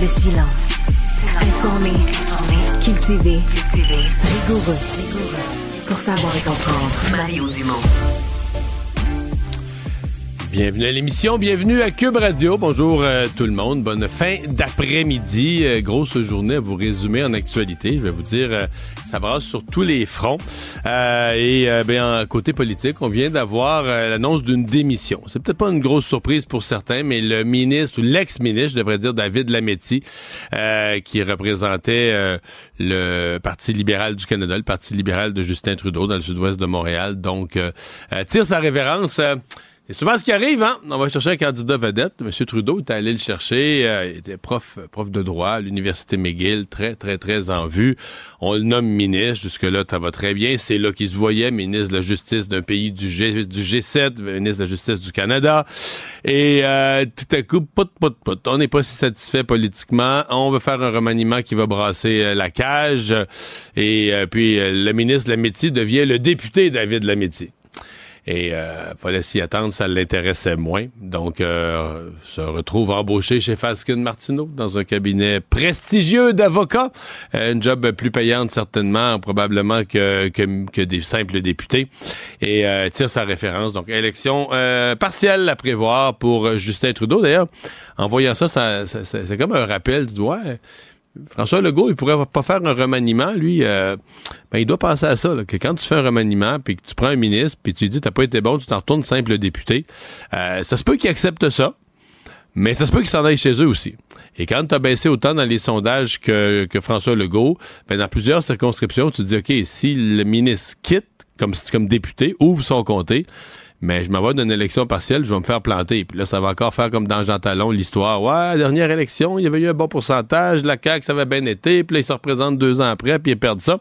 Le silence. Informé. Cultivé, rigoureux. Pour savoir et comprendre. Mario Dumont. Bienvenue à l'émission, bienvenue à Cube Radio. Bonjour euh, tout le monde, bonne fin d'après-midi. Euh, grosse journée à vous résumer en actualité. Je vais vous dire, euh, ça brasse sur tous les fronts. Euh, et euh, ben, en côté politique, on vient d'avoir l'annonce d'une démission. C'est peut-être pas une grosse surprise pour certains, mais le ministre ou l'ex-ministre, je devrais dire David Lametti, qui représentait le Parti libéral du Canada, le Parti libéral de Justin Trudeau dans le sud-ouest de Montréal, donc tire sa révérence. C'est souvent ce qui arrive, hein? On va chercher un candidat vedette. M. Trudeau est allé le chercher. euh, il était prof, prof de droit à l'Université McGill, très, très, très en vue. On le nomme ministre. Jusque-là, ça va très bien. C'est là qu'il se voyait ministre de la Justice d'un pays du, G, du G7, ministre de la Justice du Canada. Et euh, tout à coup, pout, pout, pout. On n'est pas si satisfait politiquement. On veut faire un remaniement qui va brasser euh, la cage. Et euh, puis, euh, le ministre Lametti devient le député David Lametti. Et euh, fallait s'y attendre, ça l'intéressait moins. Donc, euh, se retrouve embauché chez Faskin Martineau dans un cabinet prestigieux d'avocats. Euh, une job plus payante certainement, probablement que, que, que des simples députés. Et euh, tire sa référence. Donc, élection euh, partielle à prévoir pour euh, Justin Trudeau. D'ailleurs, en voyant ça, ça, ça- ça- c'est comme un rappel. Dis, ouais, François Legault, il pourrait pas faire un remaniement, lui. euh, ben, il doit penser à ça, que quand tu fais un remaniement, puis que tu prends un ministre, puis tu dis t'as pas été bon, tu t'en retournes simple député. euh, ça se peut qu'il accepte ça, mais ça se peut qu'il s'en aille chez eux aussi. Et quand tu as baissé autant dans les sondages que, que François Legault, ben, dans plusieurs circonscriptions, tu dis, OK, si le ministre quitte comme, comme député, ouvre son comté, mais je m'en vais d'une élection partielle, je vais me faire planter. Puis là, ça va encore faire comme dans Jean Talon, l'histoire. Ouais, dernière élection, il y avait eu un bon pourcentage, la CAQ, ça avait bien été, puis là, il se représente deux ans après, puis il perd ça.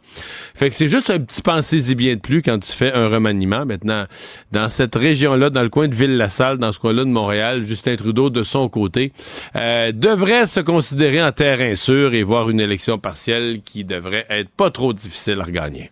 Fait que c'est juste un petit pensée-y bien de plus quand tu fais un remaniement. Maintenant, dans cette région-là, dans le coin de Ville-la-Salle, dans ce coin-là de Montréal, Justin Trudeau, de son côté, euh, devrait se considérer en terrain sûr et voir une élection partielle qui devrait être pas trop difficile à regagner.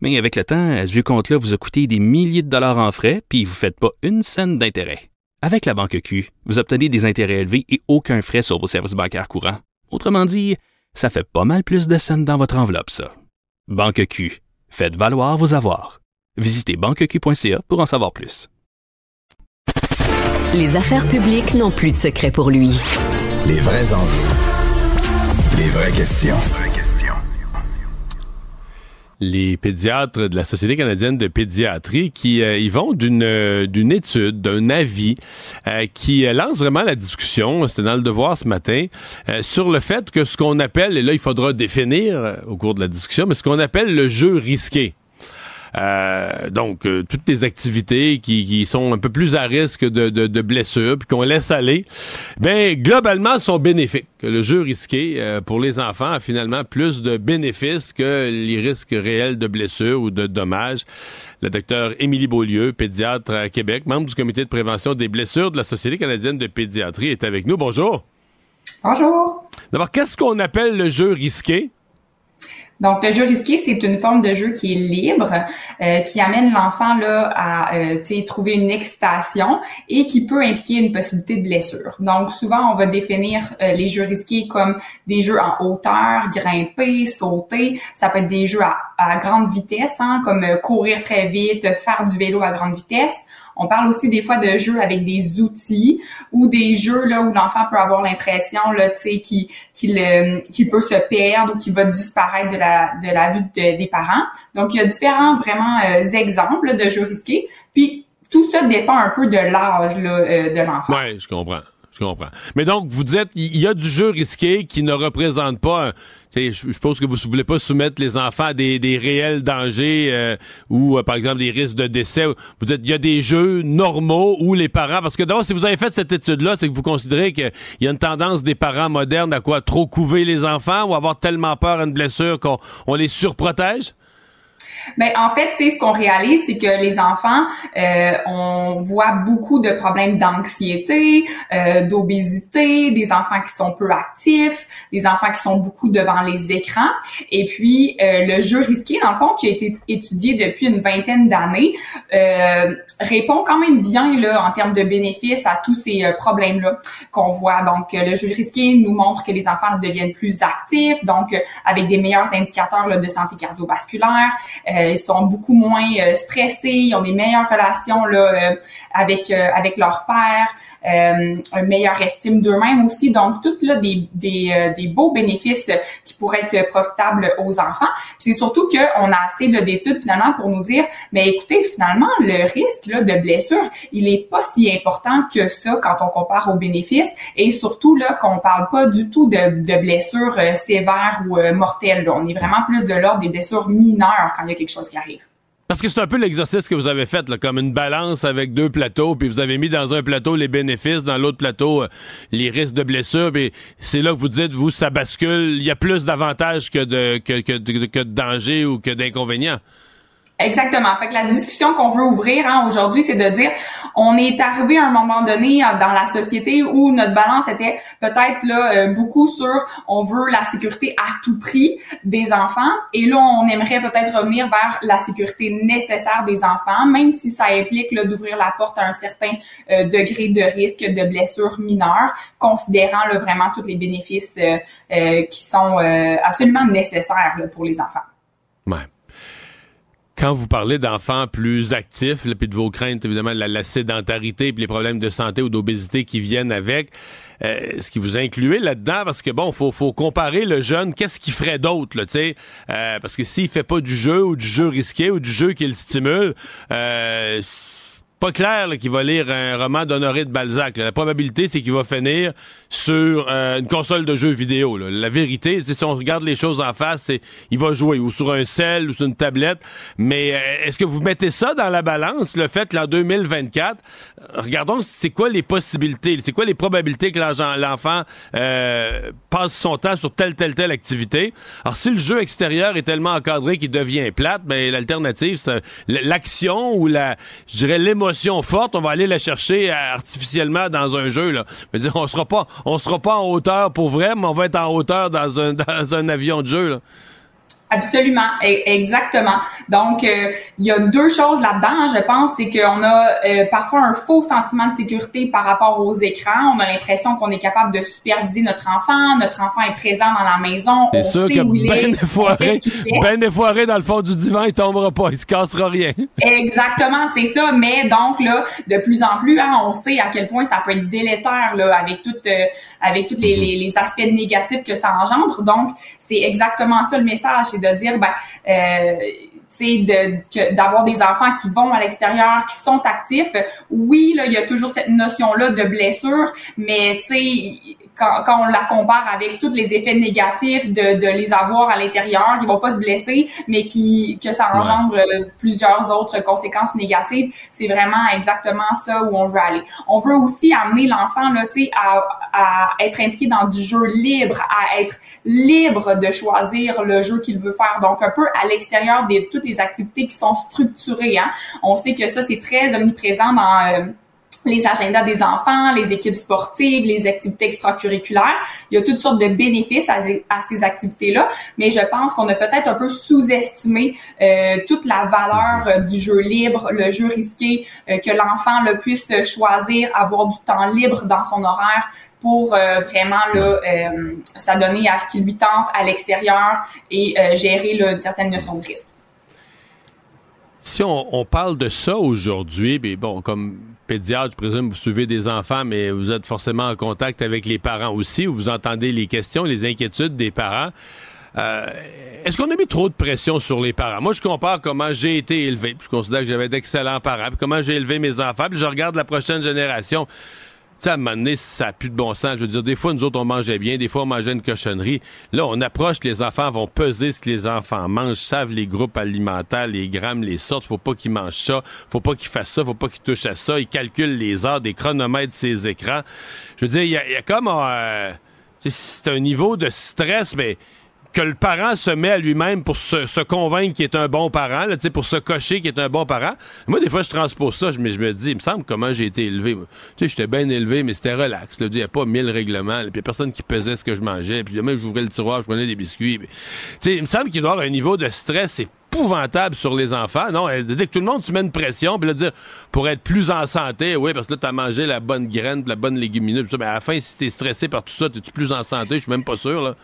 Mais avec le temps, ce vieux compte-là vous a coûté des milliers de dollars en frais, puis vous ne faites pas une scène d'intérêt. Avec la Banque Q, vous obtenez des intérêts élevés et aucun frais sur vos services bancaires courants. Autrement dit, ça fait pas mal plus de scènes dans votre enveloppe, ça. Banque Q, faites valoir vos avoirs. Visitez banqueq.ca pour en savoir plus. Les affaires publiques n'ont plus de secret pour lui. Les vrais enjeux. Les vraies questions. Les pédiatres de la Société canadienne de pédiatrie qui euh, y vont d'une euh, d'une étude, d'un avis euh, qui euh, lance vraiment la discussion, c'était dans le devoir ce matin, sur le fait que ce qu'on appelle, et là il faudra définir au cours de la discussion, mais ce qu'on appelle le jeu risqué. Euh, donc, euh, toutes les activités qui, qui sont un peu plus à risque de, de, de blessures, puis qu'on laisse aller, ben globalement sont bénéfiques. Que le jeu risqué euh, pour les enfants a finalement plus de bénéfices que les risques réels de blessures ou de dommages. Le docteur Émilie Beaulieu, pédiatre à Québec, membre du comité de prévention des blessures de la Société canadienne de pédiatrie, est avec nous. Bonjour. Bonjour. D'abord, qu'est-ce qu'on appelle le jeu risqué? Donc, le jeu risqué, c'est une forme de jeu qui est libre, euh, qui amène l'enfant là à euh, trouver une excitation et qui peut impliquer une possibilité de blessure. Donc, souvent, on va définir euh, les jeux risqués comme des jeux en hauteur, grimper, sauter. Ça peut être des jeux à, à grande vitesse, hein, comme euh, courir très vite, faire du vélo à grande vitesse. On parle aussi des fois de jeux avec des outils ou des jeux là où l'enfant peut avoir l'impression là, tu sais, qu'il qu'il peut se perdre ou qu'il va disparaître de la de la vue des parents. Donc il y a différents vraiment euh, exemples de jeux risqués. Puis tout ça dépend un peu de l'âge euh, de l'enfant. Oui, je comprends. Je comprends. Mais donc, vous dites, il y a du jeu risqué qui ne représente pas je suppose que vous ne voulez pas soumettre les enfants à des, réels dangers euh, ou, euh, par exemple, des risques de décès. Vous dites, il y a des jeux normaux où les parents... Parce que d'abord, si vous avez fait cette étude-là, c'est que vous considérez qu'il y a une tendance des parents modernes à quoi? Trop couver les enfants ou avoir tellement peur à une blessure qu'on les surprotège? Mais en fait, tu sais, ce qu'on réalise, c'est que les enfants, euh, on voit beaucoup de problèmes d'anxiété, euh, d'obésité, des enfants qui sont peu actifs, des enfants qui sont beaucoup devant les écrans. Et puis, euh, le jeu risqué, dans le fond, qui a été étudié depuis une vingtaine d'années, euh, répond quand même bien là en termes de bénéfices à tous ces euh, problèmes-là qu'on voit. Donc, le jeu risqué nous montre que les enfants deviennent plus actifs, donc avec des meilleurs indicateurs là, de santé cardiovasculaire. Euh, ils sont beaucoup moins euh, stressés, ils ont des meilleures relations là, euh, avec avec leur père, une meilleure estime d'eux-mêmes aussi. Donc, tout là des, des, des beaux bénéfices qui pourraient être profitables aux enfants. c'est surtout qu'on a assez d'études finalement pour nous dire, mais écoutez, finalement, le risque là, de blessure, il est pas si important que ça quand on compare aux bénéfices. Et surtout là, qu'on parle pas du tout de, de blessures sévères ou mortelles. On est vraiment plus de l'ordre des blessures mineures quand il y a quelque Parce que c'est un peu l'exercice que vous avez fait, comme une balance avec deux plateaux, puis vous avez mis dans un plateau les bénéfices, dans l'autre plateau euh, les risques de blessure, et c'est là que vous dites, vous, ça bascule, il y a plus d'avantages que de, que de dangers ou que d'inconvénients. Exactement. Fait que la discussion qu'on veut ouvrir hein, aujourd'hui, c'est de dire, on est arrivé à un moment donné euh, dans la société où notre balance était peut-être là euh, beaucoup sur, on veut la sécurité à tout prix des enfants, et là on aimerait peut-être revenir vers la sécurité nécessaire des enfants, même si ça implique d'ouvrir la porte à un certain euh, degré de risque de blessures mineures, considérant là, vraiment tous les bénéfices qui sont absolument nécessaires pour les enfants. Ouais quand vous parlez d'enfants plus actifs, puis de vos craintes, évidemment, la, la sédentarité, puis les problèmes de santé ou d'obésité qui viennent avec, euh, ce qui vous incluez là-dedans, parce que bon, faut, faut comparer le jeune, qu'est-ce qu'il ferait d'autre, tu sais, euh, parce que s'il fait pas du jeu ou du jeu risqué ou du jeu qui le stimule, euh, pas clair qu'il va lire un roman d'Honoré de Balzac. La probabilité, c'est qu'il va finir sur euh, une console de jeux vidéo. La vérité, c'est si on regarde les choses en face, c'est il va jouer ou sur un cell ou sur une tablette. Mais euh, est-ce que vous mettez ça dans la balance, le fait qu'en 2024, regardons c'est quoi les possibilités, c'est quoi les probabilités que l'enfant euh, passe son temps sur telle, telle, telle activité? Alors, si le jeu extérieur est tellement encadré qu'il devient plate, ben l'alternative, c'est l'action ou la, je dirais, l'émotion forte, on va aller la chercher artificiellement dans un jeu. On sera pas, on sera pas en hauteur pour vrai, mais on va être en hauteur dans un, dans un avion de jeu. Absolument, e, exactement. Donc, euh, il y a deux choses là-dedans, je pense, c'est qu'on a euh, parfois un faux sentiment de sécurité par rapport aux écrans. On a l'impression qu'on est capable de superviser notre enfant, notre enfant est présent dans la maison. C'est sûr que ben défoiré, ben défoiré dans le fond du divan, il tombera pas, il se cassera rien. exactement, c'est ça. Mais donc là, de plus en plus, hein, on sait à quel point ça peut être délétère là, avec tout, euh, avec tous les, mm-hmm. les, les aspects négatifs que ça engendre. Donc, c'est exactement ça le message de dire, ben, euh, d'avoir des enfants qui vont à l'extérieur, qui sont actifs. Oui, là, il y a toujours cette notion-là de blessure, mais tu sais, quand, quand, on la compare avec tous les effets négatifs de, de les avoir à l'intérieur, qui vont pas se blesser, mais qui que ça engendre plusieurs autres conséquences négatives, c'est vraiment exactement ça où on veut aller. On veut aussi amener l'enfant là, tu sais, à, à être impliqué dans du jeu libre, à être libre de choisir le jeu qu'il veut faire. Donc un peu à l'extérieur de toutes les activités qui sont structurées. Hein. On sait que ça c'est très omniprésent dans euh, les agendas des enfants, les équipes sportives, les activités extracurriculaires. Il y a toutes sortes de bénéfices à, ces activités-là, mais je pense qu'on a peut-être un peu sous-estimé euh, toute la valeur euh, du jeu libre, le jeu risqué, euh, que l'enfant le puisse choisir, avoir du temps libre dans son horaire pour vraiment là, s'adonner à ce qui lui tente à l'extérieur et gérer là, une certaine de risque. Si on, parle de ça aujourd'hui, mais bon, comme je présume, vous suivez des enfants, mais vous êtes forcément en contact avec les parents aussi, où vous entendez les questions, les inquiétudes des parents. Euh, est-ce qu'on a mis trop de pression sur les parents? Moi, je compare comment j'ai été élevé. je considère que j'avais d'excellents parents. comment j'ai élevé mes enfants. Puis je regarde la prochaine génération sais, à un moment donné, ça n'a plus de bon sens. Je veux dire, des fois, nous autres, on mangeait bien, des fois, on mangeait une cochonnerie. Là, on approche, les enfants vont peser ce que les enfants mangent, savent les groupes alimentaires, les grammes, les sortes. Faut pas qu'ils mangent ça, faut pas qu'ils fassent ça, faut pas qu'ils touchent à ça. Ils calculent les heures, des chronomètres, ces écrans. Je veux dire, il y, a, comme... Euh, c'est un niveau de stress, mais que le parent se met à lui-même pour se, convaincre qu'il est un bon parent, là, pour se cocher qu'il est un bon parent. Moi, des fois, je transpose ça, mais je me dis, il me semble comment j'ai été élevé. Tu sais, j'étais bien élevé, mais c'était relax. Il n'y a pas mille règlements. Puis il personne qui pesait ce que je mangeais. Puis même, j'ouvrais le tiroir, je prenais des biscuits. Sais, il me semble qu'il doit avoir un niveau de stress épouvantable sur les enfants. Non, dès que tout le monde se met une pression, puis là, dire, pour être plus en santé, oui, parce que là, t'as mangé la bonne graine, la bonne légumineuse, mais à la fin, si t'es stressé par tout ça, t'es-tu plus en santé? Je suis même pas sûr.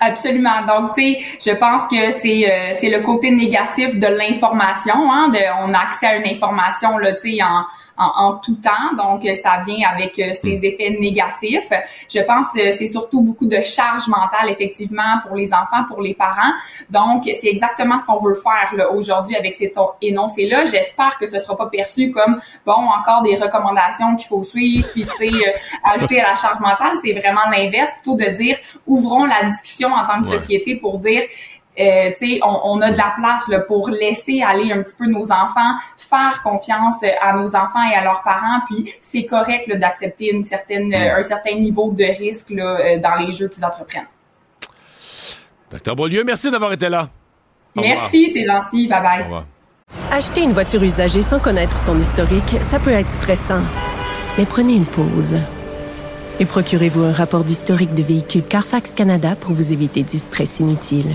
Absolument. Donc, tu sais, je pense que c'est euh, c'est le côté négatif de l'information. Hein, de, on a accès à une information là, tu sais, en, en, tout temps. Donc, ça vient avec euh, ses mm. effets négatifs. Je pense que c'est surtout beaucoup de charge mentale, effectivement, pour les enfants, pour les parents. Donc, c'est exactement ce qu'on veut faire là, aujourd'hui avec ces énoncés-là. J'espère que ce sera pas perçu comme, bon, encore des recommandations qu'il faut suivre, puis, tu sais, euh, ajouter à la charge mentale. C'est vraiment l'inverse, plutôt de dire, ouvrons la discussion en tant que société pour dire, euh, on, on, a de la place là, pour laisser aller un petit peu nos enfants, faire confiance à nos enfants et à leurs parents, puis c'est correct d'accepter une certaine, un certain niveau de risque là, euh, dans les jeux qu'ils entreprennent. Docteur Beaulieu, merci d'avoir été là. merci, c'est gentil. Bye bye. Acheter une voiture usagée sans connaître son historique, ça peut être stressant. Mais prenez une pause. Et procurez-vous un rapport d'historique de véhicule Carfax Canada pour vous éviter du stress inutile.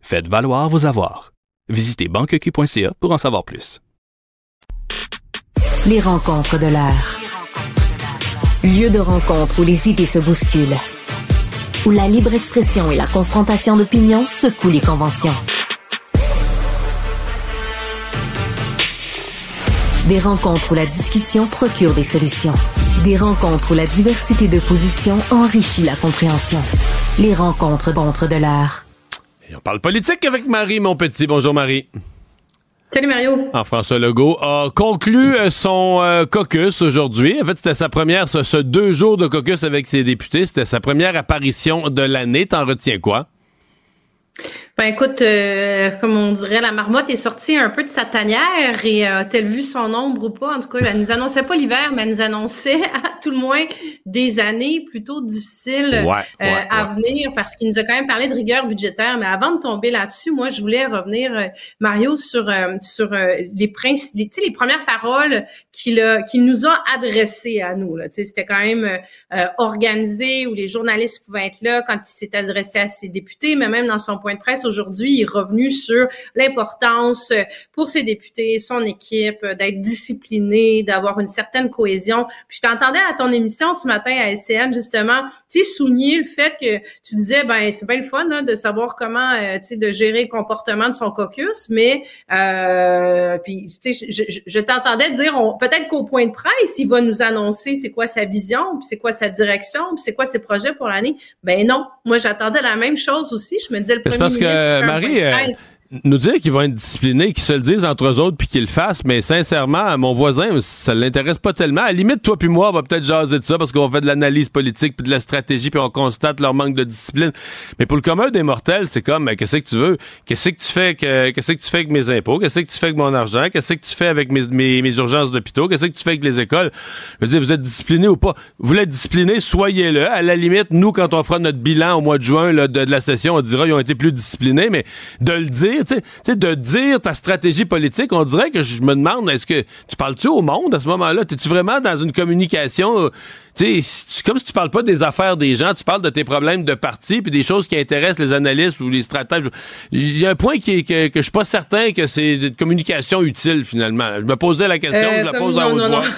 Faites valoir vos avoirs. Visitez banqueq.ca pour en savoir plus. Les rencontres de l'art. Lieu de rencontre où les idées se bousculent. Où la libre expression et la confrontation d'opinions secouent les conventions. Des rencontres où la discussion procure des solutions. Des rencontres où la diversité de positions enrichit la compréhension. Les rencontres d'entre de l'art on parle politique avec Marie, mon petit. Bonjour, Marie. Salut Mario. Ah, François Legault a conclu euh, son euh, caucus aujourd'hui. En fait, c'était sa première, ce, ce, deux jours de caucus avec ses députés. C'était sa première apparition de l'année. T'en retiens quoi? Ben écoute, euh, comme on dirait, la marmotte est sortie un peu de sa tanière et euh, a-t-elle vu son ombre ou pas? En tout cas, elle nous annonçait pas l'hiver, mais elle nous annonçait à tout le moins des années plutôt difficiles euh, à venir parce qu'il nous a quand même parlé de rigueur budgétaire. Mais avant de tomber là-dessus, moi, je voulais revenir, Mario, sur sur les principes, les, les premières paroles qu'il qu'il nous a adressées à nous. C'était quand même organisé où les journalistes pouvaient être là quand il s'est adressé à ses députés, mais même dans son point de presse aujourd'hui, il est revenu sur l'importance euh, pour ses députés, son équipe, euh, d'être discipliné, d'avoir une certaine cohésion. Puis je t'entendais à ton émission ce matin à SCN, justement, tu sais, souligner le fait que tu disais, ben c'est bien le fun hein, de savoir comment, euh, tu sais, de gérer le comportement de son caucus, mais euh, puis tu sais, je, je, t'entendais dire, peut-être qu'au point de presse, il va nous annoncer c'est quoi sa vision, puis c'est quoi sa direction, puis c'est quoi ses projets pour l'année. Ben non, moi j'attendais la même chose aussi. Je me disais le premier parce que, Marie, euh, nous dire qu'ils vont être disciplinés, qu'ils se le disent entre eux autres puis qu'ils le fassent, mais sincèrement, mon voisin, ça l'intéresse pas tellement. À la limite, toi puis moi, on va peut-être jaser de ça parce qu'on fait de l'analyse politique puis de la stratégie puis on constate leur manque de discipline. Mais pour le commun des mortels, c'est comme, mais qu'est-ce que tu veux? Qu'est-ce que tu fais que, qu'est-ce que tu fais avec mes impôts? Qu'est-ce que tu fais avec mon argent? Qu'est-ce que tu fais avec mes, mes, urgences d'hôpitaux? Qu'est-ce que tu fais avec les écoles? Je veux dire, vous êtes discipliné ou pas? Vous voulez être discipliné, soyez-le. À la limite, nous, quand on fera notre bilan au mois de juin là, de, de la session, on dira ils ont été plus disciplinés, mais de le dire, tu sais, de dire ta stratégie politique, on dirait que je me demande, est-ce que tu parles-tu au monde à ce moment-là? Es-tu vraiment dans une communication, euh, tu sais, comme si tu parles pas des affaires des gens, tu parles de tes problèmes de parti puis des choses qui intéressent les analystes ou les stratèges. Il y a un point qui que, que je suis pas certain que c'est une communication utile finalement. Je me posais la question, euh, je la pose à haute voix.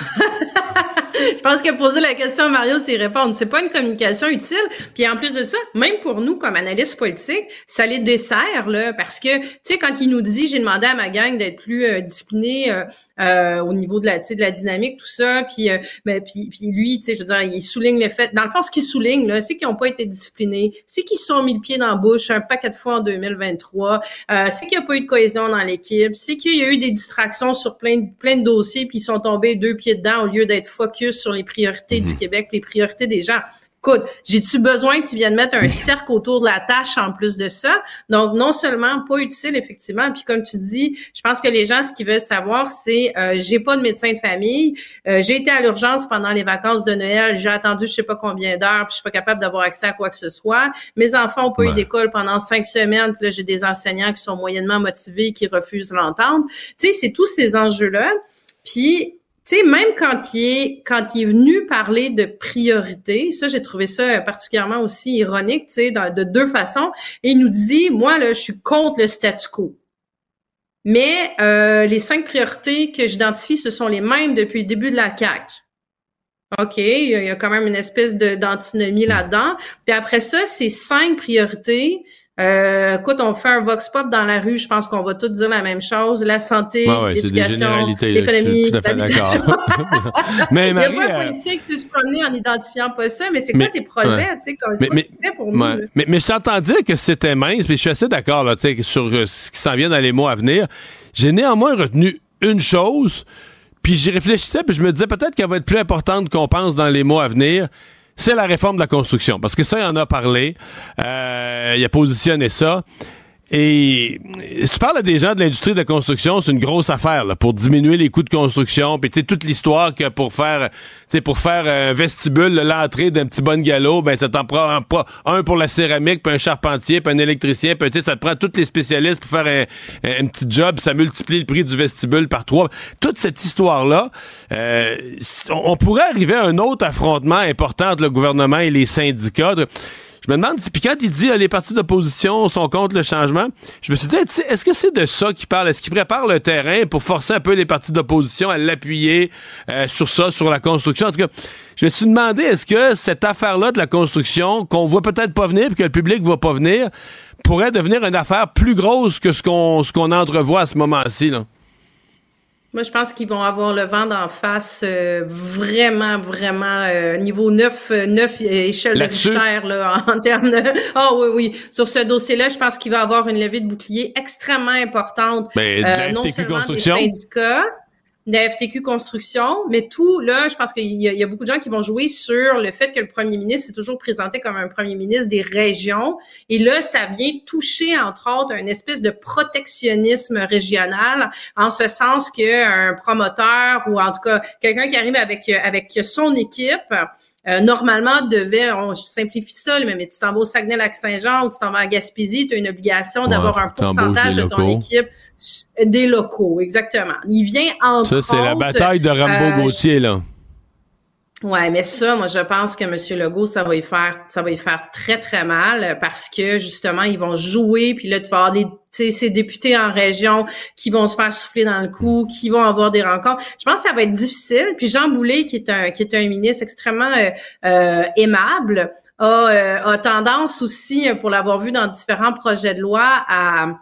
je pense que poser la question à Mario, c'est répondre. C'est pas une communication utile. Puis en plus de ça, même pour nous, comme analystes politiques, ça les dessert, là, parce que, tu sais, quand il nous dit, j'ai demandé à ma gang d'être plus euh, discipliné euh, euh, au niveau de la, de la dynamique, tout ça, puis, ben, puis, lui, tu sais, je veux dire, il souligne le fait, dans le fond, ce qu'il souligne, là, c'est qu'ils n'ont pas été disciplinés, c'est qu'ils sont mis le pied dans la bouche un paquet de fois en 2023, c'est qu'il n'y a pas eu de cohésion dans l'équipe, c'est qu'il y a eu des distractions sur plein, plein de dossiers, puis ils sont tombés deux pieds dedans au lieu d'être focus sur les priorités du mhm. Québec, les priorités des gens. Écoute, j'ai-tu besoin que tu viennes mettre un cercle autour de la tâche en plus de ça? Donc, non seulement pas utile, effectivement, puis comme tu dis, je pense que les gens, ce qu'ils veulent savoir, c'est euh, j'ai pas de médecin de famille, euh, j'ai été à l'urgence pendant les vacances de Noël, j'ai attendu je sais pas combien d'heures, puis je suis pas capable d'avoir accès à quoi que ce soit. Mes enfants ont pas eu d'école pendant cinq semaines, puis là, j'ai des enseignants qui sont moyennement motivés, qui refusent l'entendre. Tu sais, c'est tous ces enjeux-là. Puis tu sais, même quand il est quand il est venu parler de priorité, ça j'ai trouvé ça particulièrement aussi ironique, tu sais, de deux façons. Il nous dit, moi là, je suis contre le statu quo. Mais euh, les cinq priorités que j'identifie, ce sont les mêmes depuis le début de la CAC. OK, il y a quand même une espèce d'antinomie là-dedans. Puis après ça, ces cinq priorités, euh, écoute, on fait un vox pop dans la rue, je pense qu'on va tous dire la même chose. La santé, l'éducation, l'économie, l'habitation. mais Marie, il n'y a pas un euh, politicien qui se promener en identifiant pas ça, mais c'est quoi tes projets, tu sais, comme mais, tu fais pour nous? Mais, mais je t'entends dire que c'était mince, puis je suis assez d'accord là, sur euh, ce qui s'en vient dans les mois à venir. J'ai néanmoins retenu une chose, puis j'y réfléchissais, puis je me disais peut-être qu'elle va être plus importante qu'on pense dans les mois à venir c'est la réforme de la construction. Parce que ça, il en a parlé. Euh, il a positionné ça. Et si tu parles à des gens de l'industrie de la construction, c'est une grosse affaire là, pour diminuer les coûts de construction. Puis tu sais toute l'histoire que pour faire, pour faire un vestibule, l'entrée d'un petit bon galop, ben ça t'en prend pas un pour la céramique, puis un charpentier, puis un électricien, puis ça te prend tous les spécialistes pour faire un, petit job, ça multiplie le prix du vestibule par trois. Toute cette histoire là, euh, on pourrait arriver à un autre affrontement important entre le gouvernement et les syndicats. Je me demande, puis quand il dit les partis d'opposition sont contre le changement, je me suis dit, est-ce que c'est de ça qu'il parle? Est-ce qu'il prépare le terrain pour forcer un peu les partis d'opposition à l'appuyer euh, sur ça, sur la construction? En tout cas, je me suis demandé, est-ce que cette affaire-là de la construction, qu'on voit peut-être pas venir, puis que le public voit pas venir, pourrait devenir une affaire plus grosse que ce qu'on qu'on entrevoit à ce moment-ci? Là? Moi, je pense qu'ils vont avoir le vent d'en face euh, vraiment, vraiment euh, niveau 9, 9 euh, échelle de Richter là, en, termes de... Ah oh, oui, oui. Sur ce dossier-là, je pense qu'il va avoir une levée de bouclier extrêmement importante. Ben, euh, non seulement des syndicats, de FTQ Construction, mais tout, là, je pense qu'il y, a beaucoup de gens qui vont jouer sur le fait que le premier ministre s'est toujours présenté comme un premier ministre des régions. Et là, ça vient toucher, entre autres, une espèce de protectionnisme régional, en ce sens qu'un promoteur ou en tout cas quelqu'un qui arrive avec, avec son équipe euh, normalement, devait, on simplifie ça, mais tu t'en vas au Saguenay-Lac-Saint-Jean ou tu t'en vas à Gaspésie, tu as une obligation d'avoir un pourcentage de ton équipe des locaux, exactement. Il vient entre Ça, c'est la bataille de Rambo-Gauthier, euh, là. Ouais, mais ça, moi, je pense que M. Legault, ça va y faire, ça va y faire très, très mal parce que, justement, ils vont jouer, puis là, tu vas avoir des, ces députés en région qui vont se faire souffler dans le cou, qui vont avoir des rencontres. Je pense que ça va être difficile. Puis Jean Boulet, qui est un, qui est un ministre extrêmement euh, euh aimable, a, euh, a tendance aussi, pour l'avoir vu dans différents projets de loi, à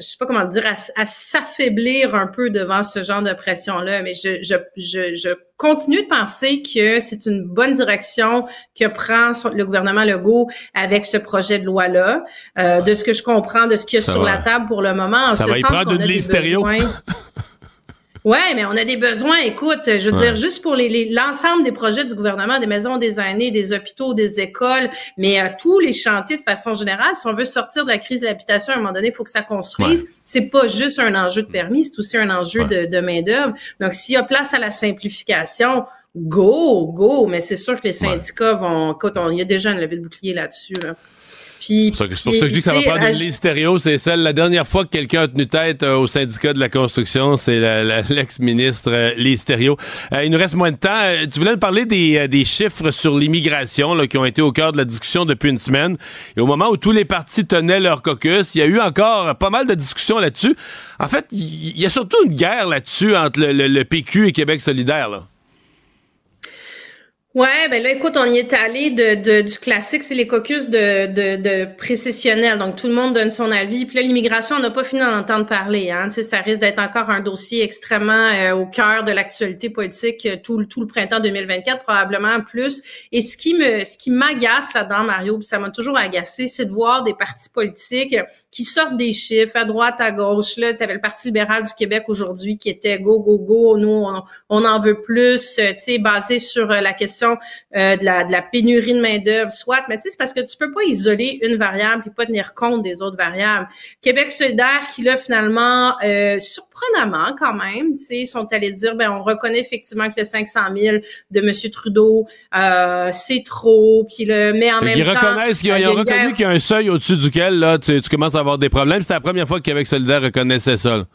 je sais pas comment dire, à, s'affaiblir un peu devant ce genre de pression-là. Mais je, je, je, je, continue de penser que c'est une bonne direction que prend le gouvernement Legault avec ce projet de loi-là. Euh, de ce que je comprends, de ce qu'il y a sur la table pour le moment, en ça ce va sens qu'on a des besoins. Ouais, mais on a des besoins. Écoute, je veux dire, juste pour les, l'ensemble des projets du gouvernement, des maisons des aînés, des hôpitaux, des écoles, mais euh, tous les chantiers de façon générale, si on veut sortir de la crise de l'habitation, à un moment donné, il faut que ça construise. C'est pas juste un enjeu de permis, c'est aussi un enjeu de, de main-d'œuvre. Donc, s'il y a place à la simplification, go, go. Mais c'est sûr que les syndicats vont. Écoute, il y a déjà une levée de bouclier là-dessus. Là. C'est pour, ça que je dis que ça va prendre une liste stéréo. C'est celle, la dernière fois que quelqu'un a tenu tête euh, au syndicat de la construction, c'est l'ex-ministre euh, Lise euh, il nous reste moins de temps. Euh, tu voulais nous parler des, des chiffres sur l'immigration qui ont été au cœur de la discussion depuis une semaine. Et au moment où tous les partis tenaient leur caucus, il y a eu encore pas mal de discussions là-dessus. En fait, il y, a surtout une guerre là-dessus entre le, le, le, PQ et Québec solidaire. Là. Ouais, ben là, écoute, on y est allé de, de du classique, c'est les caucus de, de, de précessionnels. Donc, tout le monde donne son avis. Puis là, l'immigration, on n'a pas fini d'en entendre parler. Hein. Tu sais, ça risque d'être encore un dossier extrêmement euh, au cœur de l'actualité politique euh, tout, tout le printemps 2024, probablement plus. Et ce qui me ce qui m'agace là-dedans, Mario, puis ça m'a toujours agacé, c'est de voir des partis politiques qui sortent des chiffres à droite, à gauche. Là, tu avais le Parti libéral du Québec aujourd'hui qui était go, go, go, nous, on, on en veut plus, euh, tu sais, basé sur la question euh, de, la, de la pénurie de main-d'œuvre, soit, mais tu sais, c'est parce que tu peux pas isoler une variable et pas tenir compte des autres variables. Québec solidaire, qui là, finalement, euh, surprenamment quand même, tu sais, sont allés dire, ben on reconnaît effectivement que le 500 000 de M. Trudeau, euh, c'est trop, puis le, mais en même ils temps... Reconnaissent qu'ils ont, reconnu qu'il y a un seuil au-dessus duquel, là, tu, tu commences à avoir des problèmes. C'était la première fois que Québec solidaire reconnaissait ça.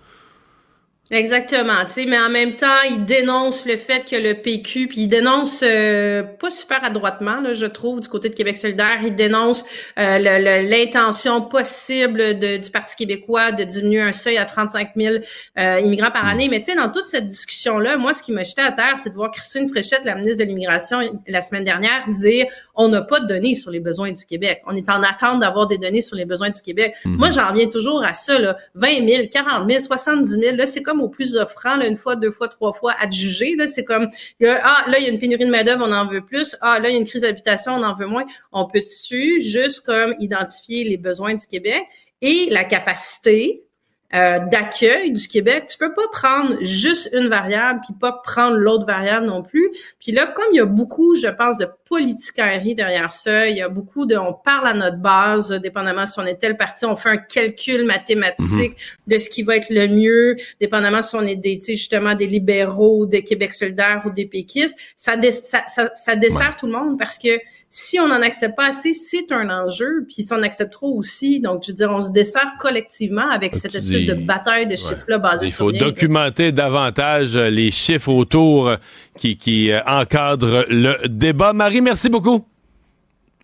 Exactement, tu sais, mais en même temps, il dénonce le fait que le PQ, puis il dénonce euh, pas super adroitement, là, je trouve, du côté de Québec solidaire, il dénonce euh, l'intention possible de, du Parti québécois de diminuer un seuil à 35 000 euh, immigrants par année. Mais tu sais, dans toute cette discussion-là, moi, ce qui m'a jeté à terre, c'est de voir Christine Fréchette, la ministre de l'immigration, la semaine dernière, dire on n'a pas de données sur les besoins du Québec. On est en attente d'avoir des données sur les besoins du Québec. Mhm. Moi, j'en reviens toujours à ça, là, 20 000, 40 000, 70 000, là, c'est comme au plus offrant, une fois, deux fois, trois fois, juger. Là, c'est comme, ah, là, il y a une pénurie de main-d'œuvre, on en veut plus. Ah, là, il y a une crise d'habitation, on en veut moins. On peut dessus juste comme identifier les besoins du Québec et la capacité euh, d'accueil du Québec, tu peux pas prendre juste une variable puis pas prendre l'autre variable non plus. Puis là, comme il y a beaucoup, je pense, de politiquerie derrière ça, il y a beaucoup de, on parle à notre base, dépendamment si on est tel parti, on fait un calcul mathématique mhm. de ce qui va être le mieux, dépendamment si on est des, justement des libéraux, des Québec solidaires ou des péquistes. Ça, ça, ça, dessert tout le monde parce que si on n'en accepte pas assez, c'est un enjeu. Puis si on accepte trop aussi, donc je veux dire, on se dessert collectivement avec cette espèce de bataille de chiffres-là basée Il faut documenter davantage euh, les chiffres autour qui, qui euh, encadrent le débat. Marie, merci beaucoup.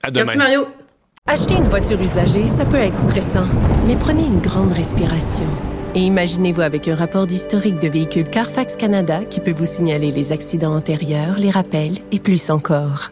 À demain. Merci Mario. Acheter une voiture usagée, ça peut être stressant, mais prenez une grande respiration. Et imaginez-vous avec un rapport d'historique de véhicule Carfax Canada qui peut vous signaler les accidents antérieurs, les rappels et plus encore.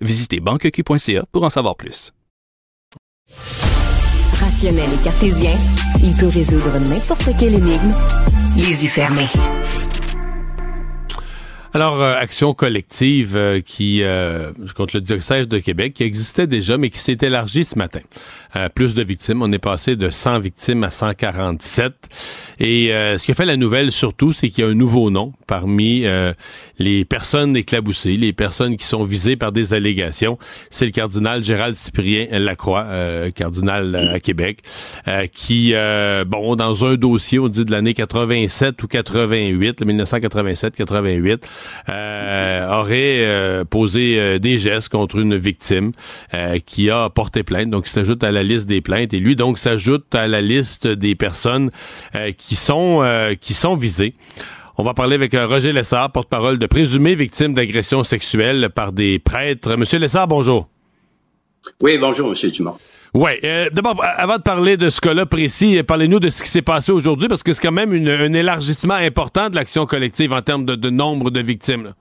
Visitez banqueq.ca pour en savoir plus. Rationnel et cartésien, il peut résoudre n'importe quelle énigme, les yeux fermés. Alors, euh, action collective euh, qui euh, contre le diocèse de Québec, qui existait déjà, mais qui s'est élargie ce matin. plus de victimes. On est passé de 100 victimes à 147. Et ce qui a fait la nouvelle surtout, c'est qu'il y a un nouveau nom parmi euh, les personnes éclaboussées, les personnes qui sont visées par des allégations. C'est le cardinal Gérald Cyprien Lacroix, euh, cardinal à Québec, qui, bon, dans un dossier, on dit de l'année 87 ou 88, 1987-88, aurait posé des gestes contre une victime qui a porté plainte. Donc, il s'ajoute à la liste des plaintes et lui, donc, s'ajoute à la liste des personnes qui sont qui sont visées. On va parler avec euh, Roger Lessard, porte-parole de présumées victimes d'agressions sexuelles par des prêtres. Monsieur Lessard, bonjour. Oui, bonjour, Monsieur Dumont. Oui. Euh, d'abord, avant de parler de ce cas-là précis, parlez-nous de ce qui s'est passé aujourd'hui, parce que c'est quand même un élargissement important de l'action collective en termes de, nombre de victimes.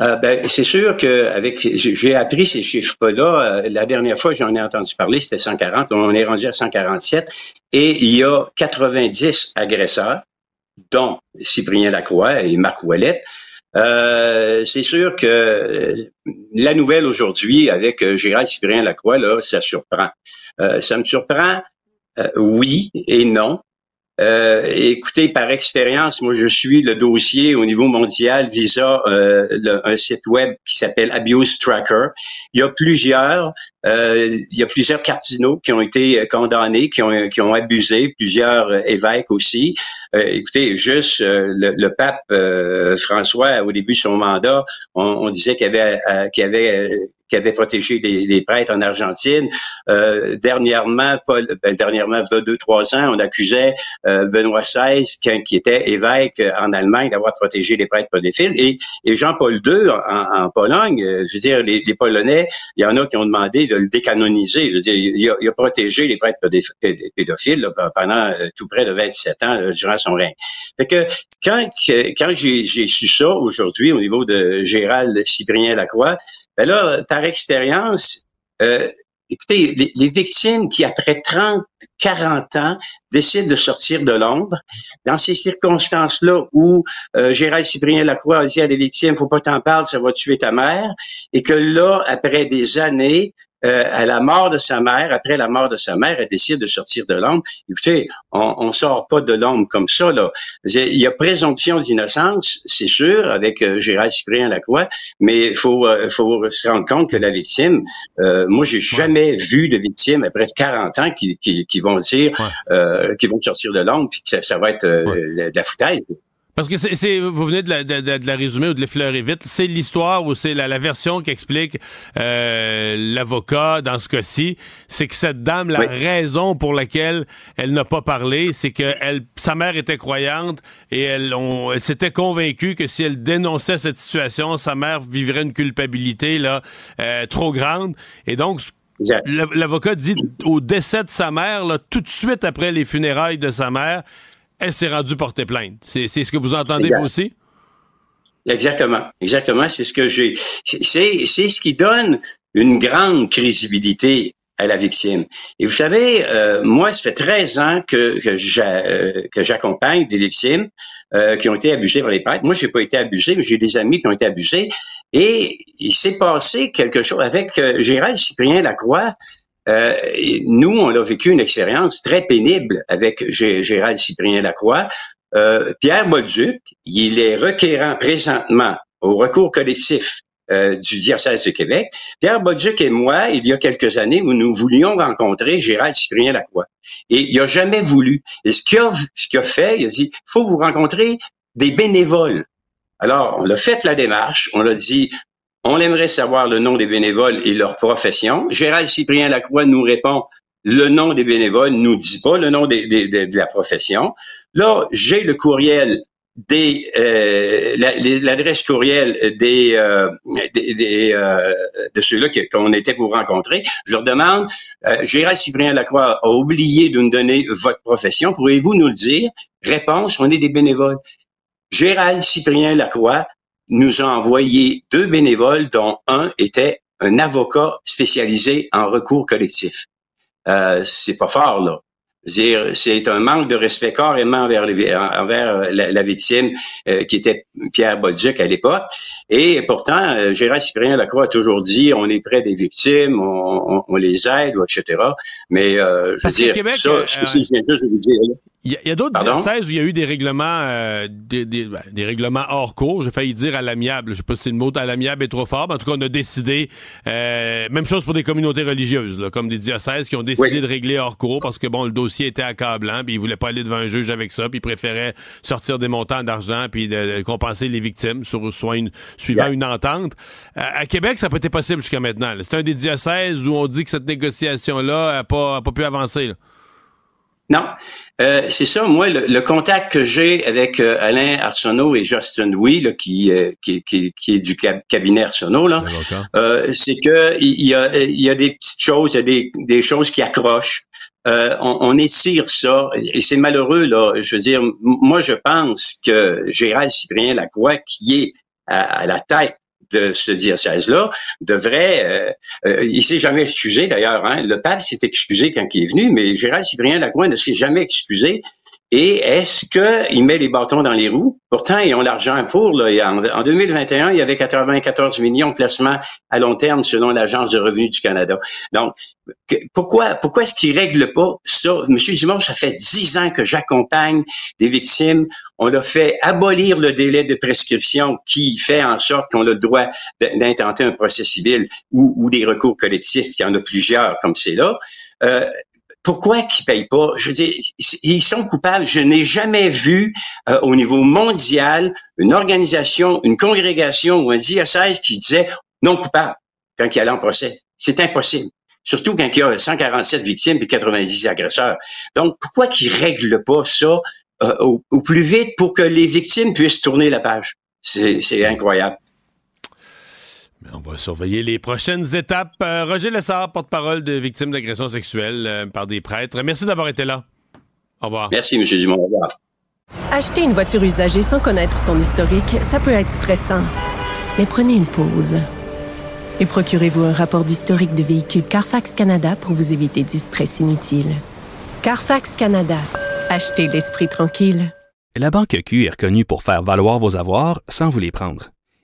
Euh, ben, c'est sûr que avec j'ai appris ces chiffres-là. la dernière fois j'en ai entendu parler, c'était 140. On est rendu à 147 et il y a 90 agresseurs dont Cyprien Lacroix et Marc Ouellette. Euh, c'est sûr que euh, la nouvelle aujourd'hui avec euh, Gérald Cyprien Lacroix, là, ça surprend. ça me surprend, oui et non. Écoutez, par expérience, moi je suis le dossier au niveau mondial visa un site web qui s'appelle Abuse Tracker. Il y a plusieurs, il y a plusieurs cardinaux qui ont été condamnés, qui ont, qui ont abusé, plusieurs évêques aussi. Euh, écoutez, juste euh, le, pape euh, François, au début de son mandat, on, disait qu'il avait, qu'il avait qui avait protégé les, prêtres en Argentine. Euh, dernièrement, Paul, ben, dernièrement, il y a deux, trois ans, on accusait euh, Benoît XVI, qui, était évêque en Allemagne, d'avoir protégé les prêtres pédophiles. Et, et Jean-Paul II, en, en, Pologne, je veux dire, les, les, Polonais, il y en a qui ont demandé de le décanoniser. Je veux dire, il a, il a protégé les prêtres pédophiles pendant tout près de 27 ans durant son règne. Fait que quand, quand j'ai su ça aujourd'hui au niveau de Gérald Cyprien Lacroix, ben là, par expérience, euh, écoutez, les, victimes qui, après 30, 40 ans, décident de sortir de Londres, dans ces circonstances-là où euh, Gérald Cyprien Lacroix a dit à des victimes, faut pas t'en parler, ça va tuer ta mère, et que là, après des années, euh, à la mort de sa mère, après la mort de sa mère, elle décide de sortir de l'ombre. Écoutez, on, on sort pas de l'ombre comme ça. Là. Il y a présomption d'innocence, c'est sûr, avec euh, Gérald Cyprien Lacroix, mais il faut, euh, faut se rendre compte que la victime, euh, moi, j'ai jamais vu de victime après 40 ans qui, qui, qui vont dire, qui vont sortir de l'ombre, puis que ça, va être la, la foutaise. Parce que c'est, vous venez de la, de, de la résumer ou de l'effleurer vite. C'est l'histoire ou c'est la, la, version qui explique euh, l'avocat dans ce cas-ci. C'est que cette dame, la raison pour laquelle elle n'a pas parlé, c'est que elle, sa mère était croyante et elle, on, elle s'était convaincue que si elle dénonçait cette situation, sa mère vivrait une culpabilité là euh, trop grande. Et donc, L'avocat dit au décès de sa mère, là, tout de suite après les funérailles de sa mère, elle s'est rendue porter plainte. C'est ce que vous entendez vous aussi? Exactement, exactement. C'est ce que j'ai. C'est ce qui donne une grande crédibilité à la victime. Et vous savez, euh, moi, ça fait 13 ans que, euh, que j'accompagne des victimes euh, qui ont été abusées par les prêtres. Moi, j'ai pas été abusé, mais j'ai des amis qui ont été abusés. Et il s'est passé quelque chose avec Gérald Cyprien Lacroix. Euh, nous, on a vécu une expérience très pénible avec Gérald Cyprien Lacroix. Euh, Pierre Bolduc, il est requérant présentement au recours collectif euh, du diocèse de Québec. Pierre Bolduc et moi, il y a quelques années, où nous voulions rencontrer Gérald Cyprien Lacroix. Et il n'a jamais voulu. Et ce qu'il a, a fait, il a dit, faut vous rencontrer des bénévoles. Alors, on a fait la démarche, on a dit, on aimerait savoir le nom des bénévoles et leur profession. Gérald Cyprien Lacroix nous répond le nom des bénévoles nous dit pas le nom de la profession. Là, j'ai le courriel des euh, l'adresse courriel des, euh, euh, de ceux-là qu'on était pour rencontrer. Je leur demande, Gérald Cyprien Lacroix a oublié de nous donner votre profession. Pourriez-vous nous le dire? Réponse, on est des bénévoles. Gérald Cyprien Lacroix nous a envoyé deux bénévoles, dont un était un avocat spécialisé en recours collectif. Euh, c'est pas fort, là. C'est un manque de respect carrément envers, envers la, victime qui était Pierre Bolduc à l'époque. Et pourtant, Gérard Cyprien Lacroix a toujours dit on est près des victimes, on, on, les aide, etc. Mais je veux dire, Québec, ça, je, je, viens juste de vous dire. Il y a, d'autres diocèses où il y a eu des règlements, euh, des, ben, des, règlements hors cours. J'ai failli dire à l'amiable. Je sais pas si le mot à l'amiable est trop fort, mais en tout cas, on a décidé. Euh, même chose pour des communautés religieuses, là, comme des diocèses qui ont décidé de régler hors cours parce que bon, le dossier était accablant, puis ils voulaient pas aller devant un juge avec ça, puis ils préféraient sortir des montants d'argent puis de, compenser les victimes sur soit une, suivant une entente. Euh, à Québec, ça n'a pas été possible jusqu'à maintenant. C'est un des diocèses où on dit que cette négociation-là n'a pas, a pas pu avancer. Là. Non, euh, c'est ça. Moi, le, contact que j'ai avec euh, Alain Arsenault et Justin Louis, là, qui, euh, qui, qui, qui, est du cabinet Arsenault, là, c'est que il y a, il y a des petites choses, il y a des, des choses qui accrochent. On, on, étire ça et c'est malheureux là. Je veux dire, moi je pense que Gérald Cyprien Lacroix, qui est à, à la tête de ce diocèse-là devrait, euh, euh, il s'est jamais excusé d'ailleurs, hein. le pape s'est excusé quand il est venu, mais Gérald Cyprien Lacroix ne s'est jamais excusé. Et est-ce qu'il met les bâtons dans les roues? Pourtant, ils ont l'argent pour. Là. En, 2021, il y avait 94 millions de placements à long terme selon l'Agence de revenus du Canada. Donc, pourquoi, pourquoi est-ce qu'ils règlent pas ça? Monsieur Dumont, ça fait dix ans que j'accompagne des victimes. On a fait abolir le délai de prescription qui fait en sorte qu'on a le droit d'intenter un procès civil ou, des recours collectifs, il y en a plusieurs comme c'est là. Euh, pourquoi qu'ils payent pas? Je veux dire, ils sont coupables. Je n'ai jamais vu euh, au niveau mondial une organisation, une congrégation ou un diocèse qui disait non coupable quand il allait en procès. C'est impossible. Surtout quand il y a 147 victimes et 90 agresseurs. Donc, pourquoi qu'ils règlent pas ça euh, au, au, plus vite pour que les victimes puissent tourner la page? C'est incroyable. On va surveiller les prochaines étapes. Euh, Roger Lessard, porte-parole de victimes d'agressions sexuelles euh, par des prêtres. Merci d'avoir été là. Au revoir. Merci, M. Dumont. Au revoir. Acheter une voiture usagée sans connaître son historique, ça peut être stressant. Mais prenez une pause. Et procurez-vous un rapport d'historique de véhicule Carfax Canada pour vous éviter du stress inutile. Carfax Canada. Achetez l'esprit tranquille. La Banque Q est reconnue pour faire valoir vos avoirs sans vous les prendre.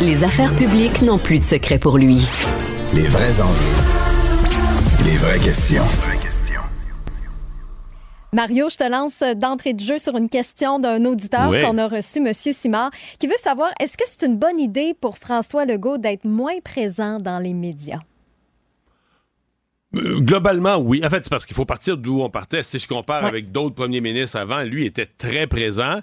Les affaires publiques n'ont plus de secret pour lui. Les vrais enjeux. Les vraies questions. Mario, je te lance d'entrée de jeu sur une question d'un auditeur qu'on a reçu, Monsieur Simard, qui veut savoir est-ce que c'est une bonne idée pour François Legault d'être moins présent dans les médias? Euh, globalement, oui. En fait, c'est parce qu'il faut partir d'où on partait. Si je compare avec d'autres premiers ministres avant, lui était très présent.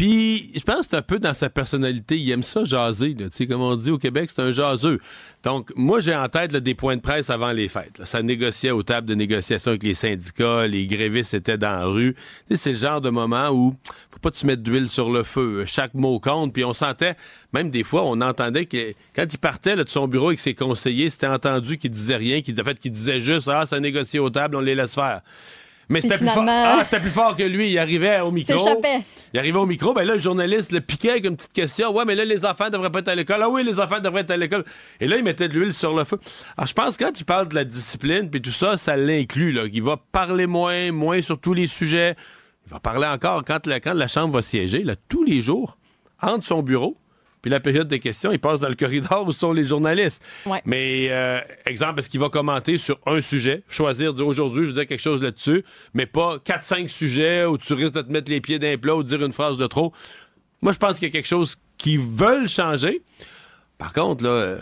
Puis, je pense que c'est un peu dans sa personnalité. Il aime ça jaser. Tu sais, comme on dit au Québec, c'est un jaseux. Donc, moi, j'ai en tête des points de presse avant les fêtes. Ça négociait aux tables de négociation avec les syndicats, les grévistes étaient dans la rue. C'est le genre de moment où faut pas te mettre d'huile sur le feu. Chaque mot compte. Puis on sentait, même des fois, on entendait que quand il partait de son bureau avec ses conseillers, c'était entendu qu'il disait rien, qu'il en fait, qu'il disait juste « Ah, ça négocie aux tables, on les laisse faire ». Mais c'était plus, fort. Ah, c'était plus fort que lui. Il arrivait au micro. Il arrivait au micro. Ben là, le journaliste le piquait avec une petite question. Ouais, mais là, les enfants devraient pas être à l'école. Ah oui, les enfants devraient être à l'école. Et là, il mettait de l'huile sur le feu. Alors, je pense que quand il parle de la discipline puis tout ça, ça l'inclut, là. Il va parler moins, moins sur tous les sujets. Il va parler encore quand la, quand la Chambre va siéger, là, tous les jours, entre son bureau puis la période des questions, il passe dans le corridor où sont les journalistes. Mais, euh, exemple, est-ce qu'il va commenter sur un sujet, choisir, dire aujourd'hui, je vais dire quelque chose là-dessus, mais pas 4-5 sujets où tu risques de te mettre les pieds d'un plat ou de dire une phrase de trop? Moi, je pense qu'il y a quelque chose qui veulent changer. Par contre, là, euh,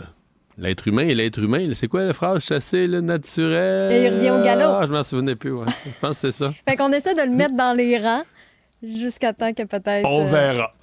l'être humain et l'être humain, c'est quoi la phrase? Chasser le naturel? Et il revient au galop. Ah, je m'en souvenais plus, ouais. je pense que c'est ça. fait qu'on essaie de le mettre dans les rangs jusqu'à temps que peut-être. On euh, verra.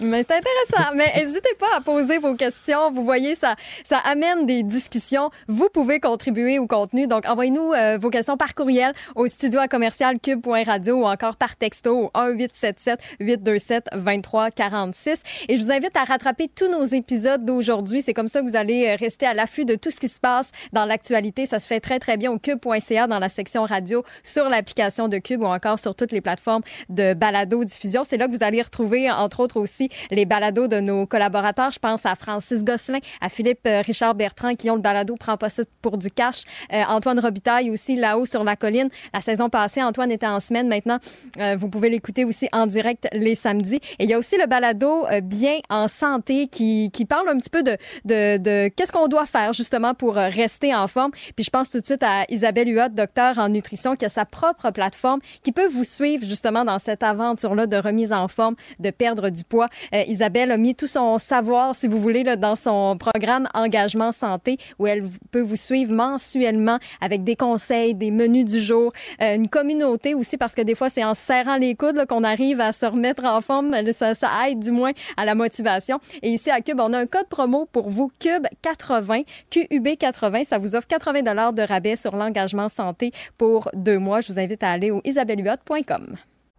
Mais c'est intéressant. Mais n'hésitez pas à poser vos questions. Vous voyez, ça, ça amène des discussions. Vous pouvez contribuer au contenu. Donc, envoyez-nous euh, vos questions par courriel au studio à commercial cube.radio ou encore par texto au 1-877-827-2346. Et je vous invite à rattraper tous nos épisodes d'aujourd'hui. C'est comme ça que vous allez euh, rester à l'affût de tout ce qui se passe dans l'actualité. Ça se fait très, très bien au cube.ca dans la section radio sur l'application de Cube ou encore sur toutes les plateformes de balado-diffusion. C'est là que vous allez retrouver, entre autres aussi, les balados de nos collaborateurs. Je pense à Francis Gosselin, à Philippe euh, Richard Bertrand qui ont le balado Prends pas ça pour du cash. Euh, Antoine Robitaille aussi là-haut sur la colline. La saison passée, Antoine était en semaine. Maintenant, euh, vous pouvez l'écouter aussi en direct les samedis. Et il y a aussi le balado Bien en santé qui, qui parle un petit peu de, de, qu'est-ce qu'on doit faire justement pour rester en forme. Puis je pense tout de suite à Isabelle Huot, docteur en nutrition, qui a sa propre plateforme qui peut vous suivre justement dans cette aventure-là de remise en forme, de perdre du poids. Euh, Isabelle a mis tout son savoir, si vous voulez, là, dans son programme Engagement Santé, où elle peut vous suivre mensuellement avec des conseils, des menus du jour, euh, une communauté aussi, parce que des fois, c'est en serrant les coudes qu'on arrive à se remettre en forme. Ça, ça aide du moins à la motivation. Et ici à Cube, on a un code promo pour vous, Cube 80, QUB 80. Ça vous offre 80 dollars de rabais sur l'engagement santé pour deux mois. Je vous invite à aller au isabelluot.com.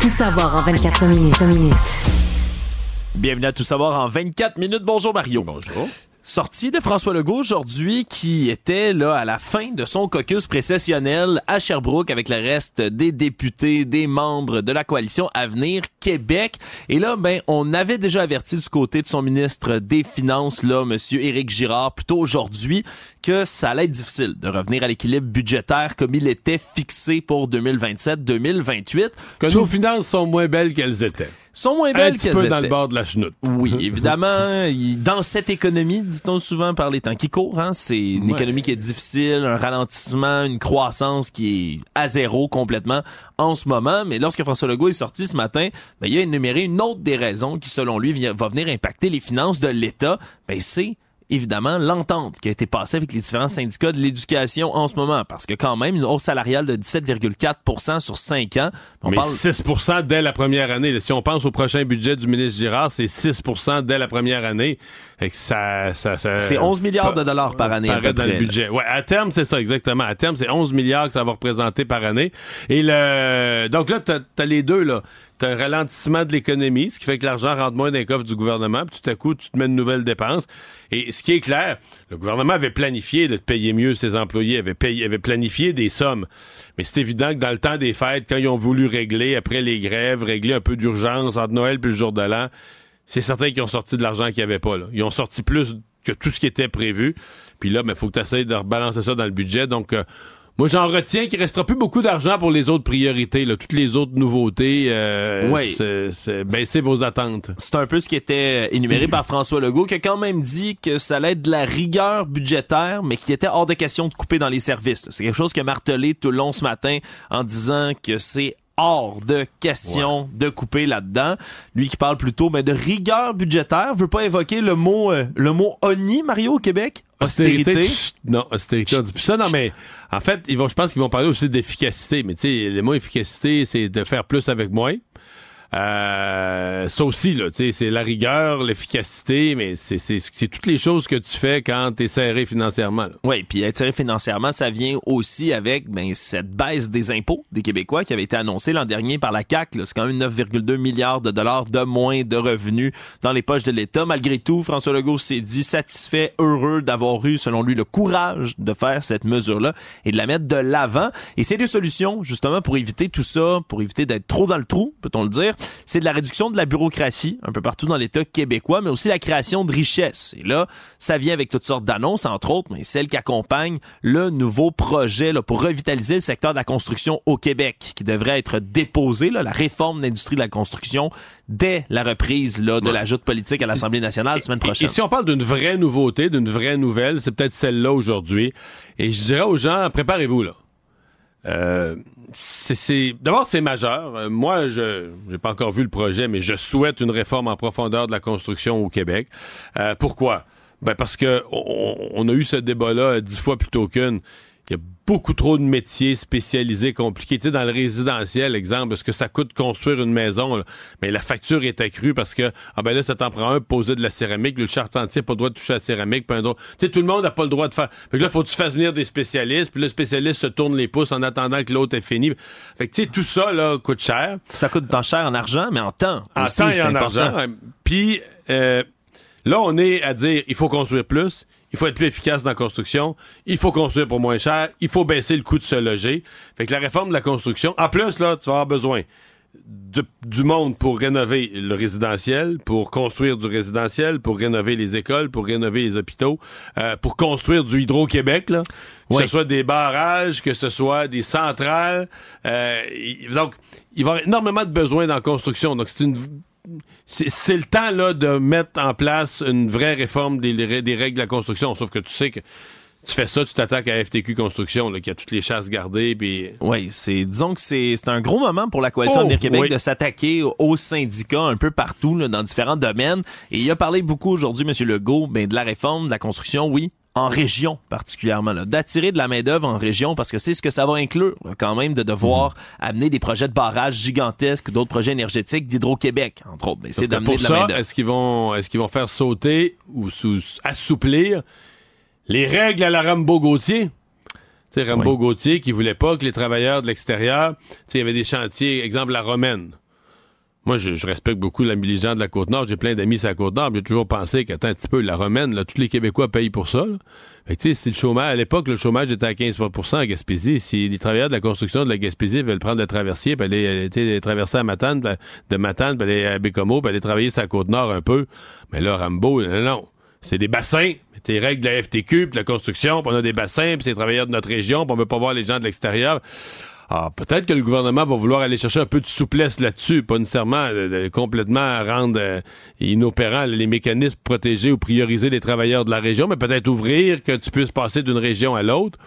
Tout savoir en 24 minutes. minutes. Bienvenue à Tout savoir en 24 minutes. Bonjour Mario. Bonjour. Sortie de François Legault aujourd'hui qui était là à la fin de son caucus précessionnel à Sherbrooke avec le reste des députés, des membres de la coalition Avenir Québec. Et là, ben, on avait déjà averti du côté de son ministre des Finances, là, monsieur Éric Girard, plutôt aujourd'hui, que ça allait être difficile de revenir à l'équilibre budgétaire comme il était fixé pour 2027-2028. Que nos finances sont moins belles qu'elles étaient sont moins belles qu'elles étaient. dans le bord de la chenoute. Oui, évidemment, dans cette économie, dit-on souvent par les temps qui courent, hein, c'est une économie qui est difficile, un ralentissement, une croissance qui est à zéro complètement en ce moment. Mais lorsque François Legault est sorti ce matin, ben, il a énuméré une autre des raisons qui, selon lui, va venir impacter les finances de l'État. Ben, c'est évidemment l'entente qui a été passée avec les différents syndicats de l'éducation en ce moment. Parce que quand même, une hausse salariale de 17,4% sur 5 ans. On Mais 6% dès la première année. Si on pense au prochain budget du ministre Girard, c'est 6% dès la première année. Ça, ça, ça c'est 11 milliards de dollars par année. À peu dans le budget. Ouais, à terme, c'est ça, exactement. À terme, c'est 11 milliards que ça va représenter par année. Et le, donc là, t'as as les deux, là un ralentissement de l'économie, ce qui fait que l'argent rentre moins dans les coffres du gouvernement, puis tout à coup, tu te mets de nouvelles dépenses. Et ce qui est clair, le gouvernement avait planifié de payer mieux ses employés, avait, payé, avait planifié des sommes. Mais c'est évident que dans le temps des fêtes, quand ils ont voulu régler, après les grèves, régler un peu d'urgence entre Noël et le jour de l'an, c'est certain qu'ils ont sorti de l'argent qu'il n'y avait pas. Là. Ils ont sorti plus que tout ce qui était prévu. Puis là, il ben, faut que tu essaies de rebalancer ça dans le budget. Donc, euh, moi, j'en retiens qu'il restera plus beaucoup d'argent pour les autres priorités, là. toutes les autres nouveautés. Euh, oui. baisser vos attentes. C'est un peu ce qui était énuméré par François Legault, qui a quand même dit que ça allait être de la rigueur budgétaire, mais qui était hors de question de couper dans les services. C'est quelque chose qui a martelé tout le long ce matin en disant que c'est hors de question de couper là-dedans. Lui qui parle plutôt mais de rigueur budgétaire, veut pas évoquer le mot euh, le mot ONI Mario au Québec? Austérité. non, austérité, on dit plus ça. Non, mais en fait, ils vont, je pense qu'ils vont parler aussi d'efficacité. Mais tu sais, le mot efficacité, c'est de faire plus avec moins. Euh, ça aussi, là, c'est la rigueur, l'efficacité, mais c'est toutes les choses que tu fais quand tu es serré financièrement. Oui, puis être serré financièrement, ça vient aussi avec ben, cette baisse des impôts des Québécois qui avait été annoncée l'an dernier par la CAQ. C'est quand même 9,2 milliards de dollars de moins de revenus dans les poches de l'État. Malgré tout, François Legault s'est dit satisfait, heureux d'avoir eu, selon lui, le courage de faire cette mesure-là et de la mettre de l'avant. Et c'est des solutions, justement, pour éviter tout ça, pour éviter d'être trop dans le trou, peut-on le dire c'est de la réduction de la bureaucratie un peu partout dans l'État québécois, mais aussi la création de richesses. Et là, ça vient avec toutes sortes d'annonces, entre autres, mais celle qui accompagne le nouveau projet là, pour revitaliser le secteur de la construction au Québec, qui devrait être déposé, là, la réforme de l'industrie de la construction, dès la reprise là, de la joute politique à l'Assemblée nationale la semaine prochaine. Et, si on parle d'une vraie nouveauté, d'une vraie nouvelle, c'est peut-être celle-là aujourd'hui. Et je dirais aux gens, préparez-vous là. Euh, c'est d'abord c'est majeur. Euh, moi, je n'ai pas encore vu le projet, mais je souhaite une réforme en profondeur de la construction au Québec. Euh, pourquoi? Ben parce que on, a eu ce débat-là dix fois plutôt qu'une. Il y a beaucoup trop de métiers spécialisés, compliqués. Tu sais, dans le résidentiel, exemple, est-ce que ça coûte construire une maison? Mais la facture est accrue parce que, ah ben là, ça t'en prend un poser de la céramique. Le charpentier n'a pas le droit de toucher à la céramique. Puis un Tu sais, tout le monde n'a pas le droit de faire. Fait que là, faut que tu fasses venir des spécialistes. Puis le spécialiste se tourne les pouces en attendant que l'autre ait fini. Fait que, tu sais, tout ça, là, coûte cher. Ça coûte tant cher en argent, mais en temps. En temps et en argent. Puis, euh, là, on est à dire, il faut construire plus il faut être plus efficace dans la construction, il faut construire pour moins cher, il faut baisser le coût de se loger. Fait que la réforme de la construction, en plus, là, tu vas avoir besoin du monde pour rénover le résidentiel, pour construire du résidentiel, pour rénover les écoles, pour rénover les hôpitaux, euh, pour construire du Hydro-Québec, là, que ce soit des barrages, que ce soit des centrales. Euh, donc, il va y avoir énormément de besoins dans la construction. Donc, c'est une c'est le temps là, de mettre en place une vraie réforme des, des, règles de la construction. Sauf que tu sais que tu fais ça, tu t'attaques à FTQ Construction, là, qui a toutes les chasses gardées. Puis... Oui, c'est disons que c'est un gros moment pour la Coalition oh, Québec de s'attaquer aux syndicats un peu partout, là, dans différents domaines. Et il a parlé beaucoup aujourd'hui, M. Legault, ben, de la réforme de la construction, oui, en région particulièrement, d'attirer de la main-d'œuvre en région parce que c'est ce que ça va inclure quand même de devoir mhm. amener des projets de barrages gigantesques, d'autres projets énergétiques d'Hydro-Québec, entre autres. C'est d'amener de la main-d'œuvre. Est-ce qu'ils vont, est-ce qu'ils vont faire sauter ou sous, assouplir les règles à la Rambo Gauthier? Tu sais, Rambo Gauthier qui voulait pas que les travailleurs de l'extérieur, il y avait des chantiers, exemple la Romaine. Moi, je, respecte beaucoup la de la Côte-Nord. J'ai plein d'amis sur la Côte-Nord. J'ai toujours pensé qu'attends un petit peu, la romaine, là, tous les Québécois payent pour ça. Fait que, si le chômage, à l'époque, le chômage était à 15% à Gaspésie. Si les travailleurs de la construction de la Gaspésie veulent prendre le traversier, puis aller, traverser à Matane, de Matane, puis aller à Bécomo, puis aller travailler sur la Côte-Nord un peu. Mais là, Rambo, non. C'est des bassins. Tes règles de la FTQ, puis la construction, puis on a des bassins, puis c'est les travailleurs de notre région, puis on veut pas voir les gens de l'extérieur. Ah, peut-être que le gouvernement va vouloir aller chercher un peu de souplesse là-dessus, pas nécessairement euh, complètement rendre euh, inopérants les mécanismes pour protéger ou prioriser les travailleurs de la région, mais peut-être ouvrir que tu puisses passer d'une région à l'autre.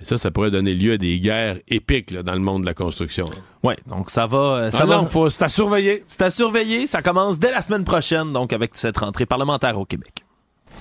Et ça, ça pourrait donner lieu à des guerres épiques dans le monde de la construction. Oui, donc ça va. Euh, ça ah va. c'est à surveiller. C'est à surveiller. Ça commence dès la semaine prochaine, donc avec cette rentrée parlementaire au Québec.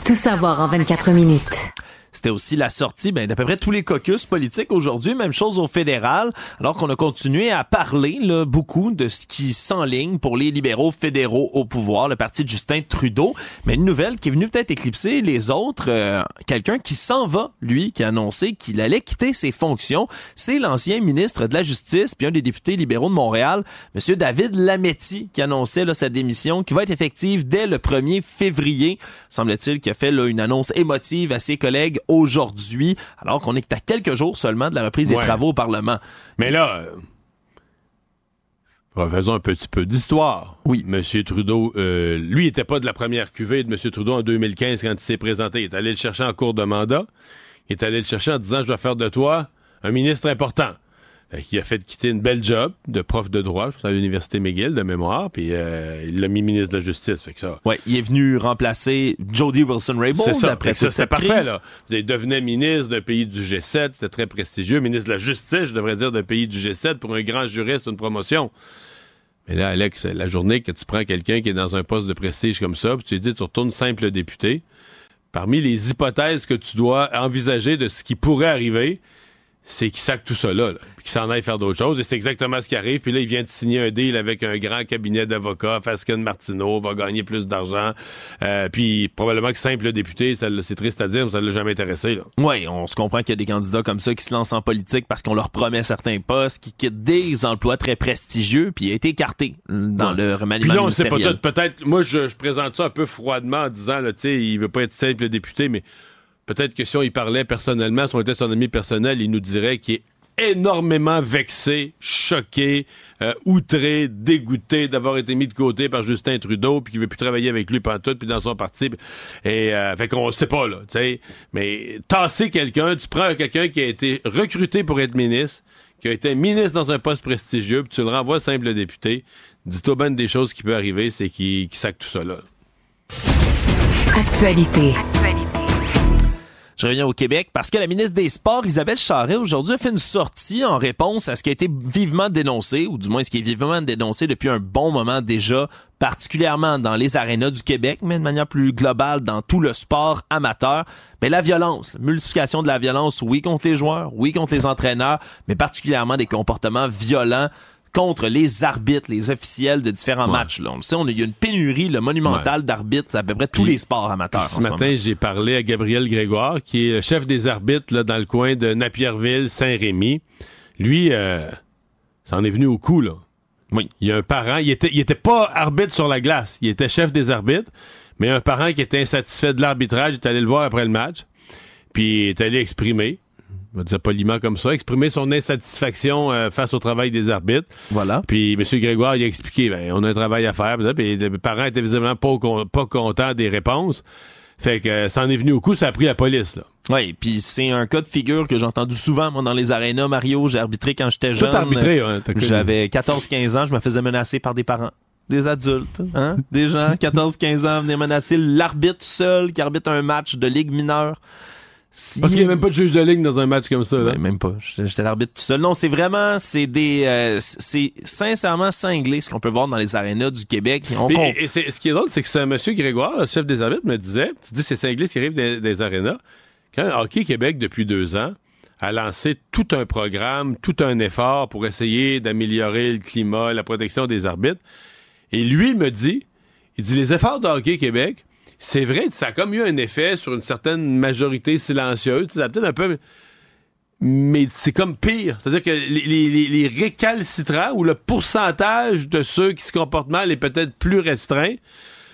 Tout savoir en 24 minutes. C'était aussi la sortie ben, d'à peu près tous les caucus politiques aujourd'hui, même chose au fédéral, alors qu'on a continué à parler là, beaucoup de ce qui s'enligne pour les libéraux fédéraux au pouvoir, le parti de Justin Trudeau. Mais une nouvelle qui est venue peut-être éclipser les autres, euh, quelqu'un qui s'en va, lui, qui a annoncé qu'il allait quitter ses fonctions, c'est l'ancien ministre de la Justice, puis un des députés libéraux de Montréal, M. David Lametti, qui annonçait là, sa démission, qui va être effective dès le 1er février. Semble-t-il qu'il a fait là, une annonce émotive à ses collègues aujourd'hui, alors qu'on est à quelques jours seulement de la reprise des travaux au Parlement. Mais là, euh, faisons un petit peu d'histoire. Oui. M. Trudeau, euh, lui, n'était pas de la première cuvée de M. Trudeau en 2015 quand il s'est présenté. Il est allé le chercher en cours de mandat. Il est allé le chercher en disant, je dois faire de toi un ministre important. Il a fait quitter une belle job de prof de droit à l'université McGill de mémoire, puis euh, il l'a mis ministre de la Justice. Fait que ça. Ouais, il est venu remplacer Jody Wilson-Raybould. C'est ça. Après ça, c'était parfait là. Il devenait ministre d'un pays du G7, c'était très prestigieux. Ministre de la Justice, je devrais dire, d'un pays du G7 pour un grand juriste, une promotion. Mais là, Alex, la journée que tu prends quelqu'un qui est dans un poste de prestige comme ça, puis tu lui dis, tu retournes simple député. Parmi les hypothèses que tu dois envisager de ce qui pourrait arriver, c'est qu'il sac tout ça là, puis qu'il s'en aille faire d'autres choses. Et c'est exactement ce qui arrive. Puis là, il vient de signer un deal avec un grand cabinet d'avocats. Fasken Martineau va gagner plus d'argent. Euh, puis probablement que simple député, c'est triste à dire, ça ne l'a jamais intéressé. Oui, on se comprend qu'il y a des candidats comme ça qui se lancent en politique parce qu'on leur promet certains postes, qui quittent des emplois très prestigieux, puis il a été écarté dans le remaniement puis là, on sait peut-être, peut-être, moi, je, présente ça un peu froidement en disant, tu sais, il veut pas être simple député, mais Peut-être que si on y parlait personnellement, si on était son ami personnel, il nous dirait qu'il est énormément vexé, choqué, euh, outré, dégoûté d'avoir été mis de côté par Justin Trudeau, puis qu'il veut plus travailler avec lui tout, puis dans son parti. Et euh, fait qu'on sait pas là, tu sais. Mais tasser quelqu'un, tu prends quelqu'un qui a été recruté pour être ministre, qui a été ministre dans un poste prestigieux, puis tu le renvoies simple député. Dis-toi bien des choses qui peuvent arriver, c'est qu'il qu tout ça là. Actualité. Je reviens au Québec parce que la ministre des Sports, Isabelle Charret, aujourd'hui a fait une sortie en réponse à ce qui a été vivement dénoncé, ou du moins ce qui est vivement dénoncé depuis un bon moment déjà, particulièrement dans les arénas du Québec, mais de manière plus globale dans tout le sport amateur. Mais la violence, multiplication de la violence, oui contre les joueurs, oui contre les entraîneurs, mais particulièrement des comportements violents contre les arbitres, les officiels de différents matchs. Là. On le sait, on a, il y a une pénurie le monumentale d'arbitres à peu près tous les sports amateurs. Ce, matin, j'ai parlé à Gabriel Grégoire, qui est le chef des arbitres là, dans le coin de Napierville, Saint-Rémy. Lui, euh, ça en est venu au coup, là. Oui. Il y a un parent, il était, il était pas arbitre sur la glace, il était chef des arbitres, mais un parent qui était insatisfait de l'arbitrage est allé le voir après le match, puis est allé exprimer va dire poliment comme ça, exprimer son insatisfaction euh, face au travail des arbitres. Voilà. Puis M. Grégoire, il a expliqué, ben, on a un travail à faire, puis les parents étaient visiblement pas, pas contents des réponses. Fait que ça en est venu au coup, ça a pris la police, là. Oui, puis c'est un cas de figure que j'ai entendu souvent, moi, dans les arénas. Mario, j'ai arbitré quand j'étais jeune. arbitré, J'avais 14-15 ans, je me faisais menacer par des parents des adultes, hein? des gens, 14-15 ans, venaient menacer l'arbitre seul qui arbitre un match de ligue mineure. Parce qu'il n'y a même pas de juge de ligne dans un match comme ça. Là. Ben, même pas. J'étais l'arbitre tout seul. Non, c'est vraiment, c'est des, euh, c'est sincèrement cinglé ce qu'on peut voir dans les arénas du Québec. et, ce qui est drôle, c'est que c'est monsieur Grégoire, le chef des arbitres, me disait, tu dis c'est cinglé ce qui arrive des, des arénas. Quand Hockey Québec, depuis deux ans, a lancé tout un programme, tout un effort pour essayer d'améliorer le climat, la protection des arbitres. Et lui me dit, il dit les efforts de Hockey Québec c'est vrai, ça a comme eu un effet sur une certaine majorité silencieuse. Ça peut-être un peu. Mais c'est comme pire. C'est-à-dire que les, les, récalcitrants ou le pourcentage de ceux qui se comportent mal est peut-être plus restreint.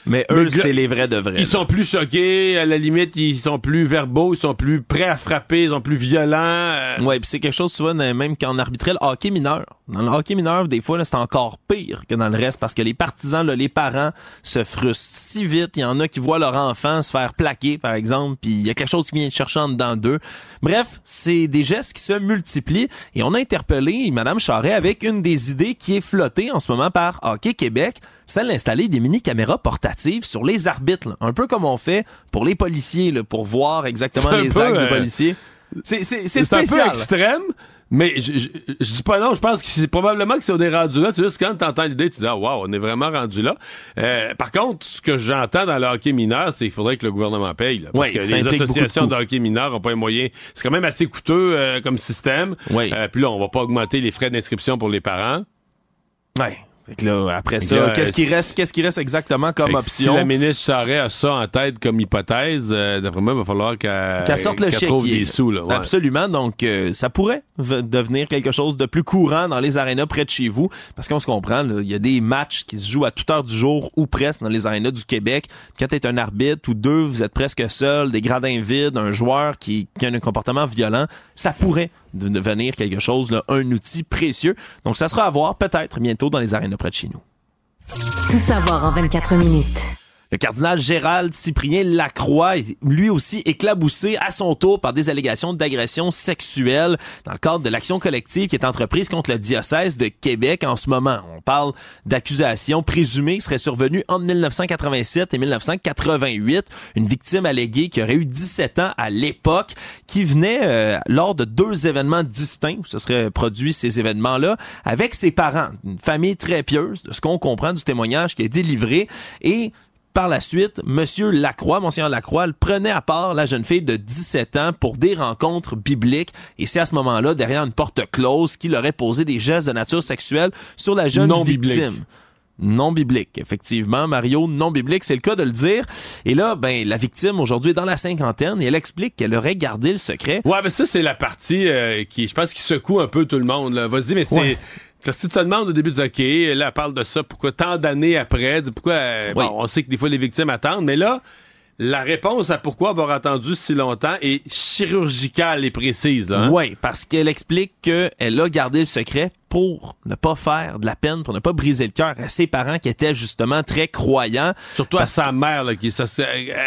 Mais eux, c'est les vrais de vrais. Ils sont plus choqués, à la limite, ils sont plus verbaux, ils sont plus prêts à frapper, ils sont plus violents. Euh. Ouais, puis c'est quelque chose, souvent, même qu'en arbitrait le hockey mineur. Dans le hockey mineur, des fois, c'est encore pire que dans le reste parce que les partisans, là, les parents se frustrent si vite. Il y en a qui voient leur enfant se faire plaquer, par exemple, puis il y a quelque chose qui vient chercher en dedans d'eux. Bref, c'est des gestes qui se multiplient et on a interpellé Madame Charret avec une des idées qui est flottée en ce moment par Hockey Québec celle d'installer des mini-caméras portatives sur les arbitres, un peu comme on fait pour les policiers, là, pour voir exactement les actes des euh, policiers. C'est un peu extrême, mais je, dis pas non, je pense que c'est probablement que c'est on est rendu là. C'est juste quand tu entends l'idée, tu dis Ah wow, on est vraiment rendu là. Euh, par contre, ce que j'entends dans le hockey mineur, c'est qu'il faudrait que le gouvernement paye. Là, parce que les associations de, hockey mineur n'ont pas les moyens. C'est quand même assez coûteux euh, comme système. puis là, on va pas augmenter les frais d'inscription pour les parents. Ouais après ça, qu'est-ce qui reste, qu'est-ce qui reste exactement comme option? Si la ministre Charret a ça en tête comme hypothèse, euh, d'après moi, il va falloir qu'elle sorte le chèque. des sous. Là, Absolument. Donc, euh, ça pourrait devenir quelque chose de plus courant dans les arénas près de chez vous. Parce qu'on se comprend, il y a des matchs qui se jouent à toute heure du jour ou presque dans les arénas du Québec. Quand tu es un arbitre ou deux, vous êtes presque seul, des gradins vides, un joueur qui, qui a un comportement violent, ça pourrait de devenir quelque chose, un outil précieux. Donc, ça sera à voir peut-être bientôt dans les arénas près de chez nous. Tout savoir en 24 minutes. Le cardinal Gérald Cyprien Lacroix lui aussi éclaboussé à son tour par des allégations d'agression sexuelle dans le cadre de l'action collective qui est entreprise contre le diocèse de Québec en ce moment. On parle d'accusations présumées qui seraient survenues entre 1987 et 1988. Une victime alléguée qui aurait eu 17 ans à l'époque qui venait euh, lors de deux événements distincts où se seraient produits ces événements-là avec ses parents. Une famille très pieuse, de ce qu'on comprend du témoignage qui est délivré et par la suite, Monsieur Lacroix, Monseigneur Lacroix, prenait à part la jeune fille de 17 ans pour des rencontres bibliques. Et c'est à ce moment-là, derrière une porte close, qu'il aurait posé des gestes de nature sexuelle sur la jeune Non victime. biblique. Non biblique, effectivement, Mario, non biblique, c'est le cas de le dire. Et là, ben, la victime aujourd'hui est dans la cinquantaine et elle explique qu'elle aurait gardé le secret. Ouais, mais ça, c'est la partie euh, qui, je pense, qui secoue un peu tout le monde. Vas-y, mais c'est. Ouais. Si tu te demandes au début de OK, là, elle parle de ça, pourquoi tant d'années après, dis, pourquoi. euh, Oui. Bon, on sait que des fois les victimes attendent, mais là, la réponse à pourquoi avoir attendu si longtemps est chirurgicale et précise. Là, hein? Oui, parce qu'elle explique qu'elle a gardé le secret pour ne pas faire de la peine, pour ne pas briser le cœur à ses parents qui étaient justement très croyants. Surtout à sa mère, là, qui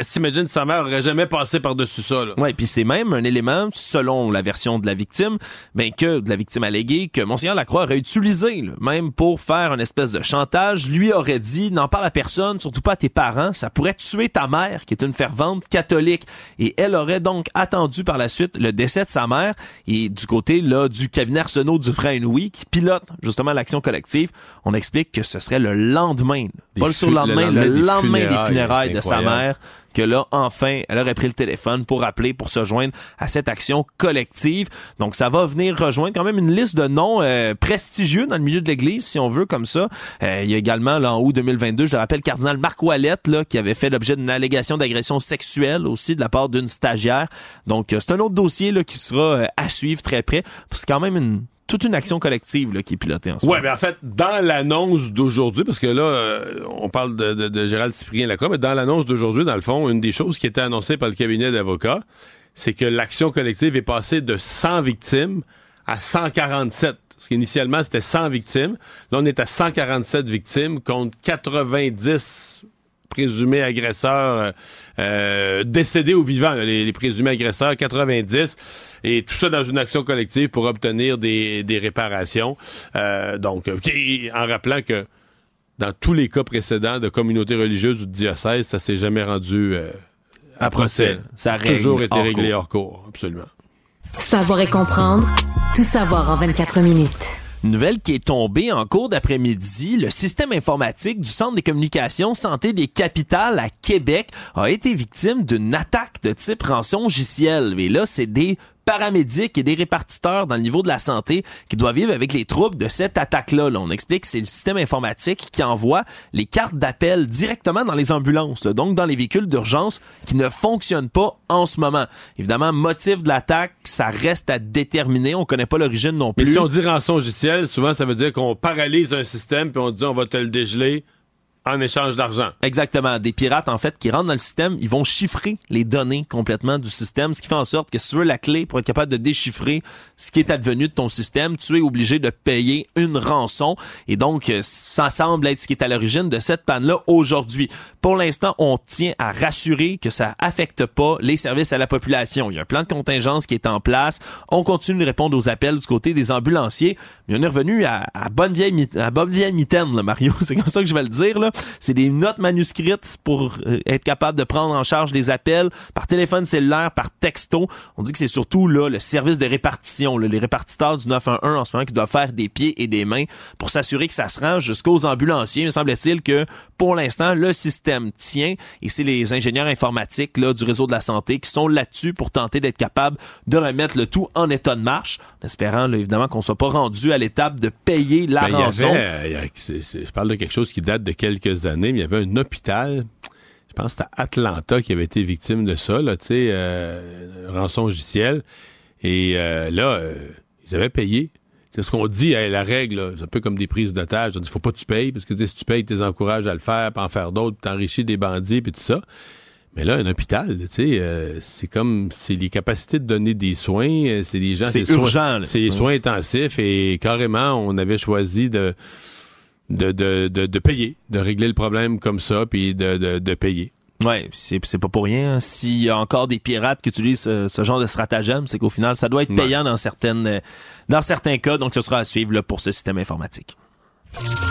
s'imagine que sa mère aurait jamais passé par-dessus ça. Là. Ouais, puis c'est même un élément, selon la version de la victime, ben que de la victime alléguée, que Monseigneur Lacroix aurait utilisé, là, même pour faire une espèce de chantage. Lui aurait dit, n'en parle à personne, surtout pas à tes parents, ça pourrait tuer ta mère, qui est une fervente catholique. Et elle aurait donc attendu par la suite le décès de sa mère. Et du côté là du cabinet Arsenault du frère Inouï, qui pilote justement l'action collective, on explique que ce serait le lendemain, Des pas le surlendemain, le le lendemain des lendemain des funérailles, funérailles c'est de sa mère que là, enfin, elle aurait pris le téléphone pour appeler, pour se joindre à cette action collective. Donc, ça va venir rejoindre quand même une liste de noms euh, prestigieux dans le milieu de l'Église, si on veut, comme ça. Euh, il y a également, là, en août 2022, je le rappelle, cardinal Marc Ouellette, là, qui avait fait l'objet d'une allégation d'agression sexuelle aussi de la part d'une stagiaire. Donc, euh, c'est un autre dossier là, qui sera à suivre très près. C'est quand même une toute une action collective là, qui est pilotée en ce Ouais, moment. mais en fait, dans l'annonce d'aujourd'hui, parce que là, euh, on parle de, de, de Gérald Cyprien Lacroix, mais dans l'annonce d'aujourd'hui, dans le fond, une des choses qui était annoncée par le cabinet d'avocats, c'est que l'action collective est passée de 100 victimes à 147. Parce qu'initialement, c'était 100 victimes. Là, on est à 147 victimes contre 90 présumés agresseurs euh, euh, décédés ou vivants, là, les, les présumés agresseurs, 90, et tout ça dans une action collective pour obtenir des, des réparations. Euh, donc, en rappelant que dans tous les cas précédents de communautés religieuses ou de diocèses, ça s'est jamais rendu euh, à, procès. Ça a toujours été hors réglé cours. hors cours, absolument. Savoir et comprendre, tout savoir en 24 minutes. Nouvelle qui est tombée en cours d'après-midi, le système informatique du Centre des communications santé des capitales à Québec a été victime d'une attaque de type rançon-logiciel. Et là, c'est des paramédics et des répartiteurs dans le niveau de la santé qui doivent vivre avec les troubles de cette attaque-là. Là, on explique que c'est le système informatique qui envoie les cartes d'appel directement dans les ambulances, là, donc dans les véhicules d'urgence qui ne fonctionnent pas en ce moment. Évidemment, motif de l'attaque, ça reste à déterminer. On connaît pas l'origine non Mais plus. si on dit rançon logiciel, souvent ça veut dire qu'on paralyse un système puis on dit on va te le dégeler en échange d'argent. Exactement. Des pirates, en fait, qui rentrent dans le système, ils vont chiffrer les données complètement du système, ce qui fait en sorte que si tu veux la clé pour être capable de déchiffrer ce qui est advenu de ton système, tu es obligé de payer une rançon. Et donc, euh, ça semble être ce qui est à l'origine de cette panne-là aujourd'hui. Pour l'instant, on tient à rassurer que ça affecte pas les services à la population. Il y a un plan de contingence qui est en place. On continue de répondre aux appels du côté des ambulanciers. Mais on est revenu à, à bonne vieille, à bonne vieille mitaine, là, Mario. C'est comme ça que je vais le dire, là. C'est des notes manuscrites pour euh, être capable de prendre en charge les appels par téléphone cellulaire, par texto. On dit que c'est surtout là le service de répartition, là, les répartiteurs du 911 en ce moment qui doivent faire des pieds et des mains pour s'assurer que ça se rend jusqu'aux ambulanciers. Il semble-t-il que pour l'instant le système tient et c'est les ingénieurs informatiques là, du réseau de la santé qui sont là-dessus pour tenter d'être capables de remettre le tout en état de marche, en espérant là, évidemment qu'on soit pas rendu à l'étape de payer la Ben, y avait, euh, y a- je parle de quelque chose qui date de quelques années, mais il y avait un hôpital, je pense que c'était à Atlanta qui avait été victime de ça, là, tu sais, euh, rançon logiciel. Et euh, là, euh, ils avaient payé. C'est ce qu'on dit, hey, la règle, c'est un peu comme des prises d'otages. Il faut pas que tu payes, parce que si tu payes, tu les encourages à le faire, puis en faire d'autres, puis t'enrichis des bandits, puis tout ça. Mais là, un hôpital, tu sais, c'est comme, c'est les capacités de donner des soins, c'est des gens... C'est urgent. C'est Ouais. soins intensifs, et carrément, on avait choisi de, de, de, de, de payer, de régler le problème comme ça, puis de, de, de payer. Ouais, c'est c'est pas pour rien. hein. S'il y a encore des pirates qui utilisent ce, ce genre de stratagème, c'est qu'au final, ça doit être Ouais. payant dans certaines euh, dans certains cas. Donc, ce sera à suivre là, pour ce système informatique.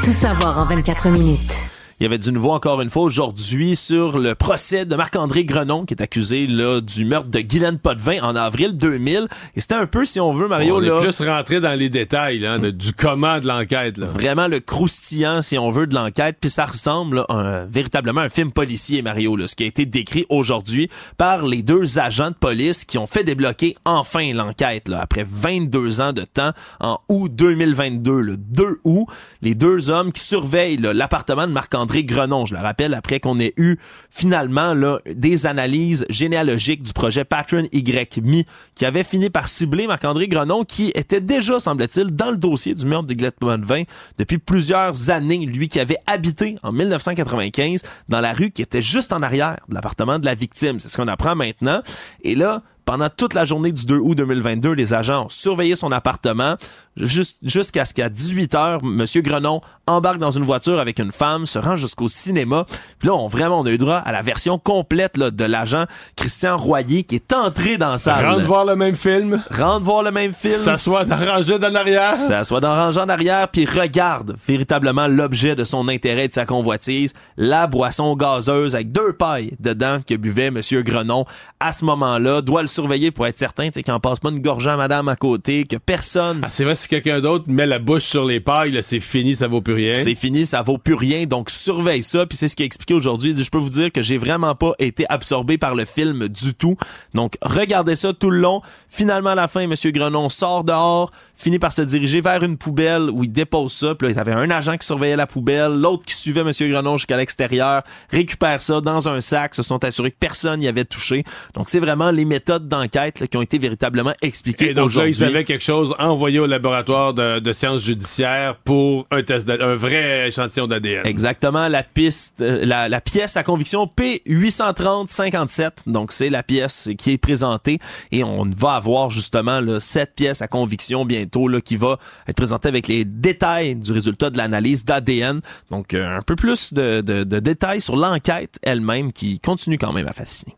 Tout savoir en 24 minutes. Il y avait du nouveau encore une fois aujourd'hui sur le procès de Marc-André Grenon, qui est accusé là, du meurtre de Guylaine Potvin en avril 2000. Et c'était un peu, si on veut, Mario, On là, est plus rentré dans les détails là, de- du comment de l'enquête. là. vraiment le croustillant, si on veut, de l'enquête. Puis ça ressemble là, à un- véritablement un film policier, Mario, là, ce qui a été décrit aujourd'hui par les deux agents de police qui ont fait débloquer enfin l'enquête, après 22 ans de temps, en août 2022, le 2 août. Les deux hommes qui surveillent l'appartement de Marc-André Grenon, je le rappelle, après qu'on ait eu finalement là, des analyses généalogiques du projet Patron YMI, qui avait fini par cibler Marc-André Grenon, qui était déjà, semble-t-il, dans le dossier du meurtre de Gillette Potvin depuis plusieurs années. Lui qui avait habité en 1995 dans la rue qui était juste en arrière de l'appartement de la victime. C'est ce qu'on apprend maintenant. Et là, pendant toute la journée du 2 août 2022, les agents ont surveillé son appartement jus- jusqu'à ce qu'à 18 h Monsieur Grenon embarque dans une voiture avec une femme, se rend jusqu'au cinéma. Puis là, on vraiment on a eu droit à la version complète là, de l'agent Christian Royer qui est entré dans la salle. Rentre voir le même film, Rentre voir le même film. s'assoit dans rangée dans l'arrière. S'assoit dans rangée en arrière puis regarde véritablement l'objet de son intérêt et de sa convoitise, la boisson gazeuse avec deux pailles dedans que buvait Monsieur Grenon à ce moment-là. Doit le surveiller pour être certain tu sais, qu'il en passe pas une gorgée à madame à côté, que personne Ah, c'est vrai, si quelqu'un d'autre met la bouche sur les pailles, c'est fini, ça vaut plus rien. c'est fini, ça vaut plus rien, donc surveille ça. Puis c'est ce qu'il a expliqué aujourd'hui. Il dit, Je peux vous dire que j'ai vraiment pas été absorbé par le film du tout. Donc regardez ça tout le long. Finalement, à la fin, Monsieur Grenon sort dehors, finit par se diriger vers une poubelle où il dépose ça. Puis là, il y avait un agent qui surveillait la poubelle, l'autre qui suivait Monsieur Grenon jusqu'à l'extérieur, récupère ça dans un sac, se sont assurés que personne n'y avait touché. Donc c'est vraiment les méthodes d'enquête là, qui ont été véritablement expliquées Et donc là, aujourd'hui. ils avaient quelque chose envoyé au laboratoire de, de sciences judiciaires pour un test, un vrai échantillon d'ADN. Exactement, la piste, euh, la, la pièce à conviction P830-57. Donc, c'est la pièce qui est présentée et on va avoir justement là, cette pièce à conviction bientôt là, qui va être présentée avec les détails du résultat de l'analyse d'ADN. Donc, euh, un peu plus de, de- de détails sur l'enquête elle-même qui continue quand même à fasciner.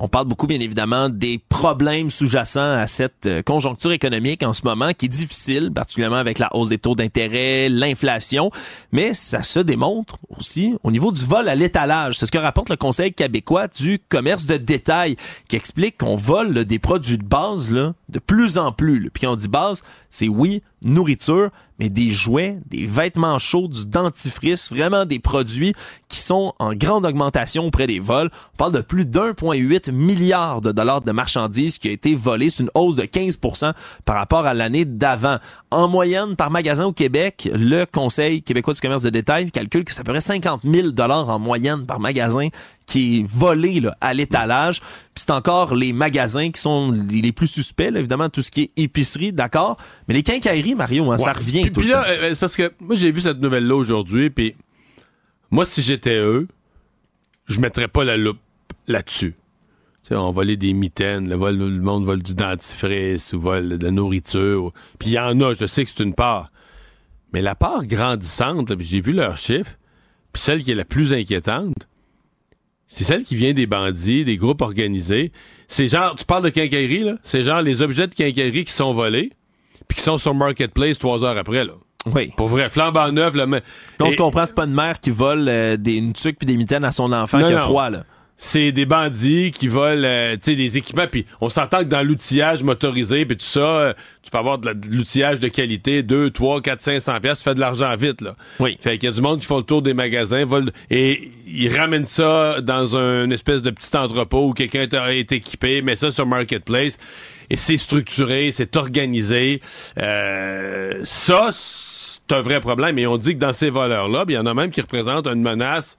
On parle beaucoup, bien évidemment, des problèmes sous-jacents à cette euh, conjoncture économique en ce moment qui est difficile, particulièrement avec la hausse des taux d'intérêt, l'inflation, mais ça se démontre aussi au niveau du vol à l'étalage. C'est ce que rapporte le Conseil québécois du commerce de détail qui explique qu'on vole des produits de base de plus en plus. Puis quand on dit base, c'est oui, nourriture, mais des jouets, des vêtements chauds, du dentifrice, vraiment des produits qui sont en grande augmentation auprès des vols. On parle de plus d'1,8 milliard de dollars de marchandises qui a été volé. C'est une hausse de 15% par rapport à l'année d'avant. En moyenne, par magasin au Québec, le Conseil québécois du commerce de détail calcule que c'est à peu près 50 000 dollars en moyenne par magasin qui est volé là, à l'étalage. Puis c'est encore les magasins qui sont les plus suspects, là, évidemment, tout ce qui est épicerie, d'accord. Mais les quincailleries, Mario, hein, ça revient Puis, tout puis le là, temps, euh, c'est parce que moi, j'ai vu cette nouvelle-là aujourd'hui, puis moi, si j'étais eux, je mettrais pas la loupe là-dessus. Tu sais, on volait des mitaines, le, vol- le monde vole du dentifrice ou vole de la nourriture. ou- Puis il y en a, je sais que c'est une part. Mais la part grandissante, là, puis j'ai vu leurs chiffres, puis celle qui est la plus inquiétante, c'est celle qui vient des bandits, des groupes organisés. C'est genre, tu parles de quincaillerie, là, c'est genre les objets de quincaillerie qui sont volés, puis qui sont sur Marketplace trois heures après, là. Oui. Pour vrai, flambant neuf, là, mais... On se comprend, c'est pas une mère qui vole euh, des, une tuque puis des mitaines à son enfant Non, qui a non. froid, là. C'est des bandits qui volent, euh, tu sais, des équipements, puis on s'entend que dans l'outillage motorisé, puis tout ça, euh, tu peux avoir de la- de l'outillage de qualité, 2, 3, 4, 500 pièces, tu fais de l'argent vite, là. Oui. Fait qu'il y a du monde qui font le tour des magasins, volent, et ils ramènent ça dans un espèce de petit entrepôt où quelqu'un est- équipé, met ça sur Marketplace, et c'est structuré, c'est organisé. Euh, ça, c'est un vrai problème. Et on dit que dans ces voleurs-là, il y en a même qui représentent une menace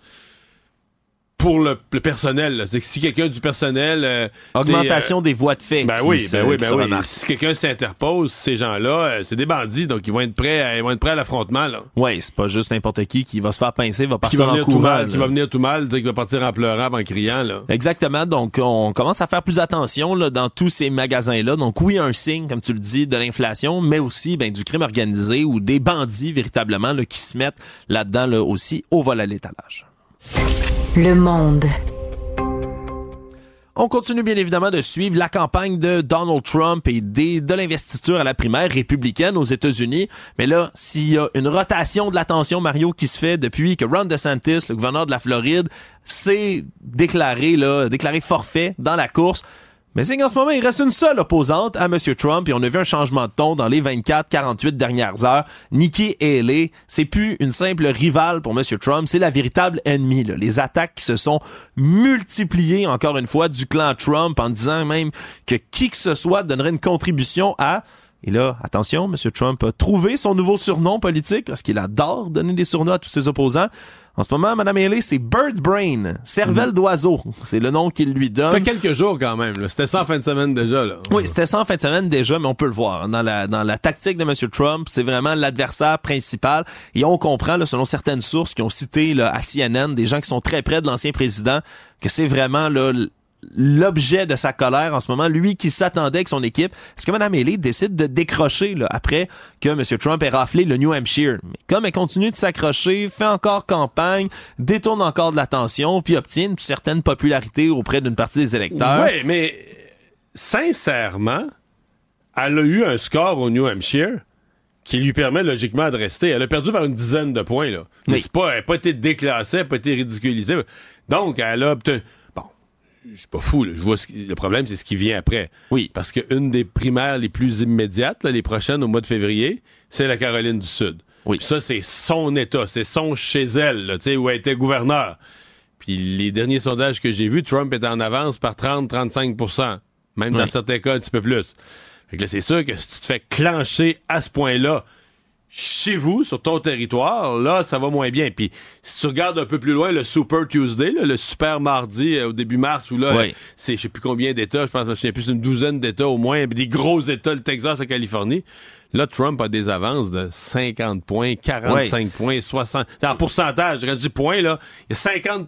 pour le, le personnel. que si quelqu'un du personnel... euh, Augmentation des voies de fait. ben oui, ben oui, ben oui. Si quelqu'un s'interpose, ces gens-là, euh, c'est des bandits, donc ils vont être prêts à, ils vont être prêts à l'affrontement. Ouais, c'est pas juste n'importe qui qui va se faire pincer, va Qui partir en venir tout courant. mal, qui va venir tout mal, qui va partir en pleurant, en criant, là. Exactement. Donc, on commence à faire plus attention là, dans tous ces magasins-là. Donc, oui, un signe, comme tu le dis, de l'inflation, mais aussi ben, du crime organisé ou des bandits véritablement là, qui se mettent là-dedans là, aussi au vol à l'étalage. Le monde. On continue bien évidemment de suivre la campagne de Donald Trump et des, de l'investiture à la primaire républicaine aux États-Unis. Mais là, s'il y a une rotation de l'attention, Mario, qui se fait depuis que Ron DeSantis, le gouverneur de la Floride, s'est déclaré, là, déclaré forfait dans la course, mais c'est qu'en ce moment, il reste une seule opposante à M. Trump et on a vu un changement de ton dans les 24-48 dernières heures. Nikki Haley, c'est plus une simple rivale pour M. Trump, c'est la véritable ennemie. Les attaques qui se sont multipliées, encore une fois, du clan Trump en disant même que qui que ce soit donnerait une contribution à et là, attention, M. Trump a trouvé son nouveau surnom politique parce qu'il adore donner des surnoms à tous ses opposants. En ce moment, Mme Haley, c'est Bird Brain, cervelle Mhm. d'oiseau. C'est le nom qu'il lui donne. Ça fait quelques jours quand même. là. C'était ça en fin de semaine déjà. Là. Oui, c'était ça en fin de semaine déjà, mais on peut le voir. Dans la, dans la tactique de M. Trump, c'est vraiment l'adversaire principal. Et on comprend, là, selon certaines sources qui ont cité là, à CNN, des gens qui sont très près de l'ancien président, que c'est vraiment là, l'objet de sa colère en ce moment, lui qui s'attendait avec son équipe. Est-ce que Mme Haley décide de décrocher là, après que M. Trump ait raflé le New Hampshire? Mais comme elle continue de s'accrocher, fait encore campagne, détourne encore de l'attention, puis obtient une certaine popularité auprès d'une partie des électeurs. Oui, mais sincèrement, elle a eu un score au New Hampshire qui lui permet logiquement de rester. Elle a perdu par une dizaine de points. Là. Mais Oui. c'est pas, elle n'a pas été déclassée, elle n'a pas été ridiculisée. Donc, elle a obtenu. Je suis pas fou. là. Je vois ce qui- Le problème, c'est ce qui vient après. Oui. Parce qu'une des primaires les plus immédiates, là, les prochaines au mois de février, c'est la Caroline du Sud. Oui. Puis ça, c'est son État, c'est son chez elle, là, tu sais, où elle était gouverneur. Puis les derniers sondages que j'ai vus, Trump est en avance par 30-35% Même dans certains cas, un petit peu plus. Fait que là, c'est sûr que si tu te fais clencher à ce point-là, chez vous, sur ton territoire, là, ça va moins bien. Puis si tu regardes un peu plus loin le Super Tuesday, là, le super mardi euh, au début mars, où là, Oui. c'est je sais plus combien d'États, je pense que souviens plus d'une douzaine d'États au moins, des gros États, le Texas, la Californie. Là, Trump a des avances de 50 points, 45 points, 60. En pourcentage, quand je dis points, là, il y a 50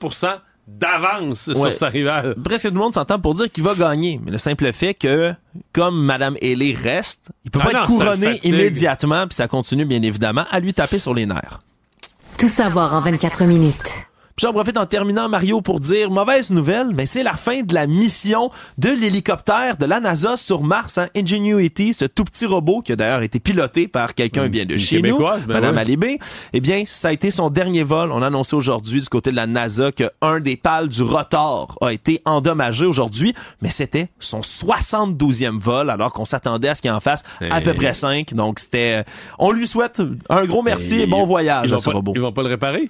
d'avance Ouais. sur sa rivale. presque tout le monde s'entend pour dire qu'il va gagner. Mais le simple fait que, comme Mme Haley reste, il peut Ah pas non, être couronné immédiatement, puis ça continue bien évidemment à lui taper sur les nerfs. Tout savoir en 24 minutes. Puis j'en profite en terminant, Mario, pour dire mauvaise nouvelle, mais c'est la fin de la mission de l'hélicoptère de la NASA sur Mars, hein, Ingenuity, ce tout petit robot qui a d'ailleurs été piloté par quelqu'un bien de chez nous, ben Madame ouais. Alibé. Eh bien, ça a été son dernier vol. On a annoncé aujourd'hui du côté de la NASA que un des pales du rotor a été endommagé aujourd'hui, mais c'était son 72e vol, alors qu'on s'attendait à ce qu'il en fasse à Eh. peu près 5. Donc c'était, on lui souhaite un gros merci et, bon voyage Ils à ce pas, robot. ils vont pas le réparer?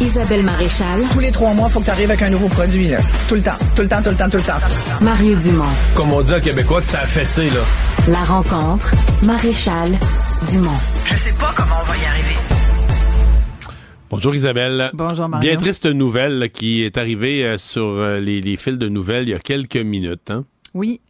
Isabelle Maréchal, Tous les trois mois, faut que tu arrives avec un nouveau produit. Là. Tout le temps, tout le temps, tout le temps, tout le temps. Mario Dumont. Comme on dit à Québécois que ça a fessé, là. La rencontre, Maréchal Dumont. Je sais pas comment on va y arriver. Bonjour Isabelle. Bonjour, Mario. Bien triste nouvelle là, qui est arrivée euh, sur euh, les, les fils de nouvelles il y a quelques minutes. Hein? Oui,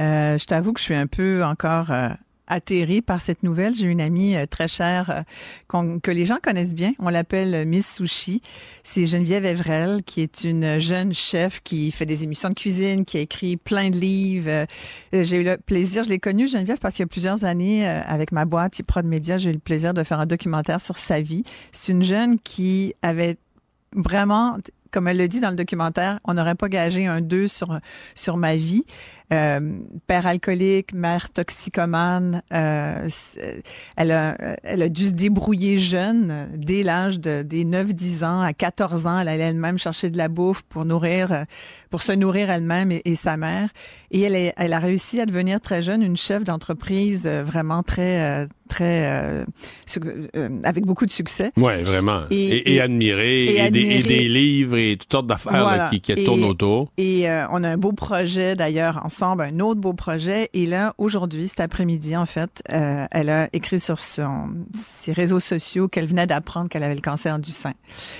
Euh, je t'avoue que je suis un peu encore euh, atterrée par cette nouvelle. J'ai une amie euh, très chère euh, que les gens connaissent bien. On l'appelle euh, Miss Sushi. C'est Geneviève Evrel, qui est une jeune chef qui fait des émissions de cuisine, qui a écrit plein de livres. J'ai eu le plaisir, je l'ai connue, Geneviève, parce qu'il y a plusieurs années, avec ma boîte Prod Media, j'ai eu le plaisir de faire un documentaire sur sa vie. C'est une jeune qui avait vraiment comme elle le dit dans le documentaire, on n'aurait pas gagé un 2 sur, sur ma vie. Euh, père alcoolique, mère toxicomane. Euh, elle, a, elle a dû se débrouiller jeune, dès l'âge de, des 9-10 ans. À 14 ans, elle allait elle-même chercher de la bouffe pour nourrir, pour se nourrir elle-même et, sa mère. Et elle, est, elle a réussi à devenir très jeune une chef d'entreprise euh, vraiment très très euh, avec beaucoup de succès. Ouais, vraiment. Et, et, admiré, et, des, livres et toutes sortes d'affaires qui, qui tournent autour. Et on a un beau projet d'ailleurs ensemble, un autre beau projet. Et là, aujourd'hui, cet après-midi, en fait, euh, elle a écrit sur son, ses réseaux sociaux qu'elle venait d'apprendre qu'elle avait le cancer du sein.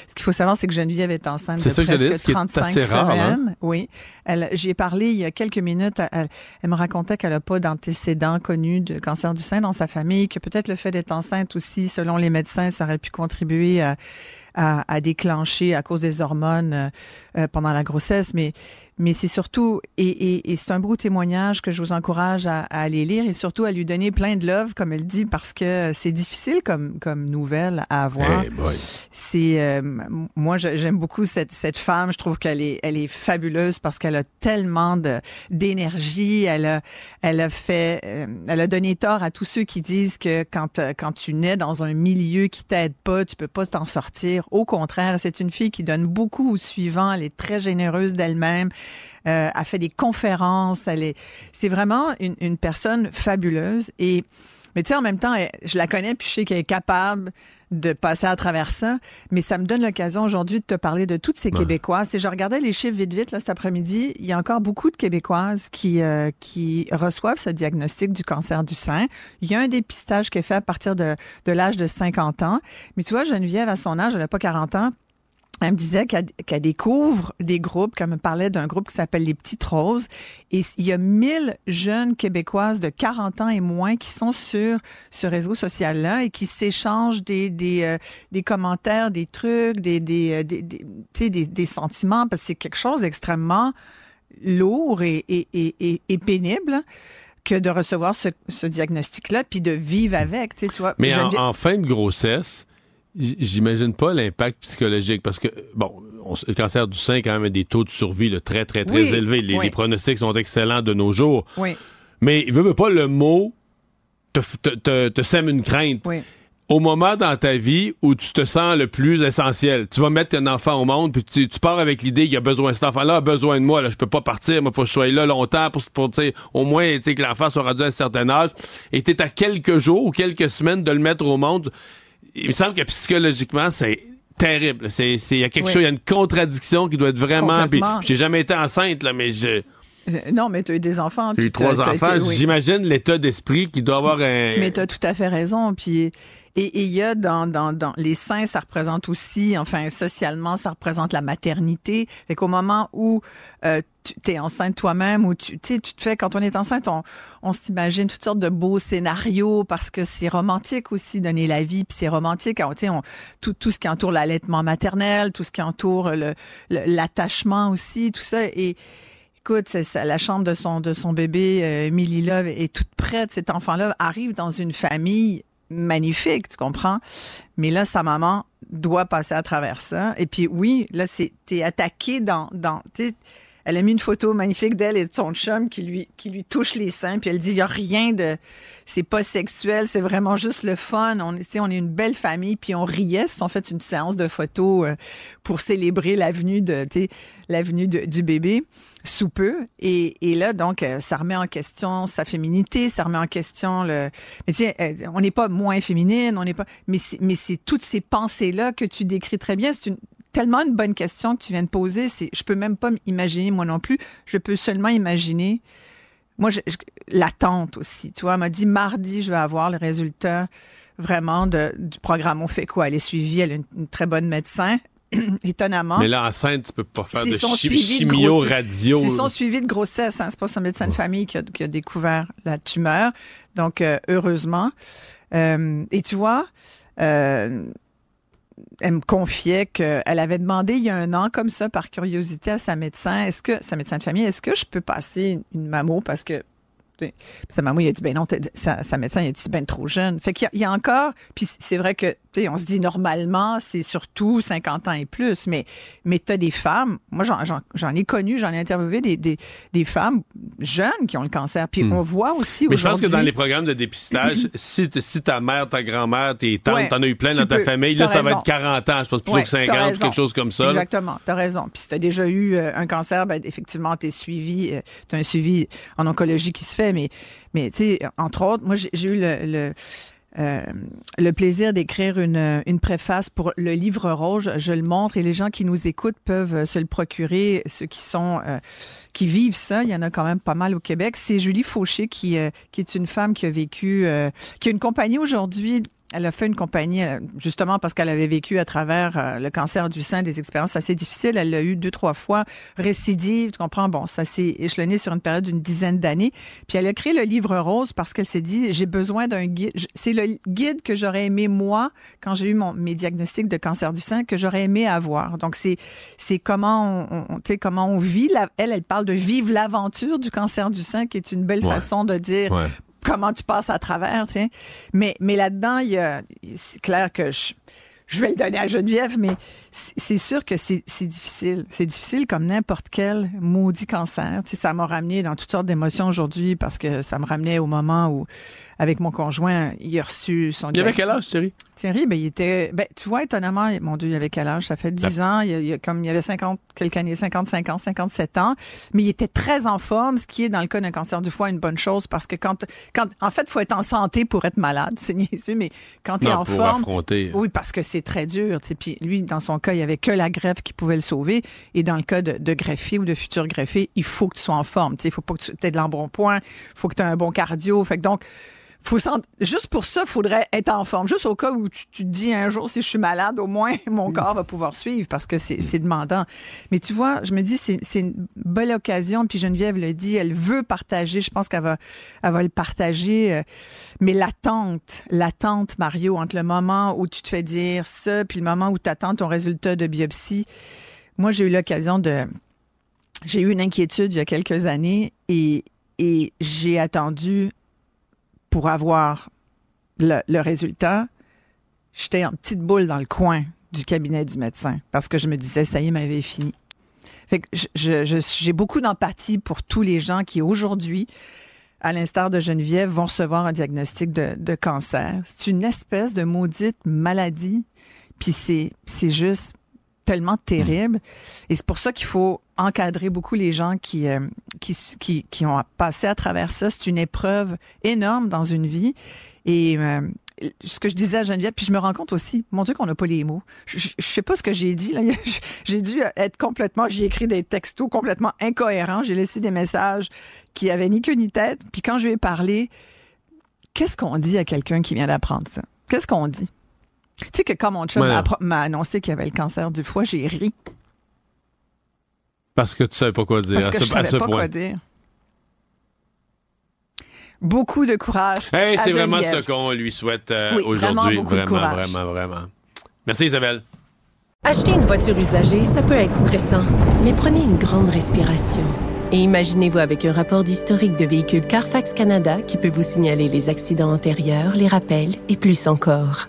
Ce qu'il faut savoir, c'est que Geneviève est enceinte de presque 35 semaines. Rare, hein? Oui. J'y ai parlé il y a quelques minutes. Elle, elle me racontait qu'elle n'a pas d'antécédents connus de cancer du sein dans sa famille, que peut-être le fait d'être enceinte aussi, selon les médecins, ça aurait pu contribuer à à, déclencher à cause des hormones euh, euh, pendant la grossesse, mais mais c'est surtout et, et, c'est un beau témoignage que je vous encourage à, aller lire et surtout à lui donner plein de love comme elle dit parce que c'est difficile comme comme nouvelle à avoir. Eh c'est euh, moi j'aime beaucoup cette cette femme, je trouve qu'elle est elle est fabuleuse parce qu'elle a tellement de d'énergie, elle a elle a fait elle a donné tort à tous ceux qui disent que quand quand tu nais dans un milieu qui t'aide pas, tu peux pas t'en sortir au contraire, c'est une fille qui donne beaucoup aux suivants. Elle est très généreuse d'elle-même. Euh, a fait des conférences. Elle est, c'est vraiment une, une, personne fabuleuse. Et mais tu sais, en même temps, je la connais puis je sais qu'elle est capable de passer à travers ça. Mais ça me donne l'occasion aujourd'hui de te parler de toutes ces Québécoises. Et je regardais les chiffres vite vite là cet après-midi. Il y a encore beaucoup de Québécoises qui euh, qui reçoivent ce diagnostic du cancer du sein. Il y a un dépistage qui est fait à partir de, de l'âge de 50 ans. Mais tu vois, Geneviève, à son âge, elle n'a pas 40 ans elle me disait qu'elle découvre des groupes, qu'elle me parlait d'un groupe qui s'appelle les Petites Roses. Et il y a 1000 jeunes Québécoises de 40 ans et moins qui sont sur ce réseau social-là et qui s'échangent des, des, euh, des commentaires, des trucs, des, des, euh, des, des, des, des sentiments, parce que c'est quelque chose d'extrêmement lourd et, et, et, et, pénible que de recevoir ce, ce diagnostic-là, puis de vivre avec, tu vois. Mais en fin de grossesse, J'imagine pas l'impact psychologique parce que, bon, le cancer du sein, quand même, a des taux de survie très, très, très élevés. Les, pronostics sont excellents de nos jours. Oui. Mais il veut, pas le mot te, te, te, sème une crainte. Au moment dans ta vie où tu te sens le plus essentiel, tu vas mettre un enfant au monde, puis tu, pars avec l'idée qu'il a besoin, cet enfant-là a besoin de moi, là, je peux pas partir, moi, faut que je sois là longtemps pour, pour au moins, que l'enfant soit rendu à un certain âge. Et es à quelques jours ou quelques semaines de le mettre au monde il me semble que psychologiquement, c'est terrible. C'est, il y a quelque chose, il y a une contradiction qui doit être vraiment. j'ai jamais été enceinte, là, mais je. Euh, non, mais tu as eu des enfants. J'ai eu trois enfants. J'imagine l'état d'esprit qui doit avoir un. Mais tu as tout à fait raison. Puis et il y a dans, dans, dans les seins, ça représente aussi, enfin socialement, ça représente la maternité. Fait qu'au moment où euh, tu es enceinte toi-même ou tu, tu te fais, quand on est enceinte, on, on s'imagine toutes sortes de beaux scénarios parce que c'est romantique aussi donner la vie, puis c'est romantique, tout, tout ce qui entoure l'allaitement maternel, tout ce qui entoure l'attachement aussi, tout ça. Et écoute, la chambre de son de son bébé, euh, Millie Love, est toute prête. Cet enfant-là arrive dans une famille magnifique, tu comprends? Mais là, sa maman doit passer à travers ça. Et puis oui, là, c'est t'es attaqué dans dans elle a mis une photo magnifique d'elle et de son chum qui lui qui lui touche les seins puis elle dit il a rien de c'est pas sexuel, c'est vraiment juste le fun. On est on est une belle famille puis on riait, ils ont fait une séance de photos euh, pour célébrer l'avenue de du bébé sous peu. Et, et là donc euh, ça remet en question sa féminité, ça remet en question le mais tiens euh, on n'est pas moins féminine, on n'est pas mais c'est toutes ces pensées là que tu décris très bien, c'est une tellement une bonne question que tu viens de poser. C'est, je peux même pas imaginer moi non plus. Je peux seulement imaginer. Moi, l'attente aussi. Tu vois, elle m'a dit mardi, je vais avoir les résultats vraiment de, du programme. On fait quoi? Elle est suivie. Elle est une, très bonne médecin. Étonnamment. Mais là, enceinte, tu peux pas faire de chimio radio. C'est son suivi de grossesse. Hein. C'est pas son médecin de famille qui a, qui a, découvert la tumeur. Donc, euh, heureusement. Euh, et tu vois, euh, elle me confiait qu'elle avait demandé il y a un an, comme ça, par curiosité à sa médecin, est-ce que, sa médecin de famille, est-ce que je peux passer une, mammo? Parce que sa maman, il a dit, ben non, sa, médecin, il a dit, ben trop jeune. Fait qu'il y, a encore, puis c'est vrai que, sais, on se dit normalement, c'est surtout 50 ans et plus, mais, mais tu as des femmes, moi j'en, ai connu, j'en ai interviewé des, des, des, femmes jeunes qui ont le cancer. Puis Hmm. on voit aussi Mais je pense que dans les programmes de dépistage, si, si ta mère, ta grand-mère, tes tantes, Ouais, t'en as eu plein dans ta famille, là, ça va être 40 ans, je pense plutôt Ouais, que t'as 50 ou raison. quelque chose comme ça. Exactement, tu as raison. Puis si tu as déjà eu euh, un cancer, ben, effectivement, tu es suivi, tu as un suivi en oncologie qui se fait. Mais, mais tu sais, entre autres, moi, j'ai j'ai eu le, le, euh, le plaisir d'écrire une, une préface pour le livre rouge. Je le montre et les gens qui nous écoutent peuvent euh, se le procurer, ceux qui sont euh, qui vivent ça. Il y en a quand même pas mal au Québec. C'est Julie Fauché qui, est une femme qui a vécu, qui a une compagnie aujourd'hui. Elle a fait une compagnie euh, justement parce qu'elle avait vécu à travers euh, le cancer du sein des expériences assez difficiles. Elle l'a eu deux, trois fois, récidive, tu comprends? Bon, ça s'est échelonné sur une période d'une dizaine d'années. Puis elle a créé le livre rose parce qu'elle s'est dit, j'ai besoin d'un guide. C'est le guide que j'aurais aimé, moi, quand j'ai eu mon, mes diagnostics de cancer du sein, que j'aurais aimé avoir. Donc, c'est c'est comment on, on- tu sais, comment on vit. La, elle, elle parle de vivre l'aventure du cancer du sein, qui est une belle Ouais. façon de dire Ouais. Comment tu passes à travers, tu. Mais, là-dedans, il y a, c'est clair que je, je vais le donner à Geneviève, mais c'est sûr que c'est c'est difficile. C'est difficile comme n'importe quel maudit cancer. Tu ça m'a ramené dans toutes sortes d'émotions aujourd'hui parce que ça me ramenait au moment où, avec mon conjoint, il a reçu son Il avait quel âge, Thierry? Thierry, ben, il était, ben, tu vois, étonnamment, mon Dieu, il avait quel âge? Ça fait 10 ans. Il, y a- il comme, il avait 50, quelques années, 55 ans, 57 ans. Mais il était très en forme, ce qui est, dans le cas d'un cancer du foie, une bonne chose parce que quand, quand, en fait, faut être en santé pour être malade. C'est niaiseux, mais quand tu es Non, en pour forme. affronter. Oui, parce que c'est très dur. tu sais. Puis lui, dans son cas, il y avait que la greffe qui pouvait le sauver. Et dans le cas de, de greffier ou de futur greffier, il faut que tu sois en forme. Tu sais, Il faut pas que tu aies de l'embonpoint. Il faut que tu aies un bon cardio. Fait que donc, faut juste pour ça, il faudrait être en forme. Juste au cas où tu, tu te dis un jour, si je suis malade, au moins mon corps va pouvoir suivre parce que c'est c'est demandant. Mais tu vois, je me dis, c'est c'est une belle occasion. Puis Geneviève le dit, elle veut partager. Je pense qu'elle va, elle va le partager. euh, Mais l'attente, l'attente, Mario, entre le moment où tu te fais dire ça, puis le moment où tu attends ton résultat de biopsie. Moi, j'ai eu l'occasion de. J'ai eu une inquiétude il y a quelques années et, et j'ai attendu pour avoir le, résultat. J'étais en petite boule dans le coin du cabinet du médecin parce que je me disais, ça y est, ma vie est finie. J'ai beaucoup d'empathie pour tous les gens qui aujourd'hui, à l'instar de Geneviève, vont recevoir un diagnostic de, de cancer. C'est une espèce de maudite maladie, puis c'est c'est juste tellement terrible. Et c'est pour ça qu'il faut encadrer beaucoup les gens qui, euh, qui, qui, qui ont passé à travers ça. C'est une épreuve énorme dans une vie. Et euh, ce que je disais à Geneviève, puis je me rends compte aussi, mon Dieu qu'on n'a pas les mots. Je, je, je sais pas ce que j'ai dit. là. J'ai dû être complètement, j'ai écrit des textos complètement incohérents. J'ai laissé des messages qui avaient ni queue ni tête. Puis quand je lui ai parlé, qu'est-ce qu'on dit à quelqu'un qui vient d'apprendre ça? Qu'est-ce qu'on dit? Tu sais que quand mon chum Ouais. m'a annoncé qu'il avait le cancer du foie, j'ai ri. Parce que tu savais pas quoi dire Parce à que ce, je savais pas point. quoi dire. Beaucoup de courage. Hey, c'est vraiment ce qu'on lui souhaite euh, Oui, vraiment aujourd'hui. beaucoup de Vraiment, courage. vraiment, vraiment. Merci Isabelle. Acheter une voiture usagée, ça peut être stressant, mais prenez une grande respiration. Et imaginez-vous avec un rapport d'historique de véhicule Carfax Canada qui peut vous signaler les accidents antérieurs, les rappels et plus encore.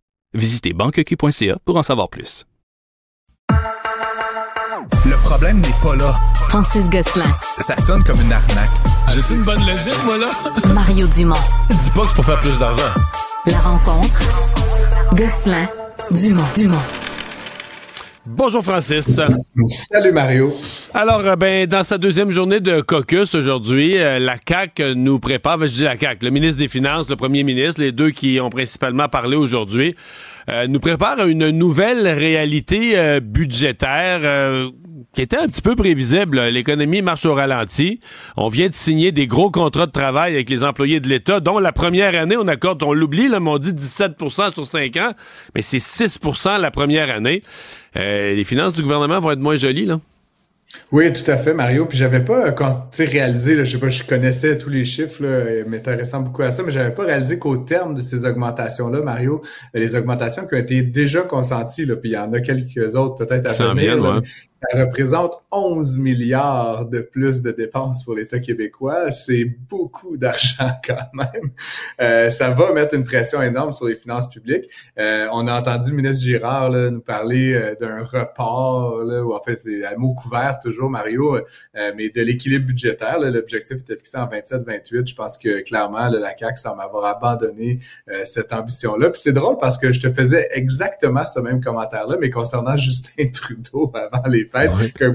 Visitez banqueq.ca pour en savoir plus. Le problème n'est pas là. Francis Gosselin, Ça sonne comme une arnaque. J'ai une bonne logique, moi, là? Mario Dumont. Dis pas que c'est pour faire plus d'argent. La rencontre. Gosselin, Dumont, Dumont. Bonjour Francis. Salut Mario. Alors, euh, ben, dans sa deuxième journée de caucus aujourd'hui, euh, la CAC nous prépare, ben, je dis la CAC, le ministre des Finances, le premier ministre, les deux qui ont principalement parlé aujourd'hui, euh, nous prépare à une nouvelle réalité euh, budgétaire. euh, qui était un petit peu prévisible. L'économie marche au ralenti. On vient de signer des gros contrats de travail avec les employés de l'État, dont la première année, on accorde, on l'oublie, là, mais on dit 17% sur 5 ans, mais c'est 6% la première année. Les finances du gouvernement vont être moins jolies, là. Oui, tout à fait, Mario. Puis j'avais pas euh, quand tu réalisé, là, je sais pas, je connaissais tous les chiffres, là, m'intéressant beaucoup à ça, mais j'avais pas réalisé qu'au terme de ces augmentations-là, Mario, les augmentations qui ont été déjà consenties, là, puis il y en a quelques autres peut-être à venir, ça représente 11 milliards de plus de dépenses pour l'État québécois. C'est beaucoup d'argent quand même. Euh, ça va mettre une pression énorme sur les finances publiques. Euh, on a entendu le ministre Girard là, nous parler euh, d'un report, là, ou en fait c'est un mot couvert toujours, Mario, euh, mais de l'équilibre budgétaire. L'objectif était fixé en 27-28. Je pense que clairement, la CAQ semble avoir abandonné euh, cette ambition-là. Puis c'est drôle parce que je te faisais exactement ce même commentaire-là, mais concernant Justin Trudeau avant les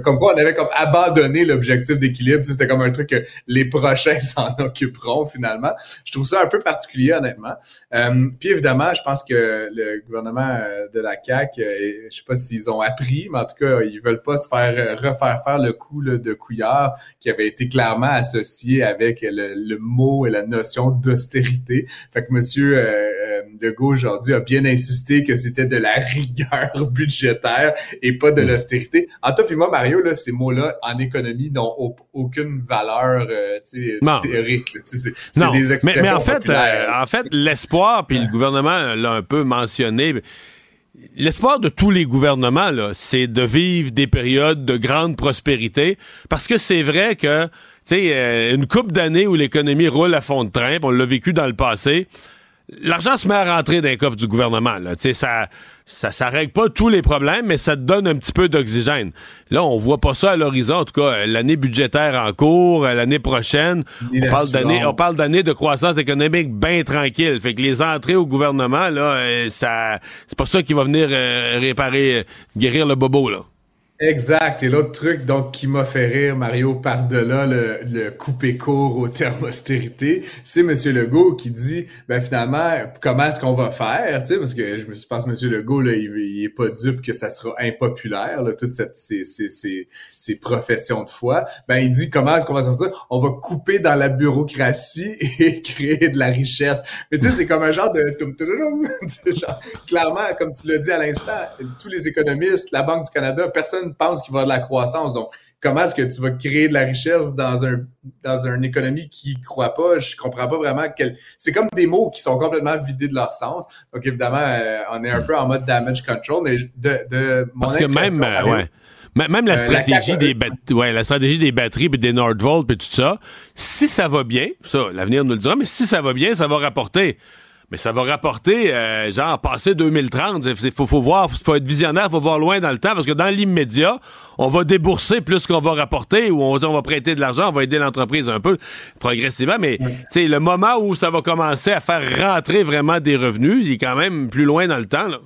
comme quoi on avait comme abandonné l'objectif d'équilibre. C'était comme un truc que les prochains s'en occuperont finalement. Je trouve ça un peu particulier honnêtement. Euh, puis évidemment, je pense que le gouvernement euh, de la CAQ, euh, je sais pas s'ils ont appris, mais en tout cas, ils veulent pas se faire refaire faire le coup de Couillard qui avait été clairement associé avec le, mot et la notion d'austérité. Fait que Monsieur Legault aujourd'hui a bien insisté que c'était de la rigueur budgétaire et pas de l'austérité. En toi puis moi, Mario, là, ces mots-là en économie n'ont aucune valeur euh, théorique. C'est des expressions mais, en fait, euh, en fait, l'espoir, puis le gouvernement l'a un peu mentionné. L'espoir de tous les gouvernements, c'est de vivre des périodes de grande prospérité, parce que c'est vrai que, tu sais, euh, une coupe d'années où l'économie roule à fond de train, on l'a vécu dans le passé l'argent se met à rentrer dans les coffres du gouvernement. Là. Ça, ça, ça règle pas tous les problèmes, mais ça te donne un petit peu d'oxygène. Là, on voit pas ça à l'horizon. En tout cas, l'année budgétaire en cours, l'année prochaine, on parle, d'année, on parle d'année de croissance économique bien tranquille. Fait que les entrées au gouvernement, là, euh, ça, c'est pas ça qui va venir euh, réparer, guérir le bobo, là. Exact. Et l'autre truc donc qui m'a fait rire, Mario, par-delà le, le couper court au terme austérité, c'est M. Legault qui dit ben finalement, comment est-ce qu'on va faire? Tu sais, parce que je pense que M. Legault, là, il, il est pas dupe que ça sera impopulaire, là, toutes cette, ces, ces, ces, ces, professions de foi. Ben, il dit comment est-ce qu'on va sortir? On va couper dans la bureaucratie et créer de la richesse. Mais tu sais, c'est comme un genre de genre, clairement, comme tu l'as dit à l'instant, tous les économistes, la Banque du Canada, personne pense qu'il va y avoir de la croissance. Donc, comment est-ce que tu vas créer de la richesse dans un dans une économie qui croit pas? Je comprends pas vraiment quel. C'est comme des mots qui sont complètement vidés de leur sens. Donc évidemment, euh, on est un peu en mode damage control, mais de, de mon parce que même euh, ouais. Même la euh, stratégie des ouais, la stratégie des batteries et des Nordvolt et tout ça, si ça va bien, ça l'avenir nous le dira, mais si ça va bien, ça va rapporter mais ça va rapporter, euh, genre, passer 2030. Il faut, faut voir, faut être visionnaire, faut voir loin dans le temps, parce que dans l'immédiat, on va débourser plus qu'on va rapporter, ou on, on va prêter de l'argent, on va aider l'entreprise un peu progressivement, mais sais, le moment où ça va commencer à faire rentrer vraiment des revenus, il est quand même plus loin dans le temps. Là.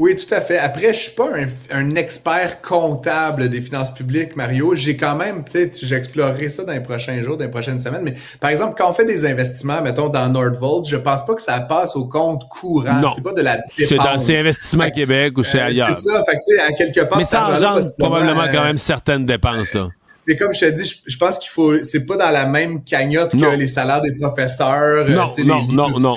Oui, tout à fait. Après, je suis pas un, expert comptable des finances publiques, Mario. J'ai quand même, peut-être, j'explorerai ça dans les prochains jours, dans les prochaines semaines. Mais par exemple, quand on fait des investissements, mettons dans Nordvolt, je pense pas que ça passe au compte courant. Non. C'est pas de la dépense. C'est dans ces investissements Québec ou c'est euh, ailleurs. C'est ça. Fait que, à quelque part. Mais ça engendre probablement quand même certaines dépenses, là. Mais comme je te dis, je, pense qu'il faut, c'est pas dans la même cagnotte que les salaires des professeurs, non, euh, non, les non, non.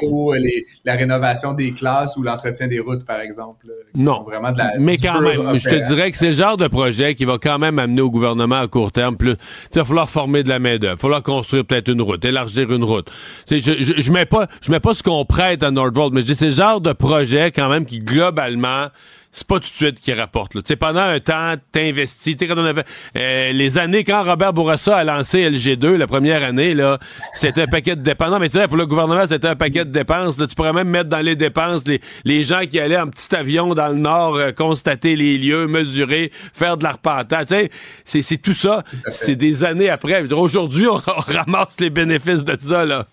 la rénovation des classes ou l'entretien des routes, par exemple. non, vraiment de la, mais quand même, je te dirais que c'est le genre de projet qui va quand même amener au gouvernement à court terme plus. Il va falloir former de la main d'œuvre, il va falloir construire peut-être une route, élargir une route. Je, je, je, mets pas, je mets pas ce qu'on prête à Nordvolt, mais je dis c'est le genre de projet quand même qui globalement c'est pas tout de suite qui rapporte. Sais, pendant un temps, t'investis. Quand on avait euh, les années quand Robert Bourassa a lancé LG2, la première année, là, c'était un paquet de dépenses. Non, mais tu sais, pour le gouvernement, c'était un paquet de dépenses. Là, tu pourrais même mettre dans les dépenses les, les gens qui allaient en petit avion dans le nord euh, constater les lieux, mesurer, faire de l'arpentage. Tu sais, c'est tout ça. C'est des années après. Aujourd'hui, on, on ramasse les bénéfices de ça, là.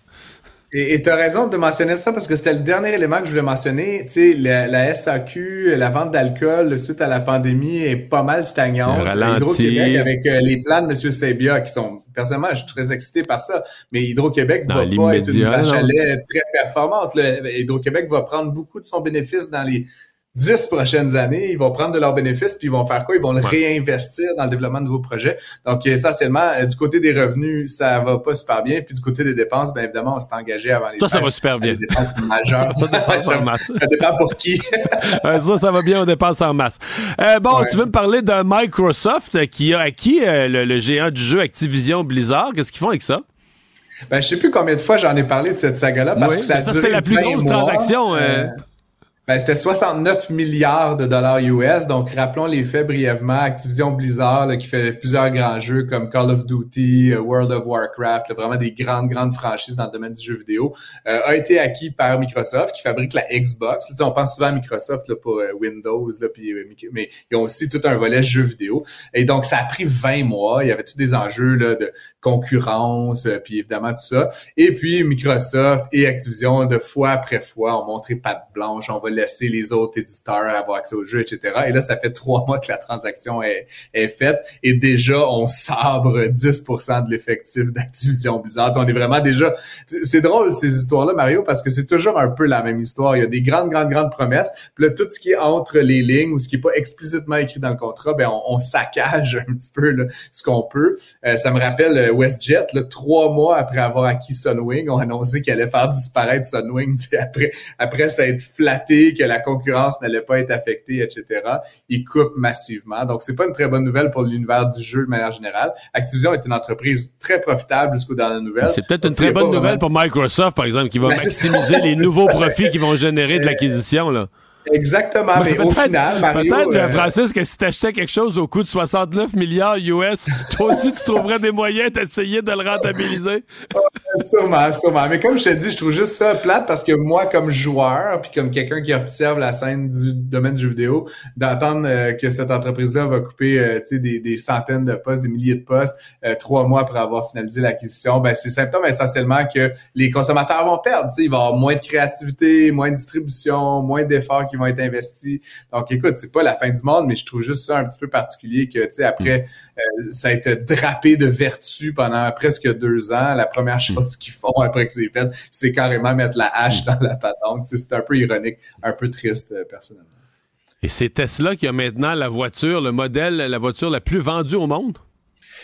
Et tu as raison de mentionner ça parce que c'était le dernier élément que je voulais mentionner. Tu sais, la, la, SAQ, la vente d'alcool suite à la pandémie est pas mal stagnante. Hydro-Québec, avec euh, les plans de M. Sebia qui sont, personnellement, je suis très excité par ça, mais Hydro-Québec va pas être une vache à lait très performante. Hydro-Québec va prendre beaucoup de son bénéfice dans les dix prochaines années, ils vont prendre de leurs bénéfices puis ils vont faire quoi? Ils vont le réinvestir dans le développement de nouveaux projets. Donc, essentiellement, euh, du côté des revenus, ça va pas super bien. Puis du côté des dépenses, bien évidemment, on s'est engagé avant les Ça, ça va super bien. Des dépenses majeures. ça, dépense en masse. ça dépend pour qui. ça, ça va bien, on dépense en masse. Euh, bon, tu veux me parler de Microsoft qui a acquis euh, le, le géant du jeu Activision Blizzard. Qu'est-ce qu'ils font avec ça? Ben, je sais plus combien de fois j'en ai parlé de cette saga-là parce que ça a ça, c'était la plus grosse mois. transaction. Euh... Ben, c'était 69 milliards de dollars US. Donc, rappelons les faits brièvement. Activision Blizzard, là, qui fait plusieurs grands jeux comme Call of Duty, euh, World of Warcraft, là, vraiment des grandes, grandes franchises dans le domaine du jeu vidéo, euh, a été acquis par Microsoft, qui fabrique la Xbox. On pense souvent à Microsoft là, pour euh, Windows, là, puis, mais ils ont aussi tout un volet jeux vidéo. Et donc, ça a pris 20 mois. Il y avait tous des enjeux là, de concurrence, puis évidemment tout ça. Et puis, Microsoft et Activision, de fois après fois, ont montré patte blanche. Laisser les autres éditeurs avoir accès au jeu, etc. Et là, ça fait trois mois que la transaction est, est faite et déjà, on sabre 10% de l'effectif d'Activision Blizzard. On est vraiment déjà... C'est drôle, ces histoires-là, Mario, parce que c'est toujours un peu la même histoire. Il y a des grandes, grandes, grandes promesses. Puis là, tout ce qui est entre les lignes ou ce qui est pas explicitement écrit dans le contrat, ben on, saccage un petit peu là, ce qu'on peut. Euh, ça me rappelle WestJet, là, trois mois après avoir acquis Sunwing, on a annoncé qu'il allait faire disparaître Sunwing après, après s'être flatté que la concurrence n'allait pas être affectée, etc. Ils coupent massivement. Donc, c'est pas une très bonne nouvelle pour l'univers du jeu de manière générale. Activision est une entreprise très profitable jusqu'au dans la nouvelle. C'est peut-être une très bonne nouvelle pour Microsoft, par exemple, qui va Ben, maximiser les nouveaux profits qu'ils vont générer de l'acquisition, là. Exactement, mais au final, Mario, Peut-être, euh, Francis, que si t'achetais quelque chose au coût de 69 milliards US, toi aussi, tu trouverais des moyens d'essayer de le rentabiliser. sûrement, sûrement. Mais comme je te dis, je trouve juste ça plate parce que moi, comme joueur, puis comme quelqu'un qui observe la scène du domaine du jeu vidéo, d'entendre euh, que cette entreprise-là va couper euh, des, des centaines de postes, des milliers de postes, trois mois après avoir finalisé l'acquisition, ben c'est symptôme essentiellement que les consommateurs vont perdre. Il va y avoir moins de créativité, moins de distribution, moins d'efforts qui vont être investis. Donc, écoute, c'est pas la fin du monde, mais je trouve juste ça un petit peu particulier que, tu sais, après, euh, ça a été drapé de vertu pendant presque deux ans. La première chose qu'ils font après que c'est fait, c'est carrément mettre la hache dans la patente. C'est un peu ironique, un peu triste, euh, personnellement. Et c'est Tesla qui a maintenant la voiture, le modèle, la voiture la plus vendue au monde?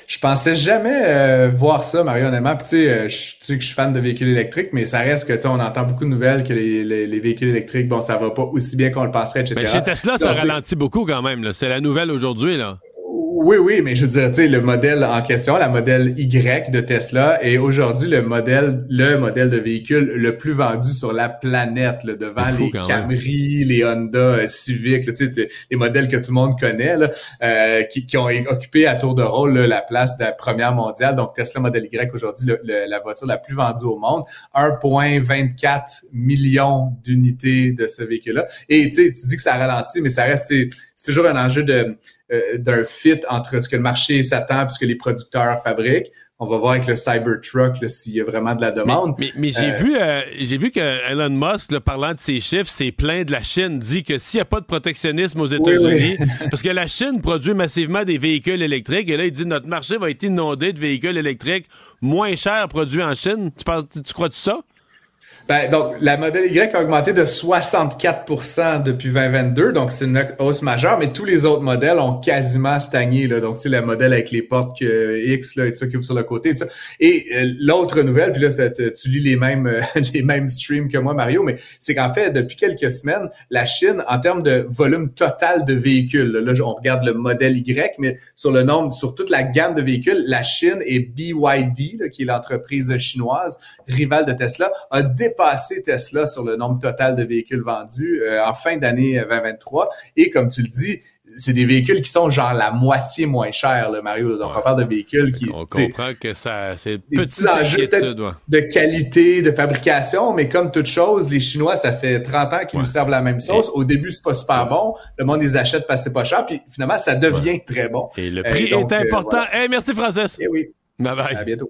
Je pensais jamais euh, voir ça, Mario, honnêtement. Puis, tu sais, euh, je tu sais que je suis fan de véhicules électriques, mais ça reste que, tu sais, on entend beaucoup de nouvelles que les, les, les véhicules électriques, bon, ça va pas aussi bien qu'on le penserait, etc. Ben, chez Tesla, ça ralentit beaucoup quand même. C'est la nouvelle aujourd'hui. là. Oui, oui, mais je veux dire, tu sais, le modèle en question, la modèle Y de Tesla, est aujourd'hui le modèle, le modèle de véhicule le plus vendu sur la planète, là, devant fou les même. Camry, les Honda euh, Civic, là, les modèles que tout le monde connaît, là, euh, qui, qui ont occupé à tour de rôle là, la place de la première mondiale. Donc, Tesla Model Y aujourd'hui, le- le- la voiture la plus vendue au monde, 1,24 millions d'unités de ce véhicule-là. Et tu sais, tu dis que ça ralentit, mais ça reste, tu sais, c'est toujours un enjeu de euh, d'un fit entre ce que le marché s'attend et ce que les producteurs fabriquent. On va voir avec le Cybertruck s'il y a vraiment de la demande. Mais, mais j'ai Euh, vu, euh, j'ai vu que Elon Musk, là, parlant de ses chiffres, c'est plein de la Chine, dit que s'il n'y a pas de protectionnisme aux États-Unis, oui. parce que la Chine produit massivement des véhicules électriques, et là, il dit notre marché va être inondé de véhicules électriques moins chers produits en Chine. Tu, penses, tu crois-tu ça? Ben, donc, la modèle Y a augmenté de 64% depuis 2022, donc c'est une hausse majeure, mais tous les autres modèles ont quasiment stagné. Là. Donc, tu sais, le modèle avec les portes X là, et tout ça qui ouvre sur le côté. Et, tout ça. et euh, l'autre nouvelle, puis là, tu lis les mêmes euh, les mêmes streams que moi, Mario, mais c'est qu'en fait, depuis quelques semaines, la Chine, en termes de volume total de véhicules, là, on regarde le modèle Y, mais sur le nombre, sur toute la gamme de véhicules, la Chine et BYD, là, qui est l'entreprise chinoise rivale de Tesla, a Tesla sur le nombre total de véhicules vendus euh, en fin d'année 2023. Et comme tu le dis, c'est des véhicules qui sont genre la moitié moins chers, là, Mario. là. Donc, on parle de véhicules qui... On comprend que ça, c'est des petits enjeux ouais. de qualité, de fabrication, mais comme toute chose, les Chinois, ça fait 30 ans qu'ils nous servent la même sauce. Au début, c'est pas super bon. Le monde les achète parce que c'est pas cher, puis finalement, ça devient très bon. Et le Euh, prix donc, est euh, important. voilà. Hey, merci, Francis. Eh oui. Bye bye. À bientôt.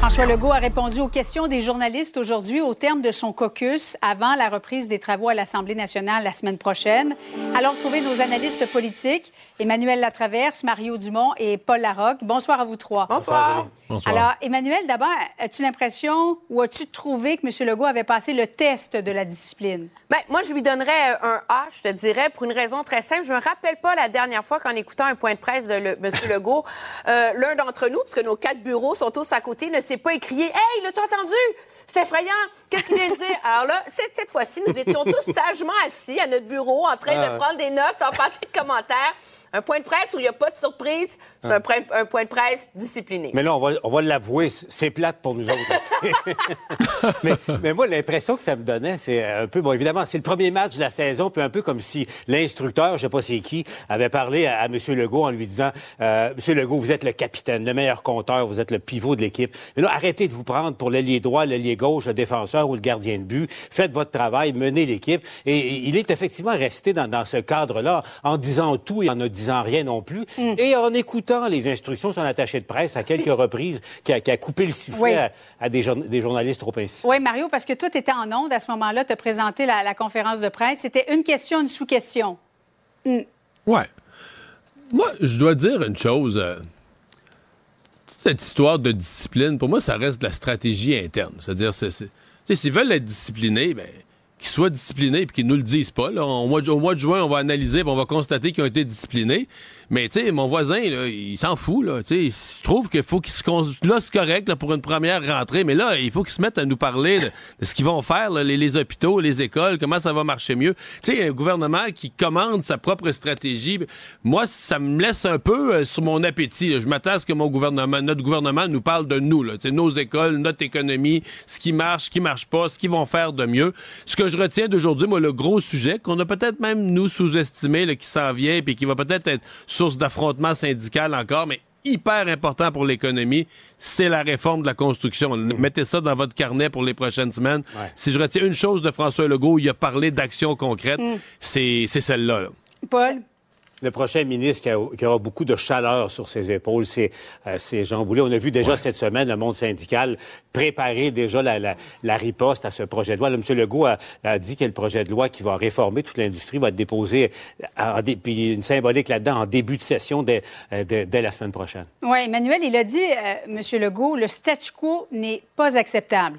François Legault a répondu aux questions des journalistes aujourd'hui au terme de son caucus avant la reprise des travaux à l'Assemblée nationale la semaine prochaine. Alors, trouvez nos analystes politiques. Emmanuel Latraverse, Mario Dumont et Paul Larocque. Bonsoir à vous trois. Bonsoir. Bonsoir. Alors, Emmanuel, d'abord, as-tu l'impression ou as-tu trouvé que M. Legault avait passé le test de la discipline? Ben, moi, je lui donnerais un A, je te dirais, pour une raison très simple. Je me rappelle pas la dernière fois qu'en écoutant un point de presse de le, M. Legault, euh, l'un d'entre nous, parce que nos quatre bureaux sont tous à côté, ne s'est pas écrié Hey, l'as-tu entendu? C'est effrayant. Qu'est-ce qu'il vient de dire? Alors là, cette, cette fois-ci, nous étions tous sagement assis à notre bureau en train Ah. de prendre des notes sans passer de commentaires. Un point de presse où il n'y a pas de surprise, c'est un, point- un point de presse discipliné. Mais là, on va, on va l'avouer, c'est plate pour nous autres. mais, mais moi, l'impression que ça me donnait, c'est un peu, bon, évidemment, c'est le premier match de la saison, puis un peu comme si l'instructeur, je sais pas c'est qui, avait parlé à, à M. Legault en lui disant, euh, M. Legault, vous êtes le capitaine, le meilleur compteur, vous êtes le pivot de l'équipe. Mais là, arrêtez de vous prendre pour l'ailier droit, l'ailier gauche, le défenseur ou le gardien de but. Faites votre travail, menez l'équipe. Et, et il est effectivement resté dans, dans ce cadre-là, en disant tout et en ne disant rien non plus, Mm. et en écoutant les instructions de son attaché de presse à quelques reprises, qui a, qui a coupé le sifflet Oui. à, à des, journa- des journalistes trop insistants. Oui, Mario, parce que toi, tu étais en onde à ce moment-là, tu as présenté la, la conférence de presse. C'était une question, une sous-question. Hmm. Ouais. Moi, je dois dire une chose. euh, cette histoire de discipline, pour moi, ça reste de la stratégie interne. C'est-à-dire, s'ils veulent être disciplinés, ben, qu'ils soient disciplinés et qu'ils nous le disent pas. Là. Au, mois de, au mois de juin, on va analyser puis on va constater qu'ils ont été disciplinés. Mais, tu sais, mon voisin, là, il s'en fout. Là. Il se trouve qu'il faut qu'il se... Là, c'est correct là, pour une première rentrée, mais là, il faut qu'ils se mettent à nous parler de, ce qu'ils vont faire, là, les, hôpitaux, les écoles, comment ça va marcher mieux. Tu sais, un gouvernement qui commande sa propre stratégie, moi, ça me laisse un peu euh, sur mon appétit. Je m'attends à ce que mon gouvernement, notre gouvernement nous parle de nous, là. Nos écoles, notre économie, ce qui marche, ce qui marche pas, ce qu'ils vont faire de mieux. Ce que je retiens d'aujourd'hui, moi, le gros sujet qu'on a peut-être même nous sous-estimé, qui s'en vient, puis qui va peut-être être source d'affrontement syndical encore, mais hyper important pour l'économie, c'est la réforme de la construction. Mettez ça dans votre carnet pour les prochaines semaines. Si je retiens une chose de François Legault, il a parlé d'actions concrètes, Mm. c'est c'est celle-là. là. Paul? Le prochain ministre qui, a- qui aura beaucoup de chaleur sur ses épaules, c'est euh, Jean Boulet. On a vu déjà cette semaine le monde syndical préparer déjà la, la, la riposte à ce projet de loi. Là, M. Legault a, a dit que le projet de loi qui va réformer toute l'industrie va être déposé, en, dé- puis une symbolique là-dedans, en début de session dès, euh, dès- dès la semaine prochaine. Oui, Emmanuel, il a dit, euh, M. Legault, le statu quo n'est pas acceptable.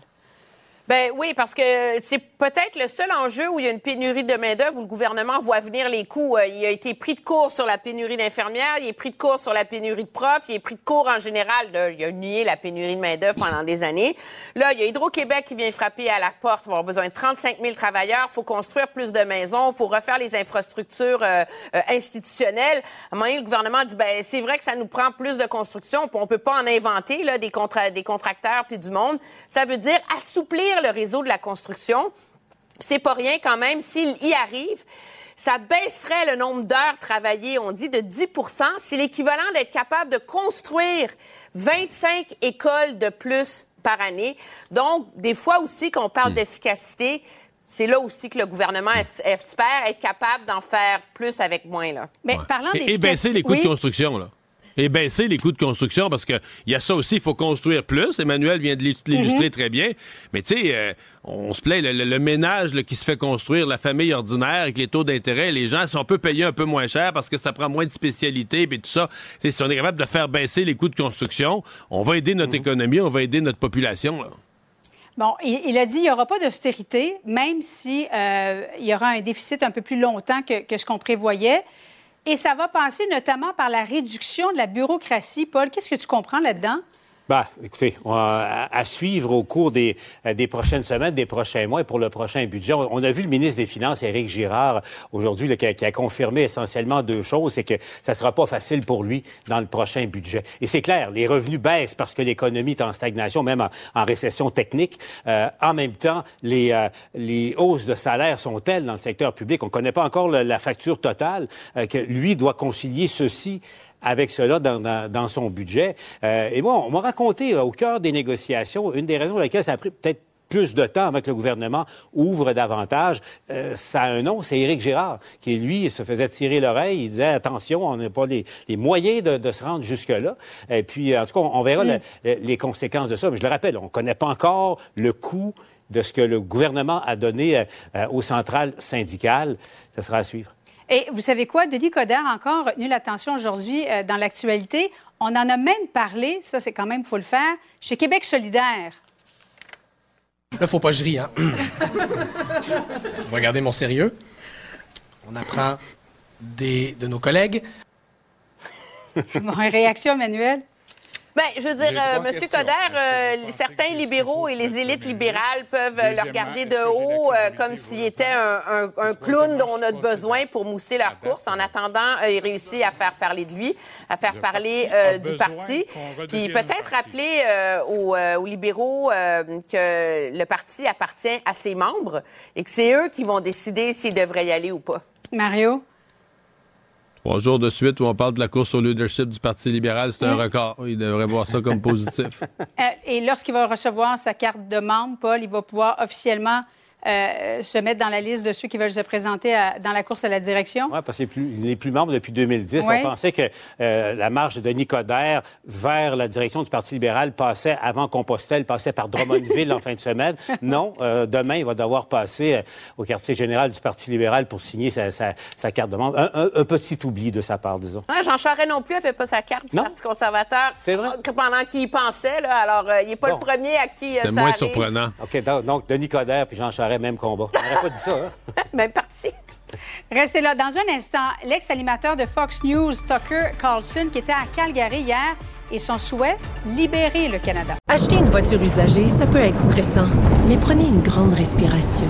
Ben oui, parce que c'est peut-être le seul enjeu où il y a une pénurie de main-d'œuvre où le gouvernement voit venir les coûts. Euh, Il a été pris de court sur la pénurie d'infirmières, il est pris de court sur la pénurie de profs, il est pris de court en général. il a nié la pénurie de main-d'œuvre pendant des années. Là, il y a Hydro-Québec qui vient frapper à la porte. On va avoir besoin de 35 000 travailleurs. Il faut construire plus de maisons. Il faut refaire les infrastructures euh, euh, institutionnelles. À un moment donné, le gouvernement dit, ben c'est vrai que ça nous prend plus de construction. puis On peut pas en inventer des, contra- contracteurs puis du monde. Ça veut dire assouplir le réseau de la construction. C'est pas rien quand même s'il y arrive. Ça baisserait le nombre d'heures travaillées, on dit, de 10% C'est l'équivalent d'être capable de construire 25 écoles de plus par année. Donc, des fois aussi, quand on parle d'efficacité, c'est là aussi que le gouvernement es- espère être capable d'en faire plus avec moins. Là. Mais parlant Et, et baisser les coûts de construction, là. Et baisser les coûts de construction, parce que il y a ça aussi, il faut construire plus. Emmanuel vient de l'illu- l'illustrer Mhm. très bien. Mais tu sais, euh, on se plaint, le, le- le ménage là, qui se fait construire, la famille ordinaire, avec les taux d'intérêt, les gens, si on peut payer un peu moins cher parce que ça prend moins de spécialités, puis tout ça, si on est capable de faire baisser les coûts de construction, on va aider notre économie, on va aider notre population. Là. Bon, il, a dit qu'il n'y aura pas d'austérité, même si euh, il y aura un déficit un peu plus longtemps que, que ce qu'on prévoyait. Et ça va passer notamment par la réduction de la bureaucratie. Paul, qu'est-ce que tu comprends là-dedans? Bah, écoutez, on a- à suivre au cours des, euh, des prochaines semaines, des prochains mois et pour le prochain budget. On, a vu le ministre des Finances, Éric Girard, aujourd'hui, qui, a- qui a confirmé essentiellement deux choses. C'est que ça sera pas facile pour lui dans le prochain budget. Et c'est clair, les revenus baissent parce que l'économie est en stagnation, même en, récession technique. Euh, en même temps, les, euh, les hausses de salaire sont telles dans le secteur public. On ne connaît pas encore la facture totale euh, que lui doit concilier ceci avec cela dans, dans- dans son budget. Euh, et moi, on m'a raconté, là, au cœur des négociations, une des raisons pour lesquelles ça a pris peut-être plus de temps que le gouvernement ouvre davantage, euh, ça a un nom, c'est Éric Girard, qui, lui, se faisait tirer l'oreille. Il disait, attention, on n'a pas les, les moyens de, de se rendre jusque-là. Et puis, en tout cas, on, on verra Mm. le- le- les conséquences de ça. Mais je le rappelle, on ne connaît pas encore le coût de ce que le gouvernement a donné euh, euh, aux centrales syndicales. Ça sera à suivre. Et vous savez quoi? Denis Coderre a encore retenu l'attention aujourd'hui euh, dans l'actualité. On en a même parlé, ça c'est quand même, il faut le faire, chez Québec solidaire. Là, faut pas que je rie, hein. Regardez mon sérieux. On apprend des, de nos collègues. Bon, réaction, Emmanuel? Ben, je veux dire, euh, questions. Coder, euh, certains libéraux et les élites libérales peuvent euh, le regarder de haut euh, comme s'il était un, un- un clown dont on a besoin pour mousser leur course. En attendant, euh, il réussit à faire parler de lui, à faire parler euh, du parti, puis peut-être rappeler euh, aux, aux libéraux euh, que le parti appartient à ses membres et que c'est eux qui vont décider s'ils devraient y aller ou pas. Mario? Trois jours de suite où on parle de la course au leadership du Parti libéral, c'est un Ouais. record. Il devrait voir ça comme positif. Euh, et lorsqu'il va recevoir sa carte de membre, Paul, il va pouvoir officiellement euh, se mettre dans la liste de ceux qui veulent se présenter à- dans la course à la direction? Oui, parce qu'il n'est plus, membre depuis 2010. Ouais. On pensait que euh, la marche de Nicodère vers la direction du Parti libéral passait avant Compostelle, passait par Drummondville en fin de semaine. Non, euh, demain, il va devoir passer euh, au quartier général du Parti libéral pour signer sa, sa- sa carte de membre. Un, un- un petit oubli de sa part, disons. Ouais, Jean Charest non plus n'avait pas sa carte du Non. Parti conservateur. C'est vrai. Pendant qu'il y pensait, là. Alors, euh, il n'est pas Bon. le premier à qui euh, ça arrive. OK, donc, donc Denis Coderre puis Jean Charest, même combat. On n'aurait pas dit ça, hein? Même parti. Restez là. Dans un instant, l'ex-animateur de Fox News, Tucker Carlson, qui était à Calgary hier, et son souhait, libérer le Canada. Acheter une voiture usagée, ça peut être stressant, mais prenez une grande respiration.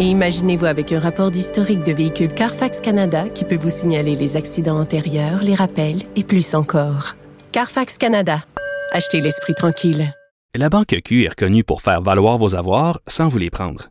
Et imaginez-vous avec un rapport d'historique de véhicule Carfax Canada qui peut vous signaler les accidents antérieurs, les rappels et plus encore. Carfax Canada. Achetez l'esprit tranquille. La Banque Q est reconnue pour faire valoir vos avoirs sans vous les prendre.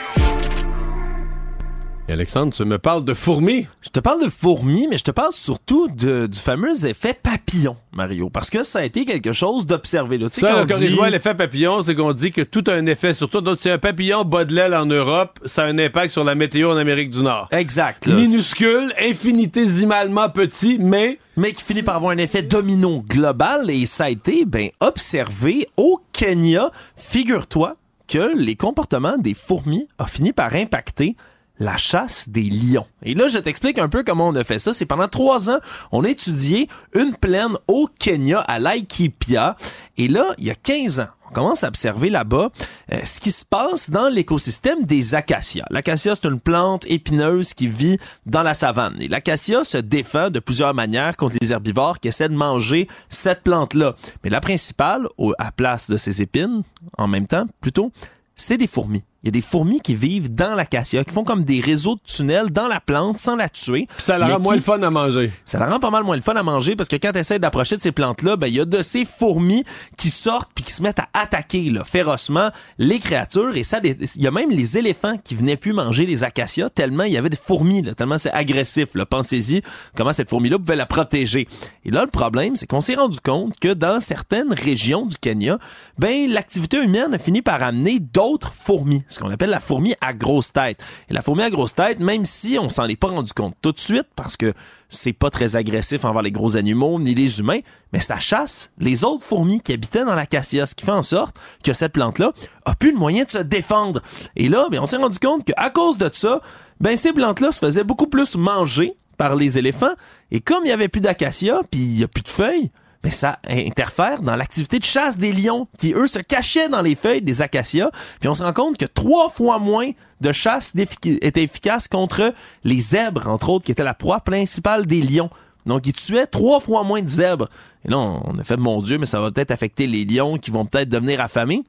Et Alexandre, tu me parles de fourmis? Je te parle de fourmis, mais je te parle surtout de- du fameux effet papillon, Mario, parce que ça a été quelque chose d'observé. Tu sais, Ça, quand dit- l'effet papillon, c'est qu'on dit que tout a un effet sur toi. Donc, si un papillon bat de l'aile en Europe, ça a un impact sur la météo en Amérique du Nord. Exact. là. Minuscule, infinitésimalement petit, mais... mais qui finit par avoir un effet domino global et ça a été ben, observé au Kenya. Figure-toi que les comportements des fourmis ont fini par impacter la chasse des lions. Et là, je t'explique un peu comment on a fait ça. C'est pendant trois ans, on a étudié une plaine au Kenya, à Laikipia. Et là, il y a 15 ans, on commence à observer là-bas euh, ce qui se passe dans l'écosystème des acacias. L'acacia, c'est une plante épineuse qui vit dans la savane. Et l'acacia se défend de plusieurs manières contre les herbivores qui essaient de manger cette plante-là. Mais la principale, au- à place de ses épines, en même temps, plutôt, c'est des fourmis. Il y a des fourmis qui vivent dans l'acacia, qui font comme des réseaux de tunnels dans la plante sans la tuer. Ça la rend moins le fun à manger. ça la rend pas mal moins le fun à manger parce que quand tu essaies d'approcher de ces plantes-là, ben, il y a de ces fourmis qui sortent puis qui se mettent à attaquer là, férocement les créatures. Et ça, des- il y a même les éléphants qui venaient plus manger les acacias tellement il y avait des fourmis, là, tellement c'est agressif. Là. Pensez-y comment cette fourmi-là pouvait la protéger. Et là, le problème, c'est qu'on s'est rendu compte que dans certaines régions du Kenya, ben, l'activité humaine a fini par amener d'autres fourmis. Ce qu'on appelle la fourmi à grosse tête. Et la fourmi à grosse tête, même si on s'en est pas rendu compte tout de suite, parce que c'est pas très agressif envers les gros animaux ni les humains, mais ça chasse les autres fourmis qui habitaient dans l'acacia, ce qui fait en sorte que cette plante-là a plus le moyen de se défendre. Et là, ben, on s'est rendu compte qu'à cause de ça, ben, ces plantes-là se faisaient beaucoup plus manger par les éléphants. Et comme il y avait plus d'acacia, puis il y a plus de feuilles, mais ça interfère dans l'activité de chasse des lions, qui eux se cachaient dans les feuilles des acacias. Puis on se rend compte que trois fois moins de chasse était efficace contre les zèbres, entre autres, qui étaient la proie principale des lions. Donc, ils tuaient trois fois moins de zèbres. Et là, on a fait, mon Dieu, mais ça va peut-être affecter les lions qui vont peut-être devenir affamés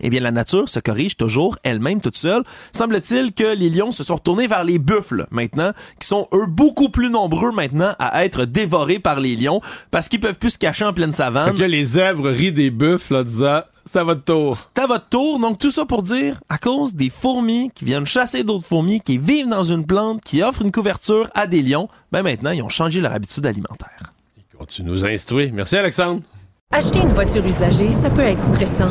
eh bien, la nature se corrige toujours elle-même toute seule. Semble-t-il que les lions se sont retournés vers les buffles maintenant, qui sont eux beaucoup plus nombreux maintenant à être dévorés par les lions parce qu'ils peuvent plus se cacher en pleine savane. que les zèbres rient des buffles en disant c'est à votre tour. C'est à votre tour. Donc tout ça pour dire, à cause des fourmis qui viennent chasser d'autres fourmis, qui vivent dans une plante, qui offre une couverture à des lions, ben maintenant ils ont changé leur habitude alimentaire. Tu nous instruis. Merci Alexandre. Acheter une voiture usagée, ça peut être stressant,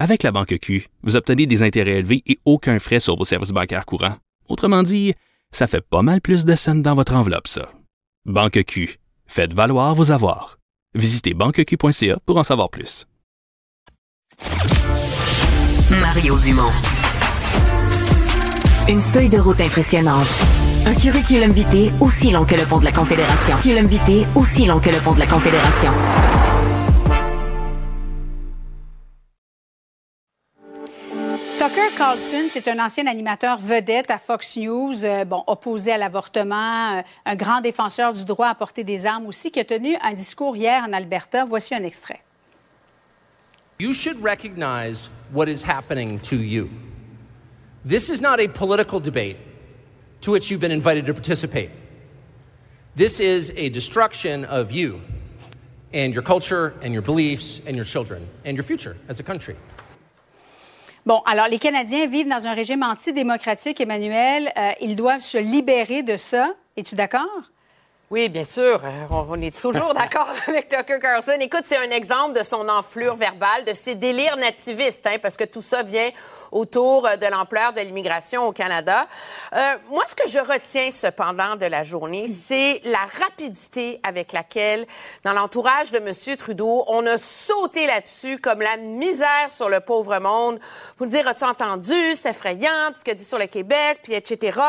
Avec la banque Q, vous obtenez des intérêts élevés et aucun frais sur vos services bancaires courants. Autrement dit, ça fait pas mal plus de scènes dans votre enveloppe, ça. Banque Q, faites valoir vos avoirs. Visitez banqueq.ca pour en savoir plus. Mario Dumont. Une feuille de route impressionnante. Un curriculum vitae aussi long que le pont de la Confédération. Curriculum vitae aussi long que le pont de la Confédération. Carlson, c'est un ancien animateur vedette à Fox News, euh, bon, opposé à l'avortement, euh, un grand défenseur du droit à porter des armes aussi, qui a tenu un discours hier en Alberta. Voici un extrait. You should recognize what is happening to you. This is not a political debate to which you've been invited to participate. This is a destruction of you and your culture and your beliefs and your children and your future as a country. Bon, alors les Canadiens vivent dans un régime antidémocratique, Emmanuel. Euh, ils doivent se libérer de ça. Es-tu d'accord? Oui, bien sûr. Euh, On est toujours d'accord avec Tucker Carlson. Écoute, c'est un exemple de son enflure verbale, de ses délires nativistes, hein, parce que tout ça vient autour euh, de l'ampleur de l'immigration au Canada. Euh, moi, ce que je retiens cependant de la journée, c'est la rapidité avec laquelle, dans l'entourage de M. Trudeau, on a sauté là-dessus comme la misère sur le pauvre monde. Pour dire, as-tu entendu, c'est effrayant, puis ce qu'il dit sur le Québec, puis etc.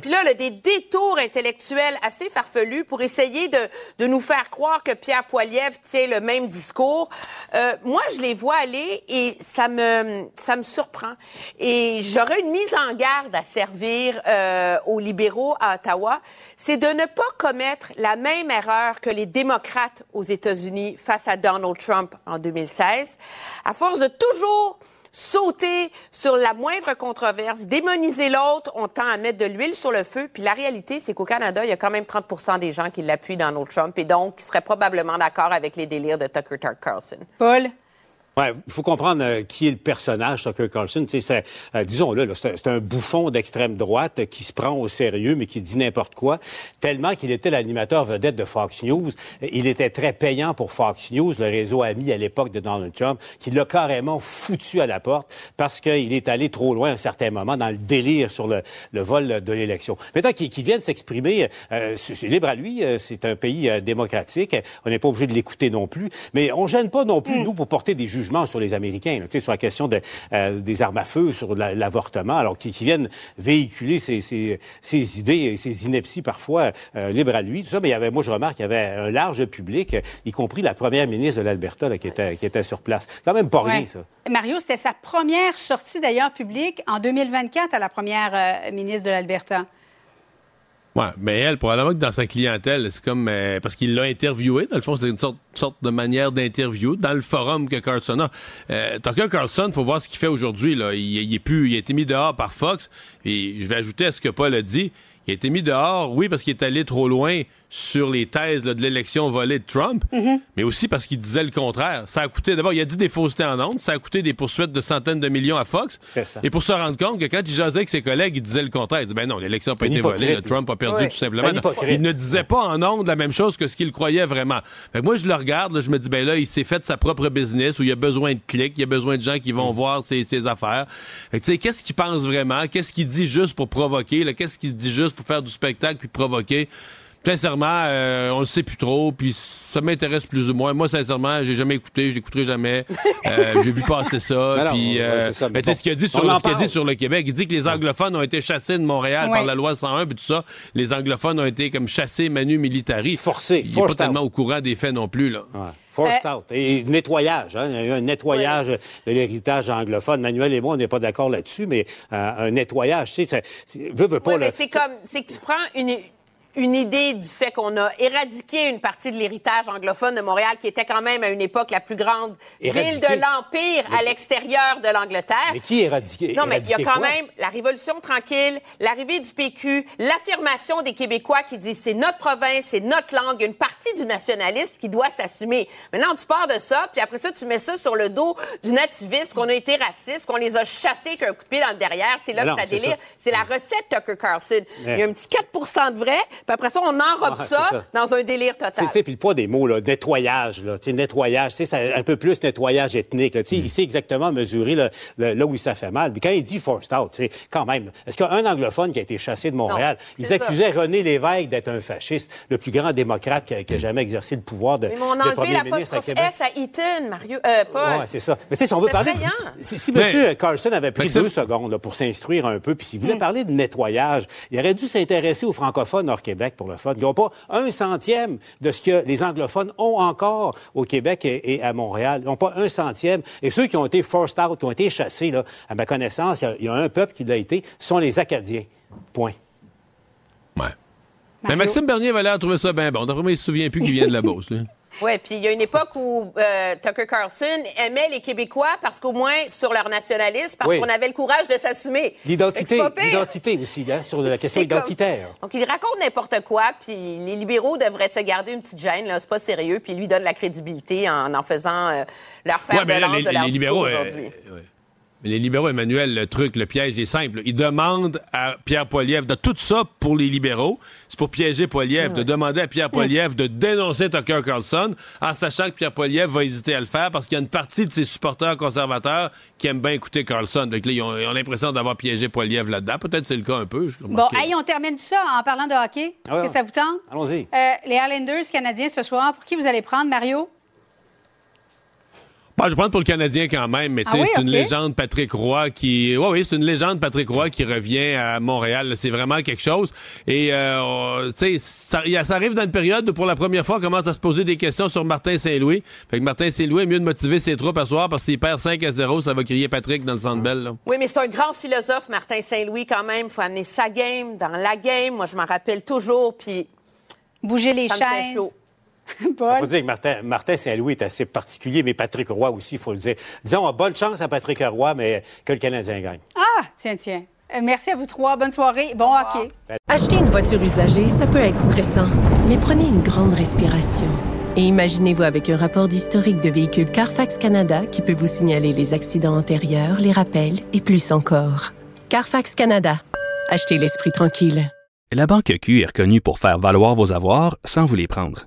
Puis là, là, des détours intellectuels assez farfelus pour essayer de, de nous faire croire que Pierre Poilievre tient le même discours. Euh, moi, je les vois aller et ça me, ça me surprend. Et j'aurais une mise en garde à servir euh, aux libéraux à Ottawa, c'est de ne pas commettre la même erreur que les démocrates aux États-Unis face à Donald Trump en 2016. À force de toujours sauter sur la moindre controverse, démoniser l'autre, on tend à mettre de l'huile sur le feu. Puis la réalité, c'est qu'au Canada, il y a quand même 30 des gens qui l'appuient Donald Trump et donc qui seraient probablement d'accord avec les délires de Tucker Carlson. Paul? Ouais, il faut comprendre euh, qui est le personnage, Tucker Carlson. Tu sais, c'est, euh, disons-le, là, c'est, un- bouffon d'extrême droite euh, qui se prend au sérieux, mais qui dit n'importe quoi, tellement qu'il était l'animateur vedette de Fox News. Il était très payant pour Fox News, le réseau ami à l'époque de Donald Trump, qui l'a carrément foutu à la porte parce qu'il est allé trop loin à un certain moment dans le délire sur le, le vol de l'élection. Maintenant, qu'il qu'il vienne s'exprimer, euh, c'est libre à lui, c'est un pays démocratique, on n'est pas obligé de l'écouter non plus, mais on gêne pas non plus, nous, pour porter des jugements sur les Américains, là, sur la question de, euh, des armes à feu, sur la- l'avortement, alors qu'ils qu'ils viennent véhiculer ces, ces, ces idées et ces inepties parfois euh, libres à lui, tout ça, mais il y avait, moi je remarque qu'il y avait un large public, y compris la première ministre de l'Alberta qui, était, qui était sur place. Quand même pas rien, Ouais. ça. Mario, c'était sa première sortie d'ailleurs publique en 2024 à la première euh, ministre de l'Alberta. Ouais, mais elle, probablement que dans sa clientèle, c'est comme euh, parce qu'il l'a interviewé. Dans le fond, c'est une sorte, de manière d'interview dans le forum que Carlson a. Euh, Tucker Carlson, faut voir ce qu'il fait aujourd'hui. Là, il, il est plus, il a été mis dehors par Fox. Et je vais ajouter à ce que Paul a dit. Il a été mis dehors, oui, parce qu'il est allé trop loin sur les thèses là, de l'élection volée de Trump, Mhm. mais aussi parce qu'il disait le contraire. Ça a coûté, d'abord, il a dit des faussetés en ondes, ça a coûté des poursuites de centaines de millions à Fox. C'est ça. Et pour se rendre compte que quand il jasait avec ses collègues, il disait le contraire. Il disait, ben non, l'élection n'a pas été volée, Trump a perdu Ouais. tout simplement. Il ne disait pas en ondes la même chose que ce qu'il croyait vraiment. Fait que moi, je le regarde, là, je me dis, ben là, il s'est fait sa propre business où il a besoin de clics, il a besoin de gens qui vont voir ses, ses affaires. Tu sais, qu'est-ce qu'il pense vraiment? Qu'est-ce qu'il dit juste pour provoquer? Qu'est-ce qu'il dit juste pour faire du spectacle puis provoquer? Sincèrement, euh, on le sait plus trop, puis ça m'intéresse plus ou moins. Moi, sincèrement, j'ai jamais écouté, je l'écouterai jamais. Euh, j'ai vu passer ça, puis ouais, euh, mais tu sais bon, ce qu'il a dit sur en ce qu'il a dit parle. sur le Québec, il dit que les anglophones ont été chassés de Montréal Ouais. par la loi 101 puis tout ça. Les anglophones ont été comme chassés manu militari. Forcés, Il est pas tellement out. au courant des faits non plus là. Forced out. Et nettoyage. Hein. Il y a eu un nettoyage de l'héritage anglophone. Manuel et moi, on n'est pas d'accord là-dessus, mais euh, un nettoyage, tu sais, ça, veut, veut pas... Oui, c'est comme, c'est que tu prends une, une idée du fait qu'on a éradiqué une partie de l'héritage anglophone de Montréal, qui était quand même à une époque la plus grande ville de l'Empire à l'extérieur de l'Angleterre. Mais qui éradiqué? Non, mais il y a quand quoi? même la Révolution tranquille, l'arrivée du PQ, l'affirmation des Québécois qui disent c'est notre province, c'est notre langue, une partie du nationalisme qui doit s'assumer. Maintenant, tu pars de ça, puis après ça, tu mets ça sur le dos du nativisme, qu'on a été raciste, qu'on les a chassés avec un coup de pied dans le derrière. C'est là Mais non, que ça délire. C'est la recette Tucker Carlson. Mais- Il y a un petit 4 de vrai, puis après ça, on enrobe Ah, ça, dans un délire total. tu sais, puis le poids des mots, là, nettoyage, là, tu sais, nettoyage, tu sais, c'est un peu plus nettoyage ethnique. là, tu sais, Il sait exactement mesurer le- le- là où ça fait mal. Puis quand il dit forced out, tu sais, quand même, est-ce qu'il y a un anglophone qui a été chassé de Montréal? Ils c'est accusaient René Lévesque d'être un fasciste, le plus grand démocrate qui a, qui a jamais exercé le pouvoir de, Mais on de a enlevé premier ministre à l'apostrophe Québec. S à Eaton, Mario. Euh, Paul. Ouais, c'est ça. Mais tu sais, si on veut parler. Si, si Mais- M. Carlson avait pris deux secondes là, pour s'instruire un peu, puis s'il voulait parler de nettoyage, il aurait dû s'intéresser aux francophones hors Québec pour le fun. Ils n'ont pas un centième de ce que les anglophones ont encore au Québec et, et à Montréal. Ils n'ont pas un centième. Et ceux qui ont été forced out, qui ont été chassés, là, à ma connaissance, il y a- il y, a un peuple qui l'a été, ce sont les Acadiens. Point. Mais Maxime Bernier va l'air trouver ça bien bon. D'après moi, il se souvient plus qu'il vient de la Beauce. lui. Oui, puis il y a une époque où euh, Tucker Carlson aimait les Québécois parce qu'au moins sur leur nationalisme, parce Oui. qu'on avait le courage de s'assumer. L'identité, l'identité aussi, hein, sur la question comme- identitaire. Donc, il raconte n'importe quoi, puis les libéraux devraient se garder une petite gêne, là, c'est pas sérieux, puis il lui donne la crédibilité en en faisant euh, leur fer Ouais, de là, lance les- de leur les libéraux, euh, aujourd'hui. Mais les libéraux, Emmanuel, le truc, le piège est simple. Ils demandent à Pierre Poilievre de tout ça pour les libéraux. C'est pour piéger Poilievre, de demander à Pierre Poilievre de dénoncer Tucker Carlson, en sachant que Pierre Poilievre va hésiter à le faire parce qu'il y a une partie de ses supporters conservateurs qui aiment bien écouter Carlson. Donc là, ils ont, l'impression d'avoir piégé Poilievre là-dedans. Peut-être c'est le cas un peu. je Bon, hey, on termine tout ça en parlant de hockey. Est-ce Ah ouais. que ça vous tente? Allons-y. Euh, les Highlanders canadiens ce soir, pour qui vous allez prendre, Mario? Bah, je vais prendre pour le Canadien quand même, mais tu Ah oui, c'est une légende Patrick Roy qui. Oui, oui, c'est une légende Patrick Roy qui revient à Montréal. là. C'est vraiment quelque chose. Et euh, tu sais, ça, il y a- ça arrive dans une période où pour la première fois, on commence à se poser des questions sur Martin Saint-Louis. Fait que Martin Saint-Louis est mieux de motiver ses troupes à soir parce qu'il perd 5 à 0, ça va crier Patrick dans le centre belle. là. Oui, mais c'est un grand philosophe, Martin Saint-Louis, quand même. Il faut amener sa game dans la game. Moi, je m'en rappelle toujours, puis... Bouger les ça me fait chaises. chaud. Il faut dire que Martin, Martin Saint-Louis est assez particulier, mais Patrick Roy aussi, il faut le dire. Disons, bonne chance à Patrick Roy, mais que le Canadien gagne. Ah, tiens, tiens. Euh, merci à vous trois. Bonne soirée. Bon hockey. Acheter une voiture usagée, ça peut être stressant, mais prenez une grande respiration. Et imaginez-vous avec un rapport d'historique de véhicule Carfax Canada qui peut vous signaler les accidents antérieurs, les rappels et plus encore. Carfax Canada. Achetez l'esprit tranquille. La Banque Q est reconnue pour faire valoir vos avoirs sans vous les prendre.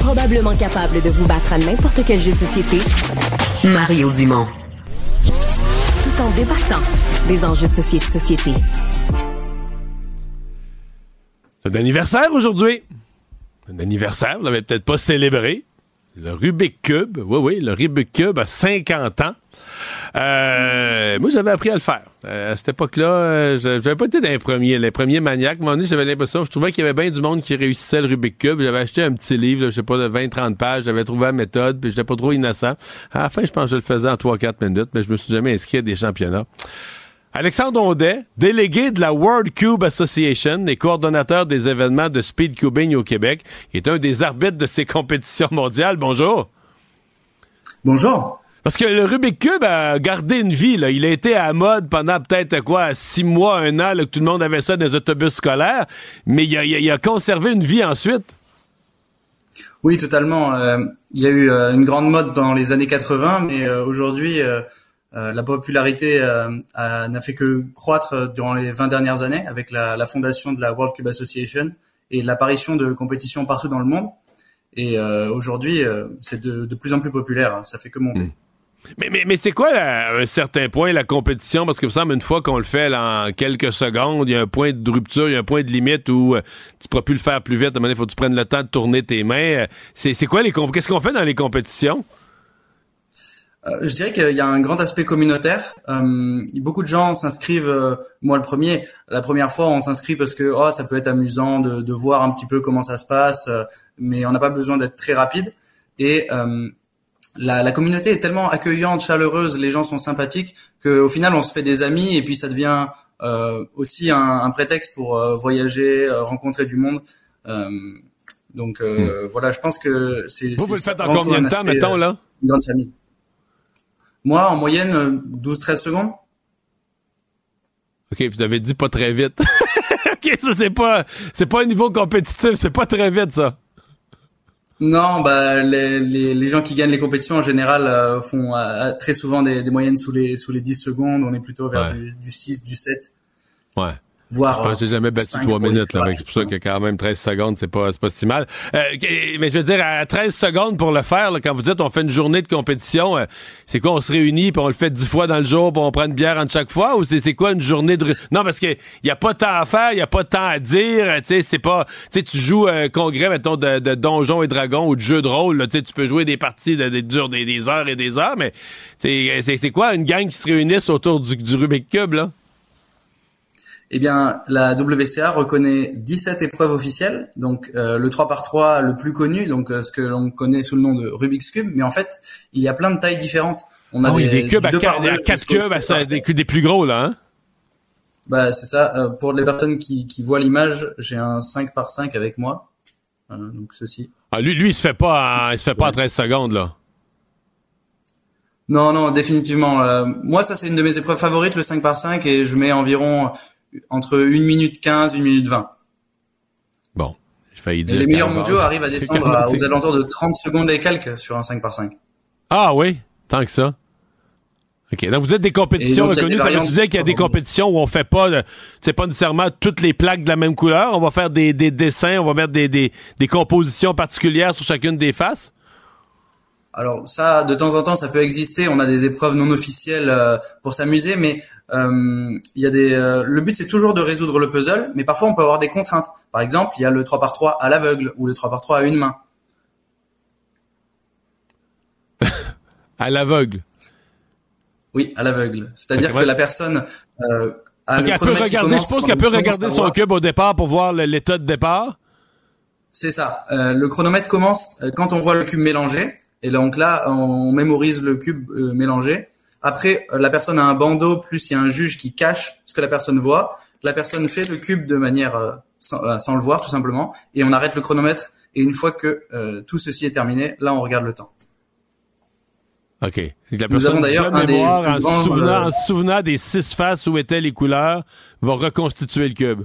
Probablement capable de vous battre à n'importe quel jeu de société, Mario Dumont. Tout en débattant des enjeux de société. société. C'est d'anniversaire aujourd'hui. un anniversaire, vous l'avez peut-être pas célébré. Le Rubik Cube, oui, oui, le Rubik Cube a 50 ans. Euh, moi, j'avais appris à le faire. Euh, à cette époque-là, euh, j'avais pas été dans les premiers, les premiers maniaques. À j'avais l'impression, je trouvais qu'il y avait bien du monde qui réussissait le Rubik Cube. J'avais acheté un petit livre, je sais pas, de 20-30 pages. J'avais trouvé la méthode, puis j'étais pas trop innocent. À la fin, je pense que je le faisais en 3-4 minutes, mais je me suis jamais inscrit à des championnats. Alexandre Ondet, délégué de la World Cube Association et coordonnateur des événements de speed cubing au Québec, est un des arbitres de ces compétitions mondiales. Bonjour. Bonjour. Parce que le Rubik Cube a gardé une vie. Là. Il a été à mode pendant peut-être quoi, six mois, un an, que tout le monde avait ça dans les autobus scolaires, mais il a, conservé une vie ensuite. Oui, totalement. Euh, il y a eu euh, une grande mode dans les années 80, mais euh, aujourd'hui, la popularité n'a fait que croître durant les 20 dernières années avec la, fondation de la World Cube Association et l'apparition de compétitions partout dans le monde. Et aujourd'hui, c'est de, plus en plus populaire. Hein. Ça fait que monter. Hmm. Mais, mais, mais c'est quoi, à un certain point, la compétition? Parce que, me semble, une fois qu'on le fait en quelques secondes, il y a un point de rupture, il y a un point de limite où euh, tu ne pourras plus le faire plus vite. À un moment il faut que tu prennes le temps de tourner tes mains. Euh, c'est, quoi les Qu'est-ce qu'on fait dans les compétitions? Euh, je dirais qu'il y a un grand aspect communautaire. beaucoup de gens s'inscrivent, moi le premier, la première fois on s'inscrit parce que oh, ça peut être amusant de, de, voir un petit peu comment ça se passe, mais on n'a pas besoin d'être très rapide. Et la, la, communauté est tellement accueillante, chaleureuse, les gens sont sympathiques qu'au final on se fait des amis et puis ça devient euh, aussi un, un, prétexte pour euh, voyager, euh, rencontrer du monde. Euh, donc hmm. voilà, je pense que c'est. Vous, vous le faites en combien de temps, mettons là? Une grande famille. Moi, en moyenne, 12-13 secondes. Ok, puis vous avez dit pas très vite. ok, ça c'est pas, c'est pas un niveau compétitif, c'est pas très vite ça. Non, bah les, les, les, gens qui gagnent les compétitions en général euh, font euh, très souvent des, des, moyennes sous les sous les 10 secondes. On est plutôt vers du, du 6, du 7. Ouais. Je pense que j'ai jamais battu 3 minutes. Là, c'est pour ça que quand même 13 secondes, c'est pas, pas si mal. Euh, mais je veux dire, à 13 secondes pour le faire, quand vous dites on fait une journée de compétition, euh, c'est quoi, on se réunit puis on le fait 10 fois dans le jour puis on prend une bière entre chaque fois ou c'est quoi une journée de... Non, parce qu'il y a pas de temps à faire, il y a pas de temps à dire, tu sais, c'est pas... Tu sais, tu joues un congrès, mettons, de, de Donjons et Dragons ou de jeux de rôle, tu peux jouer des parties de, de, des, des, heures et des heures, mais c'est quoi une gang qui se réunissent autour du, du Rubik Cube, là? Eh bien, la WCA reconnaît 17 épreuves officielles, donc euh, le 3 par 3 le plus connu, donc euh, ce que l'on connaît sous le nom de Rubik's Cube, mais en fait, il y a plein de tailles différentes. On a des, cubes à 4 cubes, à, des, des plus gros là, hein Bah, c'est ça. Euh, pour les personnes qui, qui voient l'image, j'ai un 5 par 5 avec moi. donc ceci. Ah, lui, lui, il se fait pas, il se fait pas à 13 secondes là. Non, non, définitivement. moi, ça, c'est une de mes épreuves favorites, le 5 par 5 et je mets environ entre 1 minute 15, 1 minute 20. Bon, j'ai failli dire. les meilleurs mondiaux arrivent à descendre aux alentours de 30 secondes et quelques sur un 5 par 5. Ah oui, tant que ça. OK. Donc, vous êtes des compétitions reconnues. Ça veut dire qu'il y a des compétitions où on fait pas, c'est pas nécessairement toutes les plaques de la même couleur. On va faire des, des dessins, on va mettre des, des, des, compositions particulières sur chacune des faces. Alors, ça, de temps en temps, ça peut exister. On a des épreuves non officielles euh, pour s'amuser, mais il y a des, euh, le but c'est toujours de résoudre le puzzle, mais parfois on peut avoir des contraintes. Par exemple, il y a le 3 par 3 à l'aveugle ou le 3 par 3 à une main. à l'aveugle. Oui, à l'aveugle. C'est-à-dire que la personne euh, a le peut regarder, je pense qu'elle peut regarder son cube au départ pour voir l'état de départ. C'est ça. Euh, le chronomètre commence euh, quand on voit le cube mélangé. Et donc là, on mémorise le cube mélangé. Après, euh, la personne a un bandeau, plus il y a un juge qui cache ce que la personne voit. La personne fait le cube de manière euh, euh, sans, le voir, tout simplement, et on arrête le chronomètre. Et une fois que tout ceci est terminé, là, on regarde le temps. OK. La Nous avons d'ailleurs un mémoire, des en, souvenant, en souvenant des six faces où étaient les couleurs, va reconstituer le cube.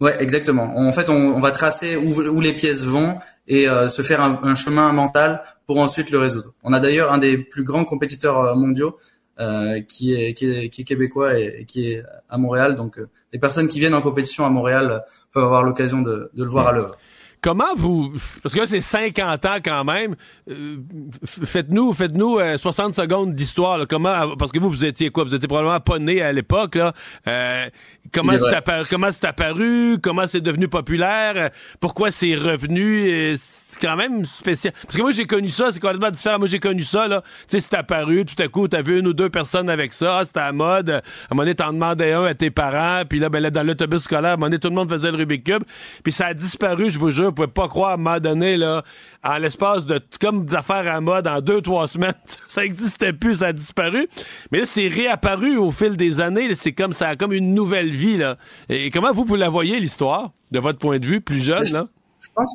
Ouais, exactement. En fait, on, va tracer où, les pièces vont et se faire un, un, chemin mental pour ensuite le résoudre. On a d'ailleurs un des plus grands compétiteurs euh, mondiaux euh, qui, est, qui, est, qui est québécois et, qui est à Montréal. Donc, euh, les personnes qui viennent en compétition à Montréal peuvent avoir l'occasion de, de, le voir à l'œuvre. Comment vous... Parce que là, c'est 50 ans quand même. Euh, faites-nous faites-nous euh, 60 secondes d'histoire. Comment... Parce que vous, vous étiez quoi? Vous étiez probablement pas né à l'époque. là. Euh, comment c'est apparu? Comment c'est apparu? Comment c'est devenu populaire? Euh, Pourquoi c'est revenu? C'est quand même spécial. Parce que moi, j'ai connu ça. C'est complètement différent. Moi, j'ai connu ça. là. Tu sais, c'est apparu. Tout à coup, t'as vu une ou deux personnes avec ça. Ah, C'était à la mode. À un moment donné, t'en demandais un à tes parents. Puis là, ben, là, dans l'autobus scolaire, à un moment donné, tout le monde faisait le Rubik's Cube. Puis ça a disparu, je vous jure. Vous pouvez pas croire, à un moment donné, là, en l'espace de, comme des affaires à mode, en deux, trois semaines, ça existait plus, ça a disparu. Mais là, c'est réapparu au fil des années. C'est comme ça a comme une nouvelle vie, là. Et comment vous, vous la voyez, l'histoire, de votre point de vue, plus jeune, là? Je pense,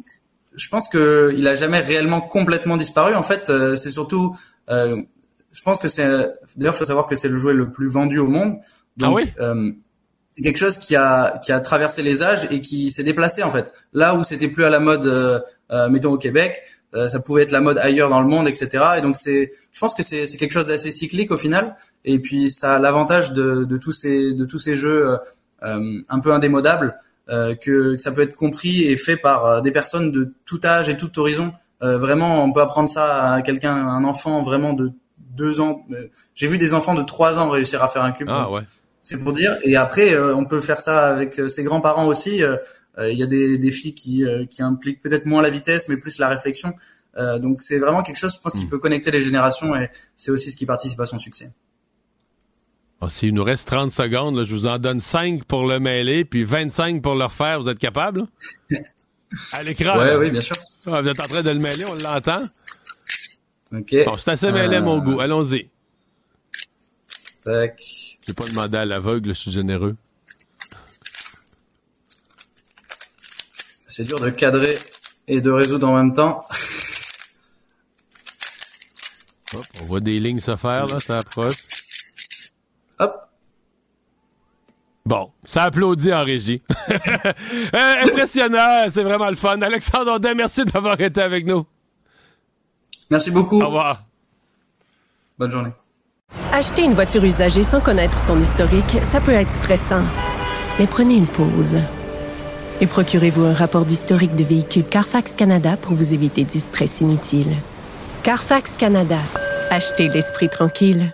je pense que il a jamais réellement complètement disparu. En fait, euh, c'est surtout, euh, je pense que c'est, d'ailleurs, faut savoir que c'est le jouet le plus vendu au monde. Donc, Ah oui? euh, c'est quelque chose qui a qui a traversé les âges et qui s'est déplacé en fait. Là où c'était plus à la mode, euh, euh, mettons au Québec, euh, ça pouvait être la mode ailleurs dans le monde, etc. Et donc c'est, je pense que c'est c'est quelque chose d'assez cyclique au final. Et puis ça a l'avantage de de tous ces de tous ces jeux un peu indémodables que, que ça peut être compris et fait par euh, des personnes de tout âge et tout horizon. Euh, vraiment, on peut apprendre ça à quelqu'un, un enfant vraiment de deux ans. Euh, J'ai vu des enfants de trois ans réussir à faire un cube. Ah, ouais. C'est pour dire. Et après, euh, on peut faire ça avec euh, ses grands-parents aussi. Euh, euh, Il y a des défis qui, euh, qui impliquent peut-être moins la vitesse, mais plus la réflexion. Euh, donc c'est vraiment quelque chose, je pense, qui peut connecter les générations et c'est aussi ce qui participe à son succès. Ah, S'il nous reste 30 secondes, là, je vous en donne 5 pour le mêler, puis 25 pour le refaire. Vous êtes capable? À l'écran. Là. oui, bien sûr. Ah, vous êtes en train de le mêler, on l'entend? Ok. Bon, c'est assez mêlé à mon Euh, goût. Allons-y. Tac. Je vais pas demander à l'aveugle, je suis généreux. C'est dur de cadrer et de résoudre en même temps. Hop, on voit des lignes se faire, là, ça approche. Hop. Bon, ça applaudit en régie. Euh, impressionnant, c'est vraiment le fun. Alexandre Audet, merci d'avoir été avec nous. Merci beaucoup. Au revoir. Bonne journée. Acheter une voiture usagée sans connaître son historique, ça peut être stressant. Mais prenez une pause. Et procurez-vous un rapport d'historique de véhicule Carfax Canada pour vous éviter du stress inutile. Carfax Canada. Achetez l'esprit tranquille.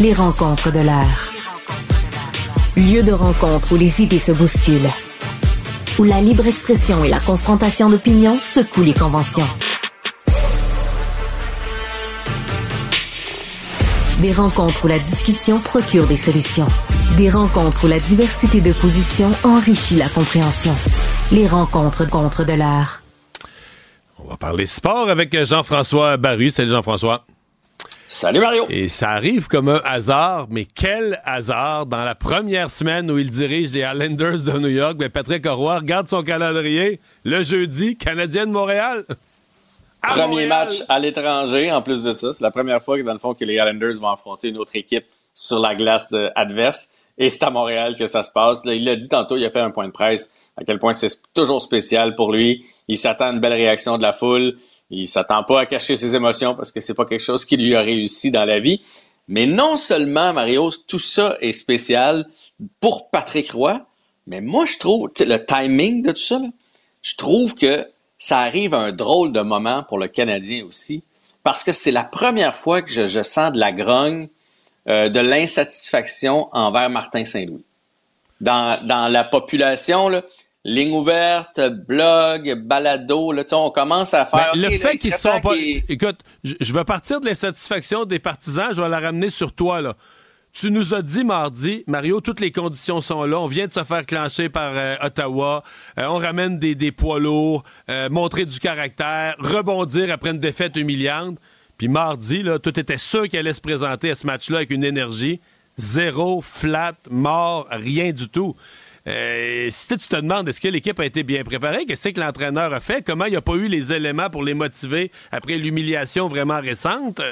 Les rencontres de l'art. Lieu de rencontre où les idées se bousculent. Où la libre expression et la confrontation d'opinions secouent les conventions. Des rencontres où la discussion procure des solutions. Des rencontres où la diversité de positions enrichit la compréhension. Les rencontres contre de l'art. On va parler sport avec Jean-François Barry. Salut Jean-François. Salut Mario. Et ça arrive comme un hasard, mais quel hasard! Dans la première semaine où il dirige les Islanders de New York, ben Patrick Roy regarde son calendrier. Le jeudi, Canadien de Montréal. À Premier Montréal. match à l'étranger, en plus de ça. C'est la première fois que, dans le fond, que les Islanders vont affronter une autre équipe sur la glace de- adverse. Et c'est à Montréal que ça se passe. Là, il l'a dit tantôt, il a fait un point de presse, à quel point c'est toujours spécial pour lui. Il s'attend à une belle réaction de la foule. Il s'attend pas à cacher ses émotions parce que c'est pas quelque chose qui lui a réussi dans la vie. Mais non seulement, Mario, tout ça est spécial pour Patrick Roy, mais moi, je trouve, le timing de tout ça, je trouve que ça arrive à un drôle de moment pour le Canadien aussi, parce que c'est la première fois que je, je sens de la grogne, euh, de l'insatisfaction envers Martin Saint-Louis. Dans, dans la population, là, ligne ouverte, blog, balado, là, on commence à faire... Ben, le OK, là, fait il qu'ils sont pas. Écoute, je vais partir de l'insatisfaction des partisans, je vais la ramener sur toi, là. Tu nous as dit mardi, Mario, toutes les conditions sont là. On vient de se faire clencher par euh, Ottawa. Euh, on ramène des, des poids lourds, euh, montrer du caractère, rebondir après une défaite humiliante. Puis mardi, là, tout était sûr qu'il allait se présenter à ce match-là avec une énergie. Zéro, flat, mort, rien du tout. Euh, si tu te demandes, est-ce que l'équipe a été bien préparée? Qu'est-ce que l'entraîneur a fait? Comment il n'a pas eu les éléments pour les motiver après l'humiliation vraiment récente?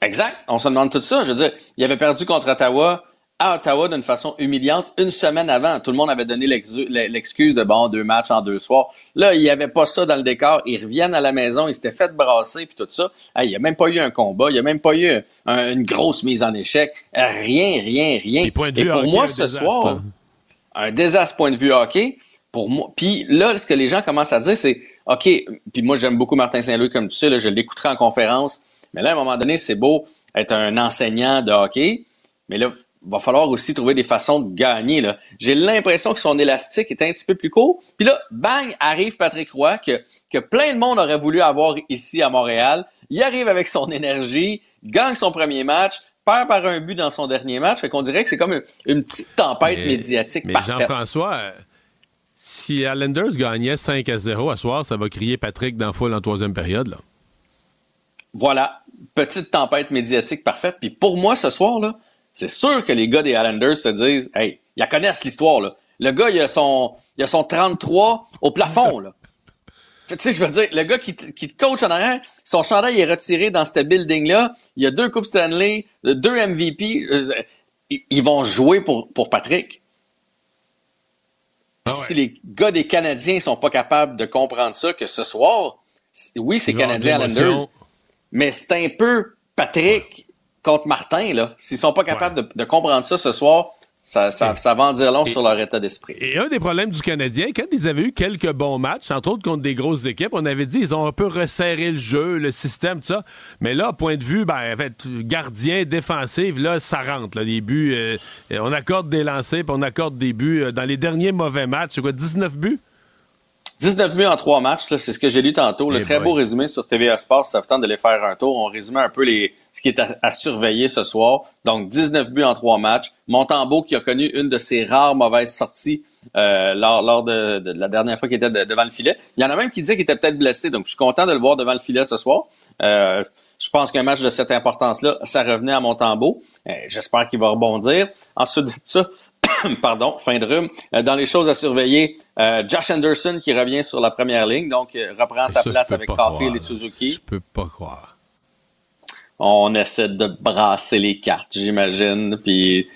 Exact. On se demande tout ça. Je veux dire, il avait perdu contre Ottawa à Ottawa d'une façon humiliante une semaine avant. Tout le monde avait donné l'excuse de bon, deux matchs en deux soirs. Là, il n'y avait pas ça dans le décor. Ils reviennent à la maison, ils s'étaient fait brasser puis tout ça. il n'y a même pas eu un combat, il n'y a même pas eu une grosse mise en échec. Rien, rien, rien. Et pour moi, ce soir, un désastre point de vue hockey. Pour moi, puis là, ce que les gens commencent à dire, c'est OK, puis moi j'aime beaucoup Martin Saint-Louis, comme tu sais, là, je l'écouterai en conférence. Mais là, à un moment donné, c'est beau être un enseignant de hockey, mais là, va falloir aussi trouver des façons de gagner. J'ai l'impression que son élastique est un petit peu plus court. Puis là, bang, arrive Patrick Roy, que, que plein de monde aurait voulu avoir ici à Montréal. Il arrive avec son énergie, gagne son premier match, perd par un but dans son dernier match. Fait qu'on dirait que c'est comme une, petite tempête médiatique mais Jean-François, si Islanders gagnait 5 à 0 à soir, ça va crier Patrick dans foule en troisième période. Là. Voilà, petite tempête médiatique parfaite. Puis pour moi, ce soir, là, c'est sûr que les gars des Islanders se disent Hey, ils connaissent l'histoire, là. Le gars, il a son, il a son 33 au plafond, là. Tu sais, je veux dire, le gars qui, qui te coach en arrière, son chandail est retiré dans ce building-là. Il y a deux Coupes Stanley, deux MVP. Euh, ils vont jouer pour, pour Patrick. Ah si les gars des Canadiens sont pas capables de comprendre ça, que ce soir, oui, c'est Canadiens Islanders, mais c'est un peu Patrick contre Martin, là, s'ils sont pas capables de, comprendre ça ce soir, ça, ça, va en dire long sur leur état d'esprit. Et un des problèmes du Canadien, quand ils avaient eu quelques bons matchs, entre autres contre des grosses équipes, on avait dit ils ont un peu resserré le jeu, le système, tout ça. Mais là, point de vue, ben, en fait, gardien, défensif, là, ça rentre. Là, les buts, euh, on accorde des lancers, puis on accorde des buts. Euh, dans les derniers mauvais matchs, c'est quoi, 19 buts? 19 buts en trois matchs, c'est ce que j'ai lu tantôt. Le eh très beau résumé sur TVA Sports, ça fait de les faire un tour. On résumait un peu les, ce qui est à, surveiller ce soir. Donc, 19 buts en trois matchs. Montembeau qui a connu une de ses rares mauvaises sorties euh, lors, lors de, la dernière fois qu'il était devant le filet. Il y en a même qui disaient qu'il était peut-être blessé. Donc, je suis content de le voir devant le filet ce soir. Euh, je pense qu'un match de cette importance-là, ça revenait à Montembeau. Euh, j'espère qu'il va rebondir. Ensuite de ça, pardon, fin de rhume. Euh, dans les choses à surveiller, euh, Josh Anderson qui revient sur la première ligne, donc euh, reprend sa place avec Caulfield et Suzuki. Je peux pas croire. On essaie de brasser les cartes, j'imagine, puis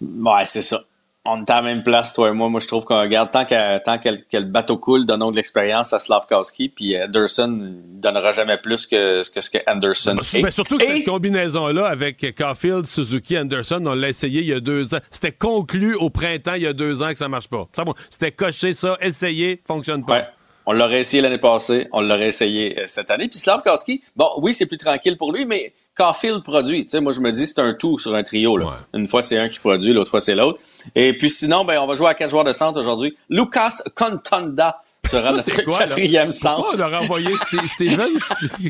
ouais, c'est ça on est à la même place, toi et moi. Moi, je trouve qu'on regarde tant que, tant que, le bateau coule, donnons de l'expérience à Slavkowski, puis Anderson ne donnera jamais plus que, que ce que Anderson Mais ben, surtout que cette combinaison-là avec Caulfield, Suzuki, Anderson, on l'a essayé il y a deux ans. C'était conclu au printemps il y a deux ans que ça marche pas. C'était coché ça, essayé, fonctionne pas. On l'aurait essayé l'année passée, on l'aurait essayé euh, cette année. Puis Slavkowski, bon, oui, c'est plus tranquille pour lui, mais Caulfield produit. Tu sais, moi, je me dis, c'est un tout sur un trio. Là. Une fois, c'est un qui produit, l'autre fois, c'est l'autre. Et puis sinon, ben, on va jouer à quatre joueurs de centre aujourd'hui. Lucas Contonda sera notre quatrième centre. Pourquoi on a renvoyé Steven?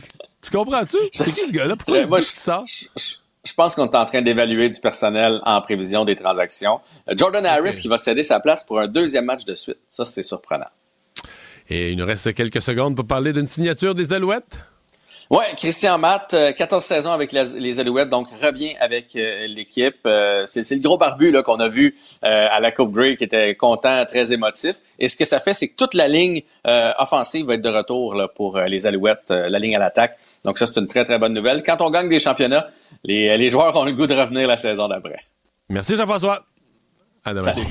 tu comprends-tu? C'est qui ce gars-là? Pourquoi il dit ça? Je, pense qu'on est en train d'évaluer du personnel en prévision des transactions. Jordan Harris qui va céder sa place pour un deuxième match de suite. Ça, c'est surprenant. Et il nous reste quelques secondes pour parler d'une signature des Alouettes. Ouais, Christian Matt, 14 euh, saisons avec les Alouettes, donc revient avec euh, l'équipe. Euh, c'est le gros barbu là qu'on a vu à la Coupe Grey qui était content, très émotif. Et ce que ça fait, c'est que toute la ligne offensive va être de retour là, pour les Alouettes, la ligne à l'attaque. Donc ça, c'est une très très bonne nouvelle. Quand on gagne des championnats, les, les joueurs ont le goût de revenir la saison d'après. Merci Jean-François. À demain. Salut.